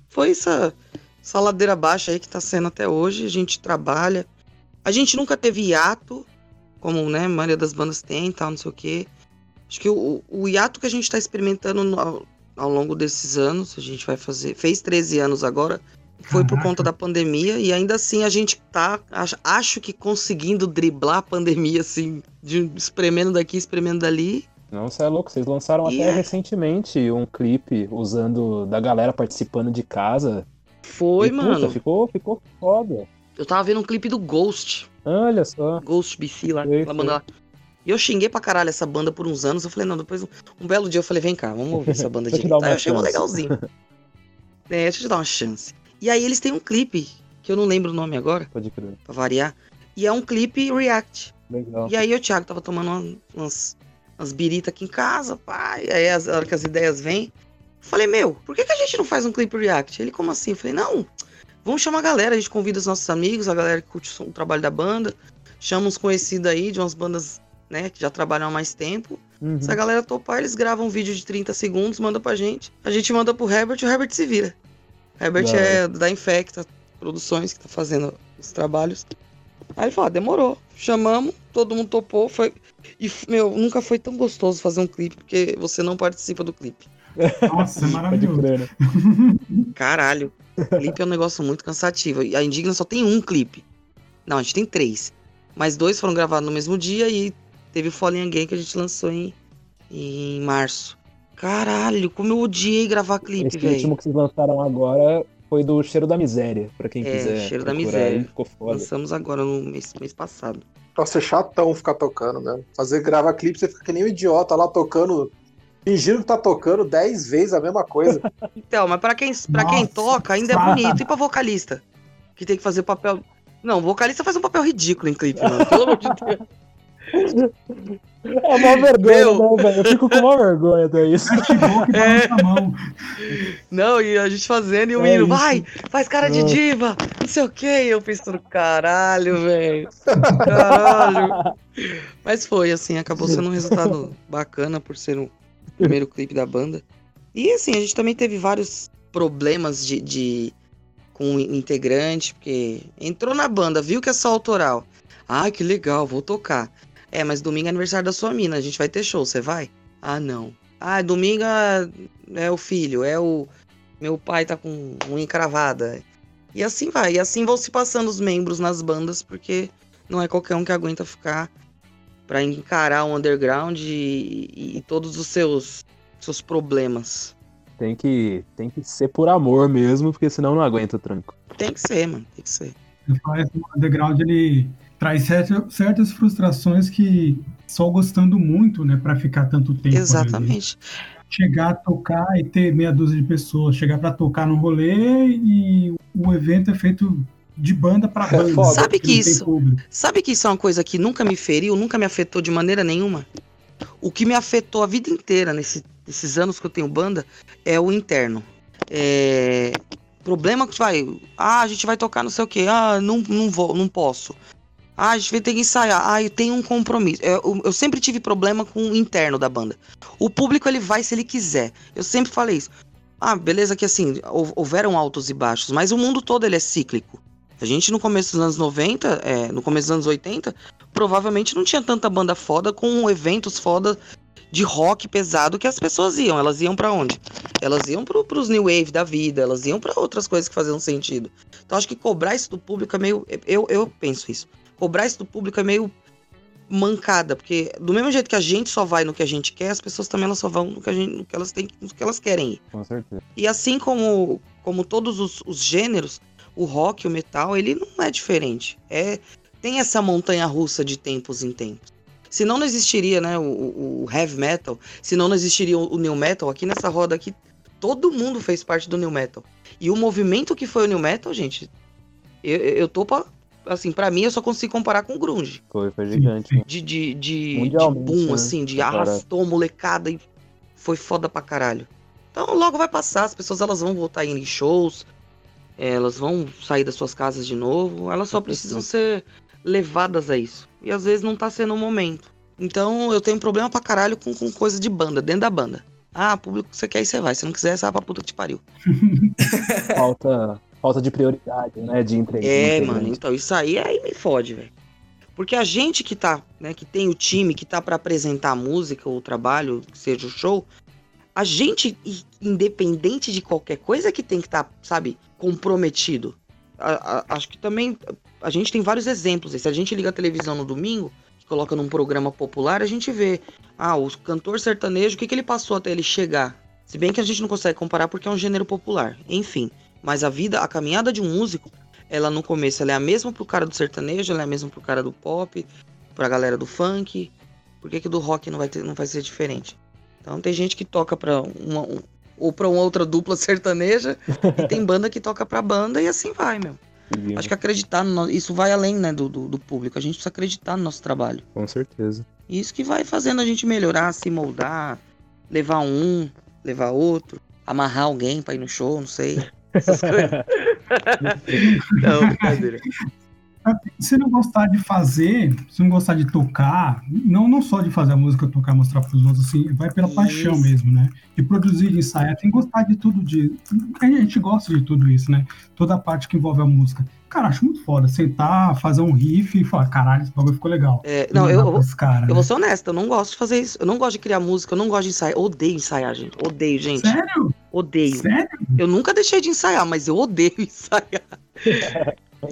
G: foi essa, essa ladeira baixa aí que tá sendo até hoje. A gente trabalha. A gente nunca teve hiato, como né, a maioria das bandas tem e tal, não sei o quê. Acho que o, o hiato que a gente tá experimentando no- ao, ao longo desses anos, a gente vai fazer. Fez 13 anos agora. Foi por conta da pandemia e ainda assim a gente tá, acho, que conseguindo driblar a pandemia, assim, de, espremendo daqui, espremendo dali.
C: Não, você é louco. Vocês lançaram
G: E
C: até
G: é.
C: recentemente um clipe usando da galera participando de casa.
G: Foi,
C: E, puta,
G: mano.
C: ficou, ficou foda.
G: Eu tava vendo um clipe do Ghost.
C: Olha só.
G: Ghost BC lá, banda lá. E eu xinguei pra caralho essa banda por uns anos. Eu falei, não, depois um, belo dia eu falei, vem cá, vamos ouvir essa banda de eu
C: uma
G: achei
C: chance.
G: legalzinho. é, deixa eu te dar uma chance. E aí eles têm um clipe que eu não lembro o nome agora,
C: Pode crer.
G: pra variar. E é um clipe react.
C: Legal.
G: E aí o Thiago tava tomando uma- umas, umas birita aqui em casa, pai. Aí as- a hora que as ideias vêm, falei, meu, por que, que a gente não faz um clipe react? Ele, como assim? Eu falei, não, vamos chamar a galera, a gente convida os nossos amigos, a galera que curte o trabalho da banda, chama uns conhecidos aí de umas bandas, né, que já trabalham há mais tempo.
C: Uhum.
G: Se a galera topar, eles gravam um vídeo de 30 segundos, manda pra gente. A gente manda pro Herbert e o Herbert se vira. Herbert
C: Da
G: é da Infecta Produções, que tá fazendo os trabalhos. Aí ele falou, ah, demorou. Chamamos, todo mundo topou. Foi... E, meu, nunca foi tão gostoso fazer um clipe, porque você não participa do clipe.
E: Nossa, é maravilhoso.
C: crer, né?
G: Caralho, clipe é um negócio muito cansativo. E a Indigna só tem um clipe. Não, a gente tem três. Mas dois foram gravados no mesmo dia e teve o Fallen Again que a gente lançou em, em março. Caralho, como eu odiei gravar clipe,
C: Esse
G: velho.
C: último que vocês lançaram agora foi do Cheiro da Miséria, pra quem
G: É,
C: quiser.
G: Cheiro da Miséria.
C: ficou foda.
G: Lançamos agora no mês, mês passado.
F: Nossa, é chatão ficar tocando mesmo. Fazer gravar clipe, você fica que nem um idiota lá tocando, fingindo que tá tocando 10 vezes a mesma coisa.
G: Então, mas pra quem, pra quem toca, ainda é bonito. E pra vocalista? Que tem que fazer papel. Não, vocalista faz um papel ridículo em clipe, mano. Pelo amor de Deus.
C: É uma vergonha,
G: Meu.
C: né, velho? Eu fico com uma vergonha até isso.
E: Que
G: É.
E: mão.
G: Não, e a gente fazendo e o
C: É
G: menino, vai, faz cara de
C: Não.
G: diva, não sei o que. Eu pensando, caralho, velho. Caralho. Mas foi, assim, acabou sendo um resultado bacana por ser o primeiro clipe da banda. E assim, a gente também teve vários problemas de, de- com o integrante, porque entrou na banda, viu que é só autoral. Ah, que legal, vou tocar. É, mas domingo é aniversário da sua mina, a gente vai ter show, você vai? Ah, não. Ah, domingo é- o filho, é o. Meu pai tá com unha encravada. E assim vai. E assim vão se passando os membros nas bandas, porque não é qualquer um que aguenta ficar pra encarar o underground e, e- e todos os seus, seus problemas.
C: Tem que, tem que ser por amor mesmo, porque senão não aguenta o tranco.
G: Tem que ser, mano. Tem que ser.
E: Faz o underground, ele traz certa- certas frustrações que só gostando muito, né, pra ficar tanto tempo. ali.
G: Exatamente.
E: Chegar a tocar e ter meia dúzia de pessoas, chegar pra tocar no rolê e o evento é feito de banda pra
F: É
E: banda.
F: foda.
G: Sabe que isso-
E: público.
G: Sabe que isso é uma coisa que nunca me feriu, nunca me afetou de maneira nenhuma? O que me afetou a vida inteira nesse- nesses anos que eu tenho banda é o interno. É... Problema que vai. Ah, a gente vai tocar não sei o que. Ah, não, não vou, não posso. Ah, a gente vai ter que ensaiar. Ah, eu tenho um compromisso. Eu, eu sempre tive problema com o interno da banda. O público ele vai se ele quiser. Eu sempre falei isso. Ah, beleza que assim, hou- houveram altos e baixos, mas o mundo todo ele é cíclico. A gente no começo dos anos 90, é, no começo dos anos 80, provavelmente não tinha tanta banda foda com eventos foda de rock pesado que as pessoas iam. Elas iam pra onde? Elas iam pro, pros new wave da vida, elas iam pra outras coisas que faziam sentido. Então acho que cobrar isso do público é meio. Eu, eu penso isso. Cobrar isso do público é meio mancada, porque do mesmo jeito que a gente só vai no que a gente quer, as pessoas também elas só vão no que, a gente, no que elas têm, no que elas querem ir.
C: Com certeza.
G: E assim como, como todos os, os gêneros, o rock, o metal, ele não é diferente. É, tem essa montanha russa de tempos em tempos. Senão não existiria né, o, o- heavy metal, senão não existiria o, o new metal. Aqui nessa roda aqui, todo mundo fez parte do new metal. E o movimento que foi o new metal, gente, eu, eu tô pra. Assim, pra mim eu só consigo comparar com o grunge.
C: Foi, foi gigante. né?
G: De, de, de, de boom,
C: né?
G: assim, de arrastou molecada e foi foda pra caralho. Então logo vai passar, as pessoas elas vão voltar a ir em shows, elas vão sair das suas casas de novo, elas só precisam ser levadas a isso. E às vezes não tá sendo o momento. Então eu tenho problema pra caralho com, com coisa de banda, dentro da banda. Ah, público que você quer, aí você vai. Se não quiser, você vai pra puta que te pariu.
C: Falta, falta de prioridade, né? De entrega.
G: É,
C: de
G: mano, então isso aí aí me fode, velho. Porque a gente que tá, né, que tem o time, que tá pra apresentar a música ou o trabalho, seja o show, a gente, independente de qualquer coisa, que tem que estar, sabe, comprometido. A- a- acho que também a gente tem vários exemplos. Se a gente liga a televisão no domingo, coloca num programa popular, a gente vê, ah, o cantor sertanejo, o que, que ele passou até ele chegar? Se bem que a gente não consegue comparar porque é um gênero popular. Enfim, mas a vida, a caminhada de um músico ela no começo ela é a mesma pro cara do sertanejo, ela é a mesma pro cara do pop, pra galera do funk. Por que, que do rock não vai, ter, não vai ser diferente? Então tem gente que toca pra uma, um- ou pra uma outra dupla sertaneja, e tem banda que toca pra banda e assim vai, meu.
C: conseguimos.
G: Acho que acreditar, no, isso vai além né, do, do, do público. A gente precisa acreditar no nosso trabalho.
C: Com certeza.
G: E Isso que vai fazendo a gente melhorar, se moldar, levar um, levar outro, amarrar alguém pra ir no show, não sei. Essas coisas. não, brincadeira.
E: Se não gostar de fazer, se não gostar de tocar, não, não só de fazer a música, tocar, mostrar pros outros, assim, vai pela paixão
G: Isso.
E: mesmo, né? De produzir, de ensaiar, tem que gostar de tudo, de... A gente gosta de tudo isso, né? Toda a parte que envolve a música. Cara, acho muito foda, sentar, fazer um riff e falar, caralho, esse bagulho ficou legal.
G: É, não, eu, eu,
E: caras,
G: eu
E: né?
G: vou ser honesta, eu não gosto de fazer isso. Eu não gosto de criar música, eu não gosto de ensaiar. Eu odeio ensaiar, gente. Odeio, gente.
E: Sério?
G: Odeio.
E: Sério?
G: Eu nunca deixei de ensaiar, mas eu odeio ensaiar.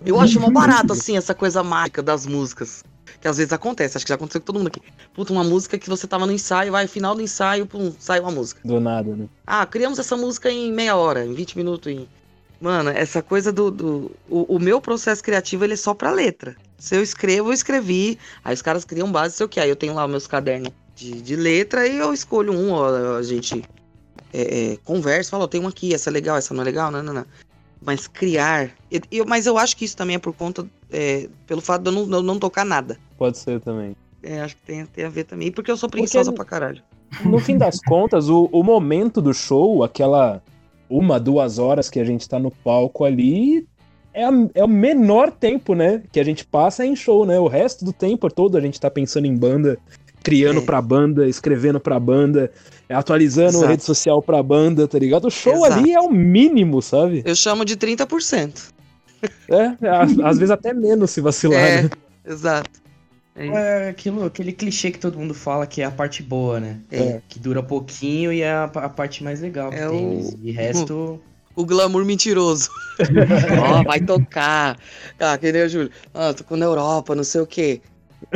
G: Eu acho uma barata, assim, essa coisa mágica das músicas. Que às vezes acontece, acho que já aconteceu com todo mundo aqui. Puta, uma música que você tava no ensaio, vai, final do ensaio, pum, sai uma música.
C: Do nada, né?
G: Ah, criamos essa música em meia hora, em 20 minutos. Em... Mano, essa coisa do. do o, o meu processo criativo ele é só pra letra. Se eu escrevo, eu escrevi. Aí os caras criam base, sei o que. Aí eu tenho lá meus cadernos de, de letra e eu escolho um, ó, a gente é, é, conversa, fala, ó, tem uma aqui, essa é legal, essa não é legal, não, não, não. Mas criar. eu- eu- mas eu acho que isso também é por conta. é, pelo fato de eu não, não, não tocar nada.
C: Pode ser também.
G: É, acho que tem, tem a ver também. E porque eu sou preguiçosa pra caralho.
C: No fim das contas, o, o momento do show, aquela uma, duas horas que a gente tá no palco ali, é, a- é o menor tempo, né? Que a gente passa em show, né? O resto do tempo todo a gente tá pensando em banda, criando
G: É.
C: pra banda, escrevendo pra banda, atualizando
G: Exato.
C: rede social pra banda, tá ligado? O show
G: Exato.
C: ali é o mínimo, sabe?
G: Eu chamo de 30%.
C: É, às, às vezes até menos se vacilar.
G: É,
C: né?
G: exato. É.
B: É aquilo, aquele clichê que todo mundo fala que é a parte boa, né?
G: É.
B: Que dura pouquinho e é a, a parte mais legal
G: É o-
B: mas E resto.
G: O glamour mentiroso. Ó, vai tocar. Ah, que nem o Júlio. Ah, tô na Europa, não sei o quê.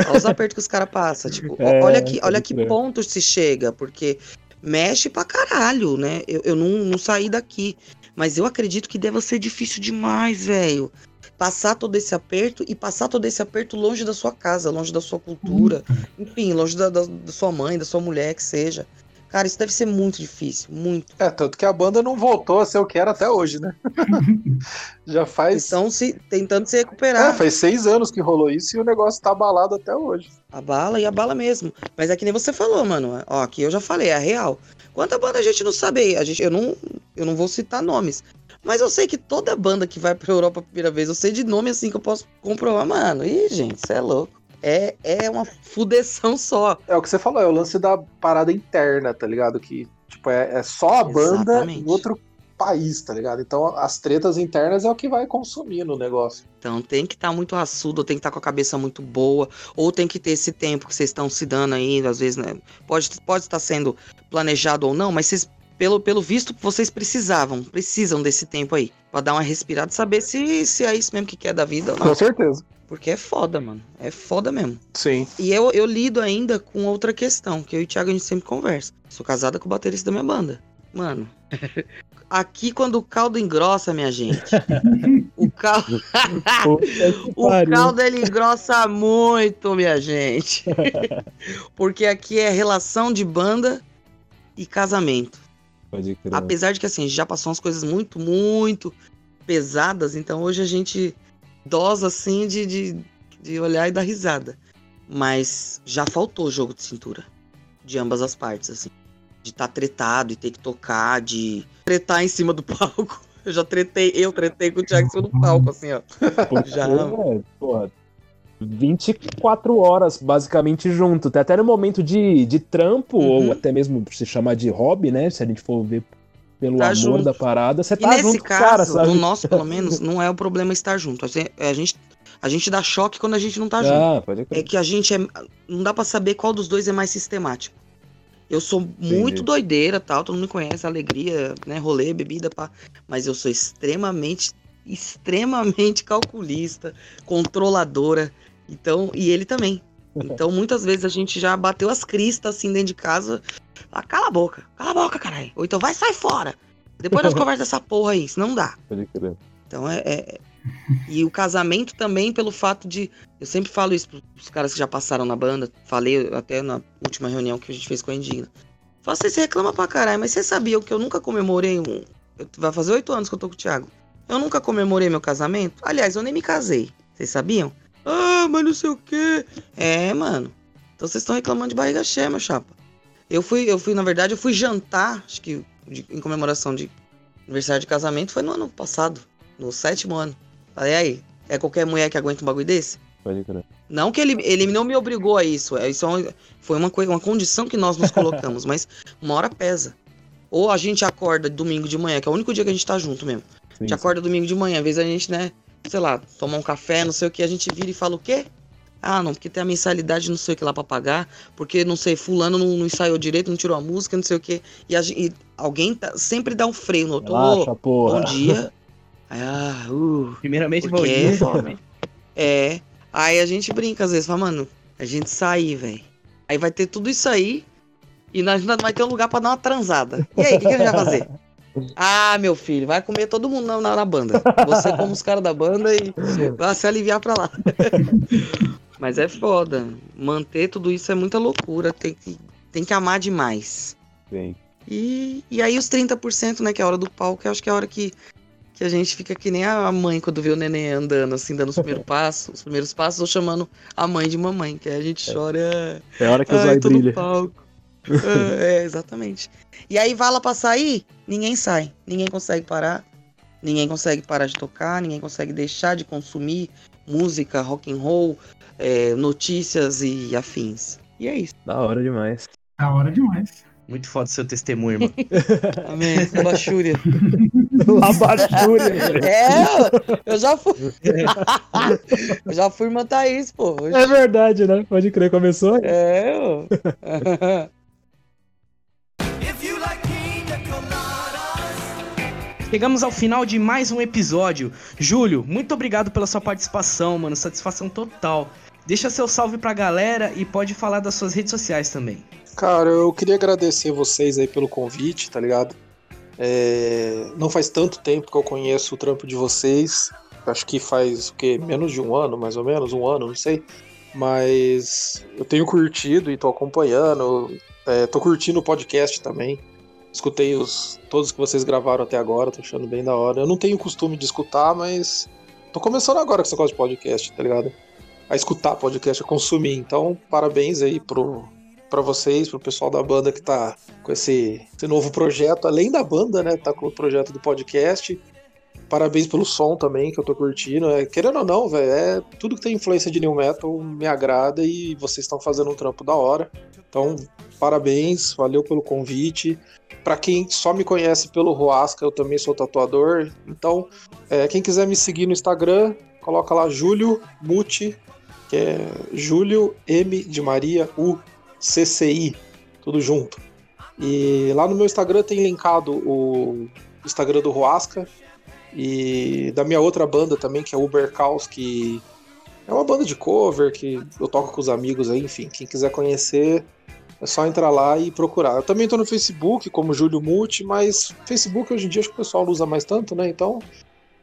G: Olha os apertos que os caras passam. Tipo,
C: É,
G: olha que, olha que ponto se chega, porque mexe pra caralho, né? Eu, eu não, não saí daqui. Mas eu acredito que deva ser difícil demais, velho. Passar todo esse aperto e passar todo esse aperto longe da sua casa, longe da sua cultura, enfim, longe da, da, da sua mãe, da sua mulher, que seja. Cara, isso deve ser muito difícil, muito.
F: É, tanto que a banda não voltou a ser o que era até hoje, né? Já faz.
G: Estão se tentando se recuperar.
F: É, faz seis anos que rolou isso e o negócio tá abalado até hoje.
G: A bala e a bala mesmo. Mas é que nem você falou, mano. Ó, aqui eu já falei, é real. Quanta banda a gente não sabe? A gente, eu, não, eu não vou citar nomes. Mas eu sei que toda banda que vai pra Europa a primeira vez, eu sei de nome assim que eu posso comprovar, mano. Ih, gente, você é louco. É, é uma fudeção só.
F: É o que você falou, é o lance da parada interna, tá ligado? Que, tipo, é, é só a banda
G: Exatamente.
F: em outro país, tá ligado? Então as tretas internas é o que vai consumindo o negócio.
G: Então tem que estar muito raçudo, ou tem que estar com a cabeça muito boa, ou tem que ter esse tempo que vocês estão se dando aí, às vezes, né? Pode, pode estar sendo planejado ou não, mas vocês, pelo, pelo visto, vocês precisavam, precisam desse tempo aí. Pra dar uma respirada e saber se, se é isso mesmo que quer da vida ou não.
F: Com certeza.
G: Porque é foda, mano. É foda mesmo.
F: Sim.
G: E eu, eu lido ainda com outra questão, que eu e o Thiago a gente sempre conversa. Sou casada com o baterista da minha banda. Mano, aqui quando o caldo engrossa, minha gente. o caldo. O caldo ele engrossa muito, minha gente. Porque aqui é relação de banda e casamento.
C: Pode crer.
G: Apesar de que assim, já passou umas coisas muito, muito pesadas, então hoje a gente dosa assim de, de, de olhar e dar risada. Mas já faltou jogo de cintura. De ambas as partes, assim. De estar tretado e ter que tocar, de tretar em cima do palco. Eu já tretei, eu tretei com o Thiago em cima do palco, assim, ó.
C: Porque,
G: Já.
C: é, porra, 24 horas basicamente junto. Até no momento de, de trampo,
G: Uhum.
C: ou até mesmo se chamar de hobby, né? Se a gente for ver pelo
G: Tá
C: amor
G: junto.
C: da parada, você
G: E
C: tá
G: nesse
C: junto
G: caso,
C: cara, sabe?
G: no nosso, pelo menos, não é o problema estar junto. A gente, a gente, dá choque quando a gente não tá junto.
C: Ah, pode
G: É que a gente é. Não dá pra saber qual dos dois é mais sistemático. Eu sou muito
C: Entendi.
G: doideira, tal, todo mundo me conhece, alegria, né, rolê, bebida, pá. Mas eu sou extremamente, extremamente calculista, controladora. Então, e ele também. Então, muitas vezes a gente já bateu as cristas assim dentro de casa. Ah, cala a boca, cala a boca, caralho. Ou então vai, sai fora. Depois nós conversamos essa porra aí, senão não dá. Então é, é- E o casamento também, pelo fato de. Eu sempre falo isso pros caras que já passaram na banda. Falei até na última reunião que a gente fez com a Indigna. Fala, você reclama pra caralho, mas você sabia que eu nunca comemorei um. Vai fazer oito anos que eu tô com o Thiago. Eu nunca comemorei meu casamento. Aliás, eu nem me casei. Vocês sabiam? Ah, mas não sei o quê. É, mano. Então vocês estão reclamando de barriga cheia, meu chapa. Eu fui, eu fui, na verdade, eu fui jantar, acho que de, em comemoração de aniversário de casamento, foi no ano passado, no sétimo ano. Falei, aí, é qualquer mulher que aguenta um bagulho desse?
C: Pode crer.
G: Não que ele, ele não me obrigou a isso, é, isso é uma- foi uma, coisa, uma condição que nós nos colocamos, mas uma hora pesa. Ou a gente acorda domingo de manhã, que é o único dia que a gente tá junto mesmo. A
C: Sim,
G: gente
C: sim.
G: acorda domingo de manhã, às vezes a gente, né, sei lá, tomar um café, não sei o que, a gente vira e fala o quê? Ah, não, porque tem a mensalidade não sei o que lá pra pagar, porque não sei, fulano não, não ensaiou direito, não tirou a música, não sei o que. E, a e alguém tá- sempre dá um freio no outro.
C: Relaxa, porra.
G: bom dia. Aí, ah, uh,
B: Primeiramente, bom
G: porque é
B: dia.
G: fome. É. Aí a gente brinca às vezes, fala, mano, a gente sair, velho. Aí vai ter tudo isso aí e nós ainda vai ter um lugar pra dar uma transada. E aí, o que, que a gente vai fazer? Ah, meu filho, vai comer todo mundo na, na- na banda. Você como os caras da banda e vai se aliviar pra lá. Mas é foda. Manter tudo isso é muita loucura. Tem que, tem que amar demais.
C: Sim.
G: E, e aí os 30%, né, que é a hora do palco, eu acho que é a hora que, que a gente fica que nem a mãe quando vê o neném andando, assim, dando os primeiros passos, os primeiros passos, ou chamando a mãe de mamãe, que aí a gente chora.
C: É a hora que o
G: Ai,
C: zóio
G: Ah, é, exatamente. E aí vala pra sair, ninguém sai. Ninguém consegue parar. Ninguém consegue parar de tocar, ninguém consegue deixar de consumir música, rock and roll, é, notícias e afins. E é isso.
C: Da hora demais.
E: Da hora demais.
B: Muito foda o seu testemunho, irmão.
G: Amém. Bachúria.
C: Labachúria.
G: É, eu já fui. eu já fui irmã Thaís, pô.
C: É verdade, né? Pode crer, começou.
G: É, ô.
B: Chegamos ao final de mais um episódio. Júlio, muito obrigado pela sua participação, mano. Satisfação total. Deixa seu salve pra galera e pode falar das suas redes sociais também.
F: Cara, eu queria agradecer vocês aí pelo convite, tá ligado? É, Não faz tanto tempo que eu conheço o trampo de vocês. Acho que faz o quê? Menos de um ano, mais ou menos, um ano, não sei. Mas eu tenho curtido e tô acompanhando. É, tô curtindo o podcast também. Escutei os, todos que vocês gravaram até agora, tô achando bem da hora. Eu não tenho costume de escutar, mas tô começando agora com esse negócio de podcast, tá ligado? A escutar podcast, a consumir. Então, parabéns aí pro, pra vocês, pro pessoal da banda que tá com esse, esse novo projeto, além da banda, né? Tá com o projeto do podcast. Parabéns pelo som também, que eu tô curtindo. É, querendo ou não, velho, é tudo que tem influência de new metal me agrada e vocês estão fazendo um trampo da hora. Então, parabéns, valeu pelo convite. Pra quem só me conhece pelo Roasca, eu também sou tatuador. Então, é, quem quiser me seguir no Instagram, coloca lá Júlio Muti, que é Júlio M de Maria U CCI, tudo junto. E lá no meu Instagram tem linkado o Instagram do Roasca e da minha outra banda também, que é Uber Caos, que é uma banda de cover que eu toco com os amigos aí, enfim, quem quiser conhecer é só entrar lá e procurar. Eu também tô no Facebook como Júlio Multi, mas Facebook hoje em dia acho que o pessoal não usa mais tanto, né? Então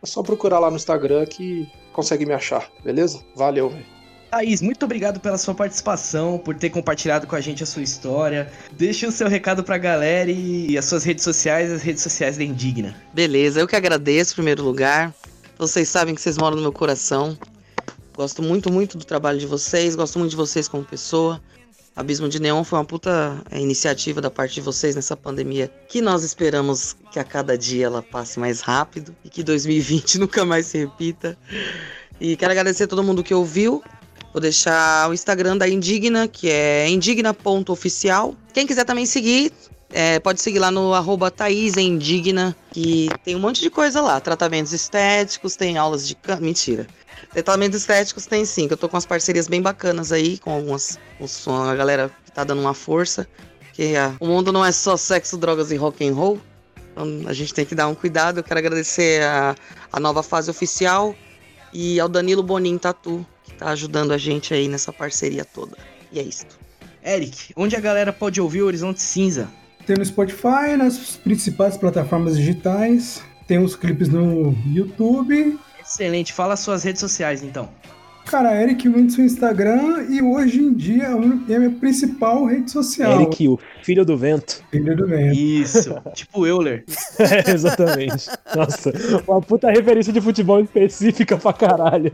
F: é só procurar lá no Instagram que consegue me achar, beleza? Valeu, velho.
B: Thaís, muito obrigado pela sua participação, por ter compartilhado com a gente a sua história. Deixe o seu recado pra galera e as suas redes sociais, as redes sociais da Indigna.
G: Beleza, eu que agradeço em primeiro lugar. Vocês sabem que vocês moram no meu coração. Gosto muito, muito do trabalho de vocês, gosto muito de vocês como pessoa. Abismo de Neon foi uma puta é, iniciativa da parte de vocês nessa pandemia que nós esperamos que a cada dia ela passe mais rápido e que 2020 nunca mais se repita. E quero agradecer a todo mundo que ouviu. Vou deixar o Instagram da Indigna, que é indigna.oficial. Quem quiser também seguir, é, pode seguir lá no arroba Thaís Indigna, que tem um monte de coisa lá. Tratamentos estéticos, tem aulas de can... Mentira. Tratamentos estéticos tem sim, que eu tô com umas parcerias bem bacanas aí, com algumas. com a galera que tá dando uma força. Que a- o mundo não é só sexo, drogas e rock and roll. Então a gente tem que dar um cuidado. Eu quero agradecer a, a nova fase oficial e ao Danilo Bonin Tatu, tá ajudando a gente aí nessa parceria toda. E é isso.
B: Eric, onde a galera pode ouvir o Horizonte Cinza?
E: Tem no Spotify, nas principais plataformas digitais. Tem os clipes no YouTube.
B: Excelente, fala as suas redes sociais então.
E: Cara, Eric Wintz no Instagram e hoje em dia é a é a minha principal rede social.
C: Eric, o filho do vento.
E: Filho do vento.
B: Isso, tipo Euler.
C: É, exatamente. Nossa, uma puta referência de futebol específica pra caralho.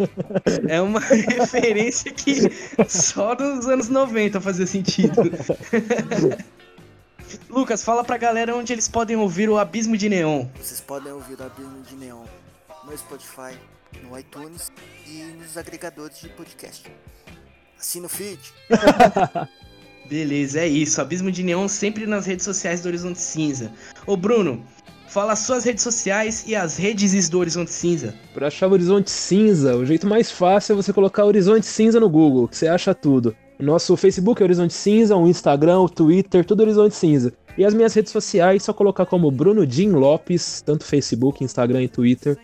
B: É uma referência que só dos anos 90 fazia sentido. Lucas, fala pra galera onde eles podem ouvir o Abismo de Neon.
D: Vocês podem ouvir o Abismo de Neon no Spotify, no iTunes e nos agregadores de podcast. Assina o feed.
B: Beleza, é isso. Abismo de Neon sempre nas redes sociais do Horizonte Cinza. Ô Bruno, fala as suas redes sociais e as redes do Horizonte Cinza.
C: Pra achar o Horizonte Cinza, o jeito mais fácil é você colocar Horizonte Cinza no Google, que você acha tudo. O nosso Facebook é Horizonte Cinza, o Instagram, o Twitter, tudo Horizonte Cinza. E as minhas redes sociais, só colocar como Bruno Jim Lopes, tanto Facebook, Instagram e Twitter.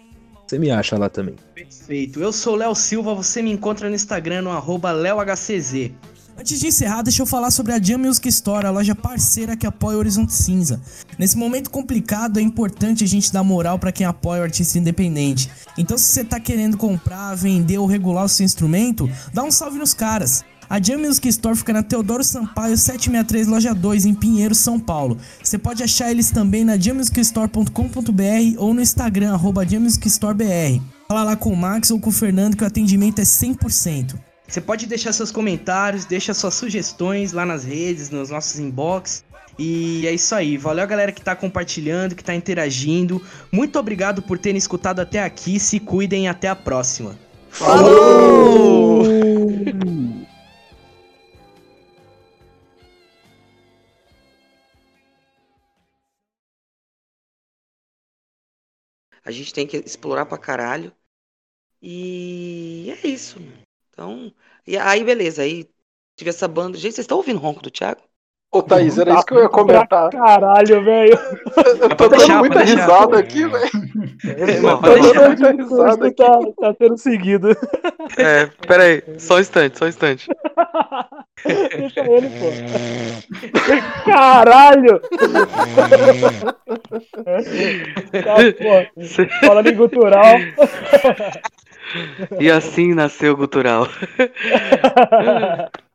C: Você me acha lá também.
B: Perfeito. Eu sou o Léo Silva, você me encontra no Instagram no arroba LeoHCZ.
H: Antes de encerrar, deixa eu falar sobre a Jam Music Store, a loja parceira que apoia o Horizonte Cinza. Nesse momento complicado, é importante a gente dar moral pra quem apoia o artista independente. Então, se você tá querendo comprar, vender ou regular o seu instrumento, dá um salve nos caras. A Jam Music Store fica na Teodoro Sampaio 763, loja 2, em Pinheiro, São Paulo. Você pode achar eles também na jammusicstore.com.br ou no Instagram, arroba jammusicstorebr. Fala lá com o Max ou com o Fernando que o atendimento é 100%.
B: Você pode deixar seus comentários, deixa suas sugestões lá nas redes, nos nossos inbox. E é isso aí. Valeu a galera que tá compartilhando, que tá interagindo. Muito obrigado por terem escutado até aqui. Se cuidem e até a próxima. Falou!
G: A gente tem que explorar pra caralho. E é isso. Então, e aí beleza, aí tive essa banda. Gente, vocês estão ouvindo o ronco do Thiago?
F: Ô, Thaís, era isso que eu ia comentar.
C: Caralho, velho.
F: Eu tô dando muita risada aqui, velho.
B: Mas
F: Tô
B: pode deixar.
F: dando muita risada aqui.
C: tá, tá sendo seguido.
G: É, pera aí, só um instante, só um instante.
C: Deixa ele, pô. Caralho! tá, pô. Falando em gutural.
G: E assim nasceu o Gutural.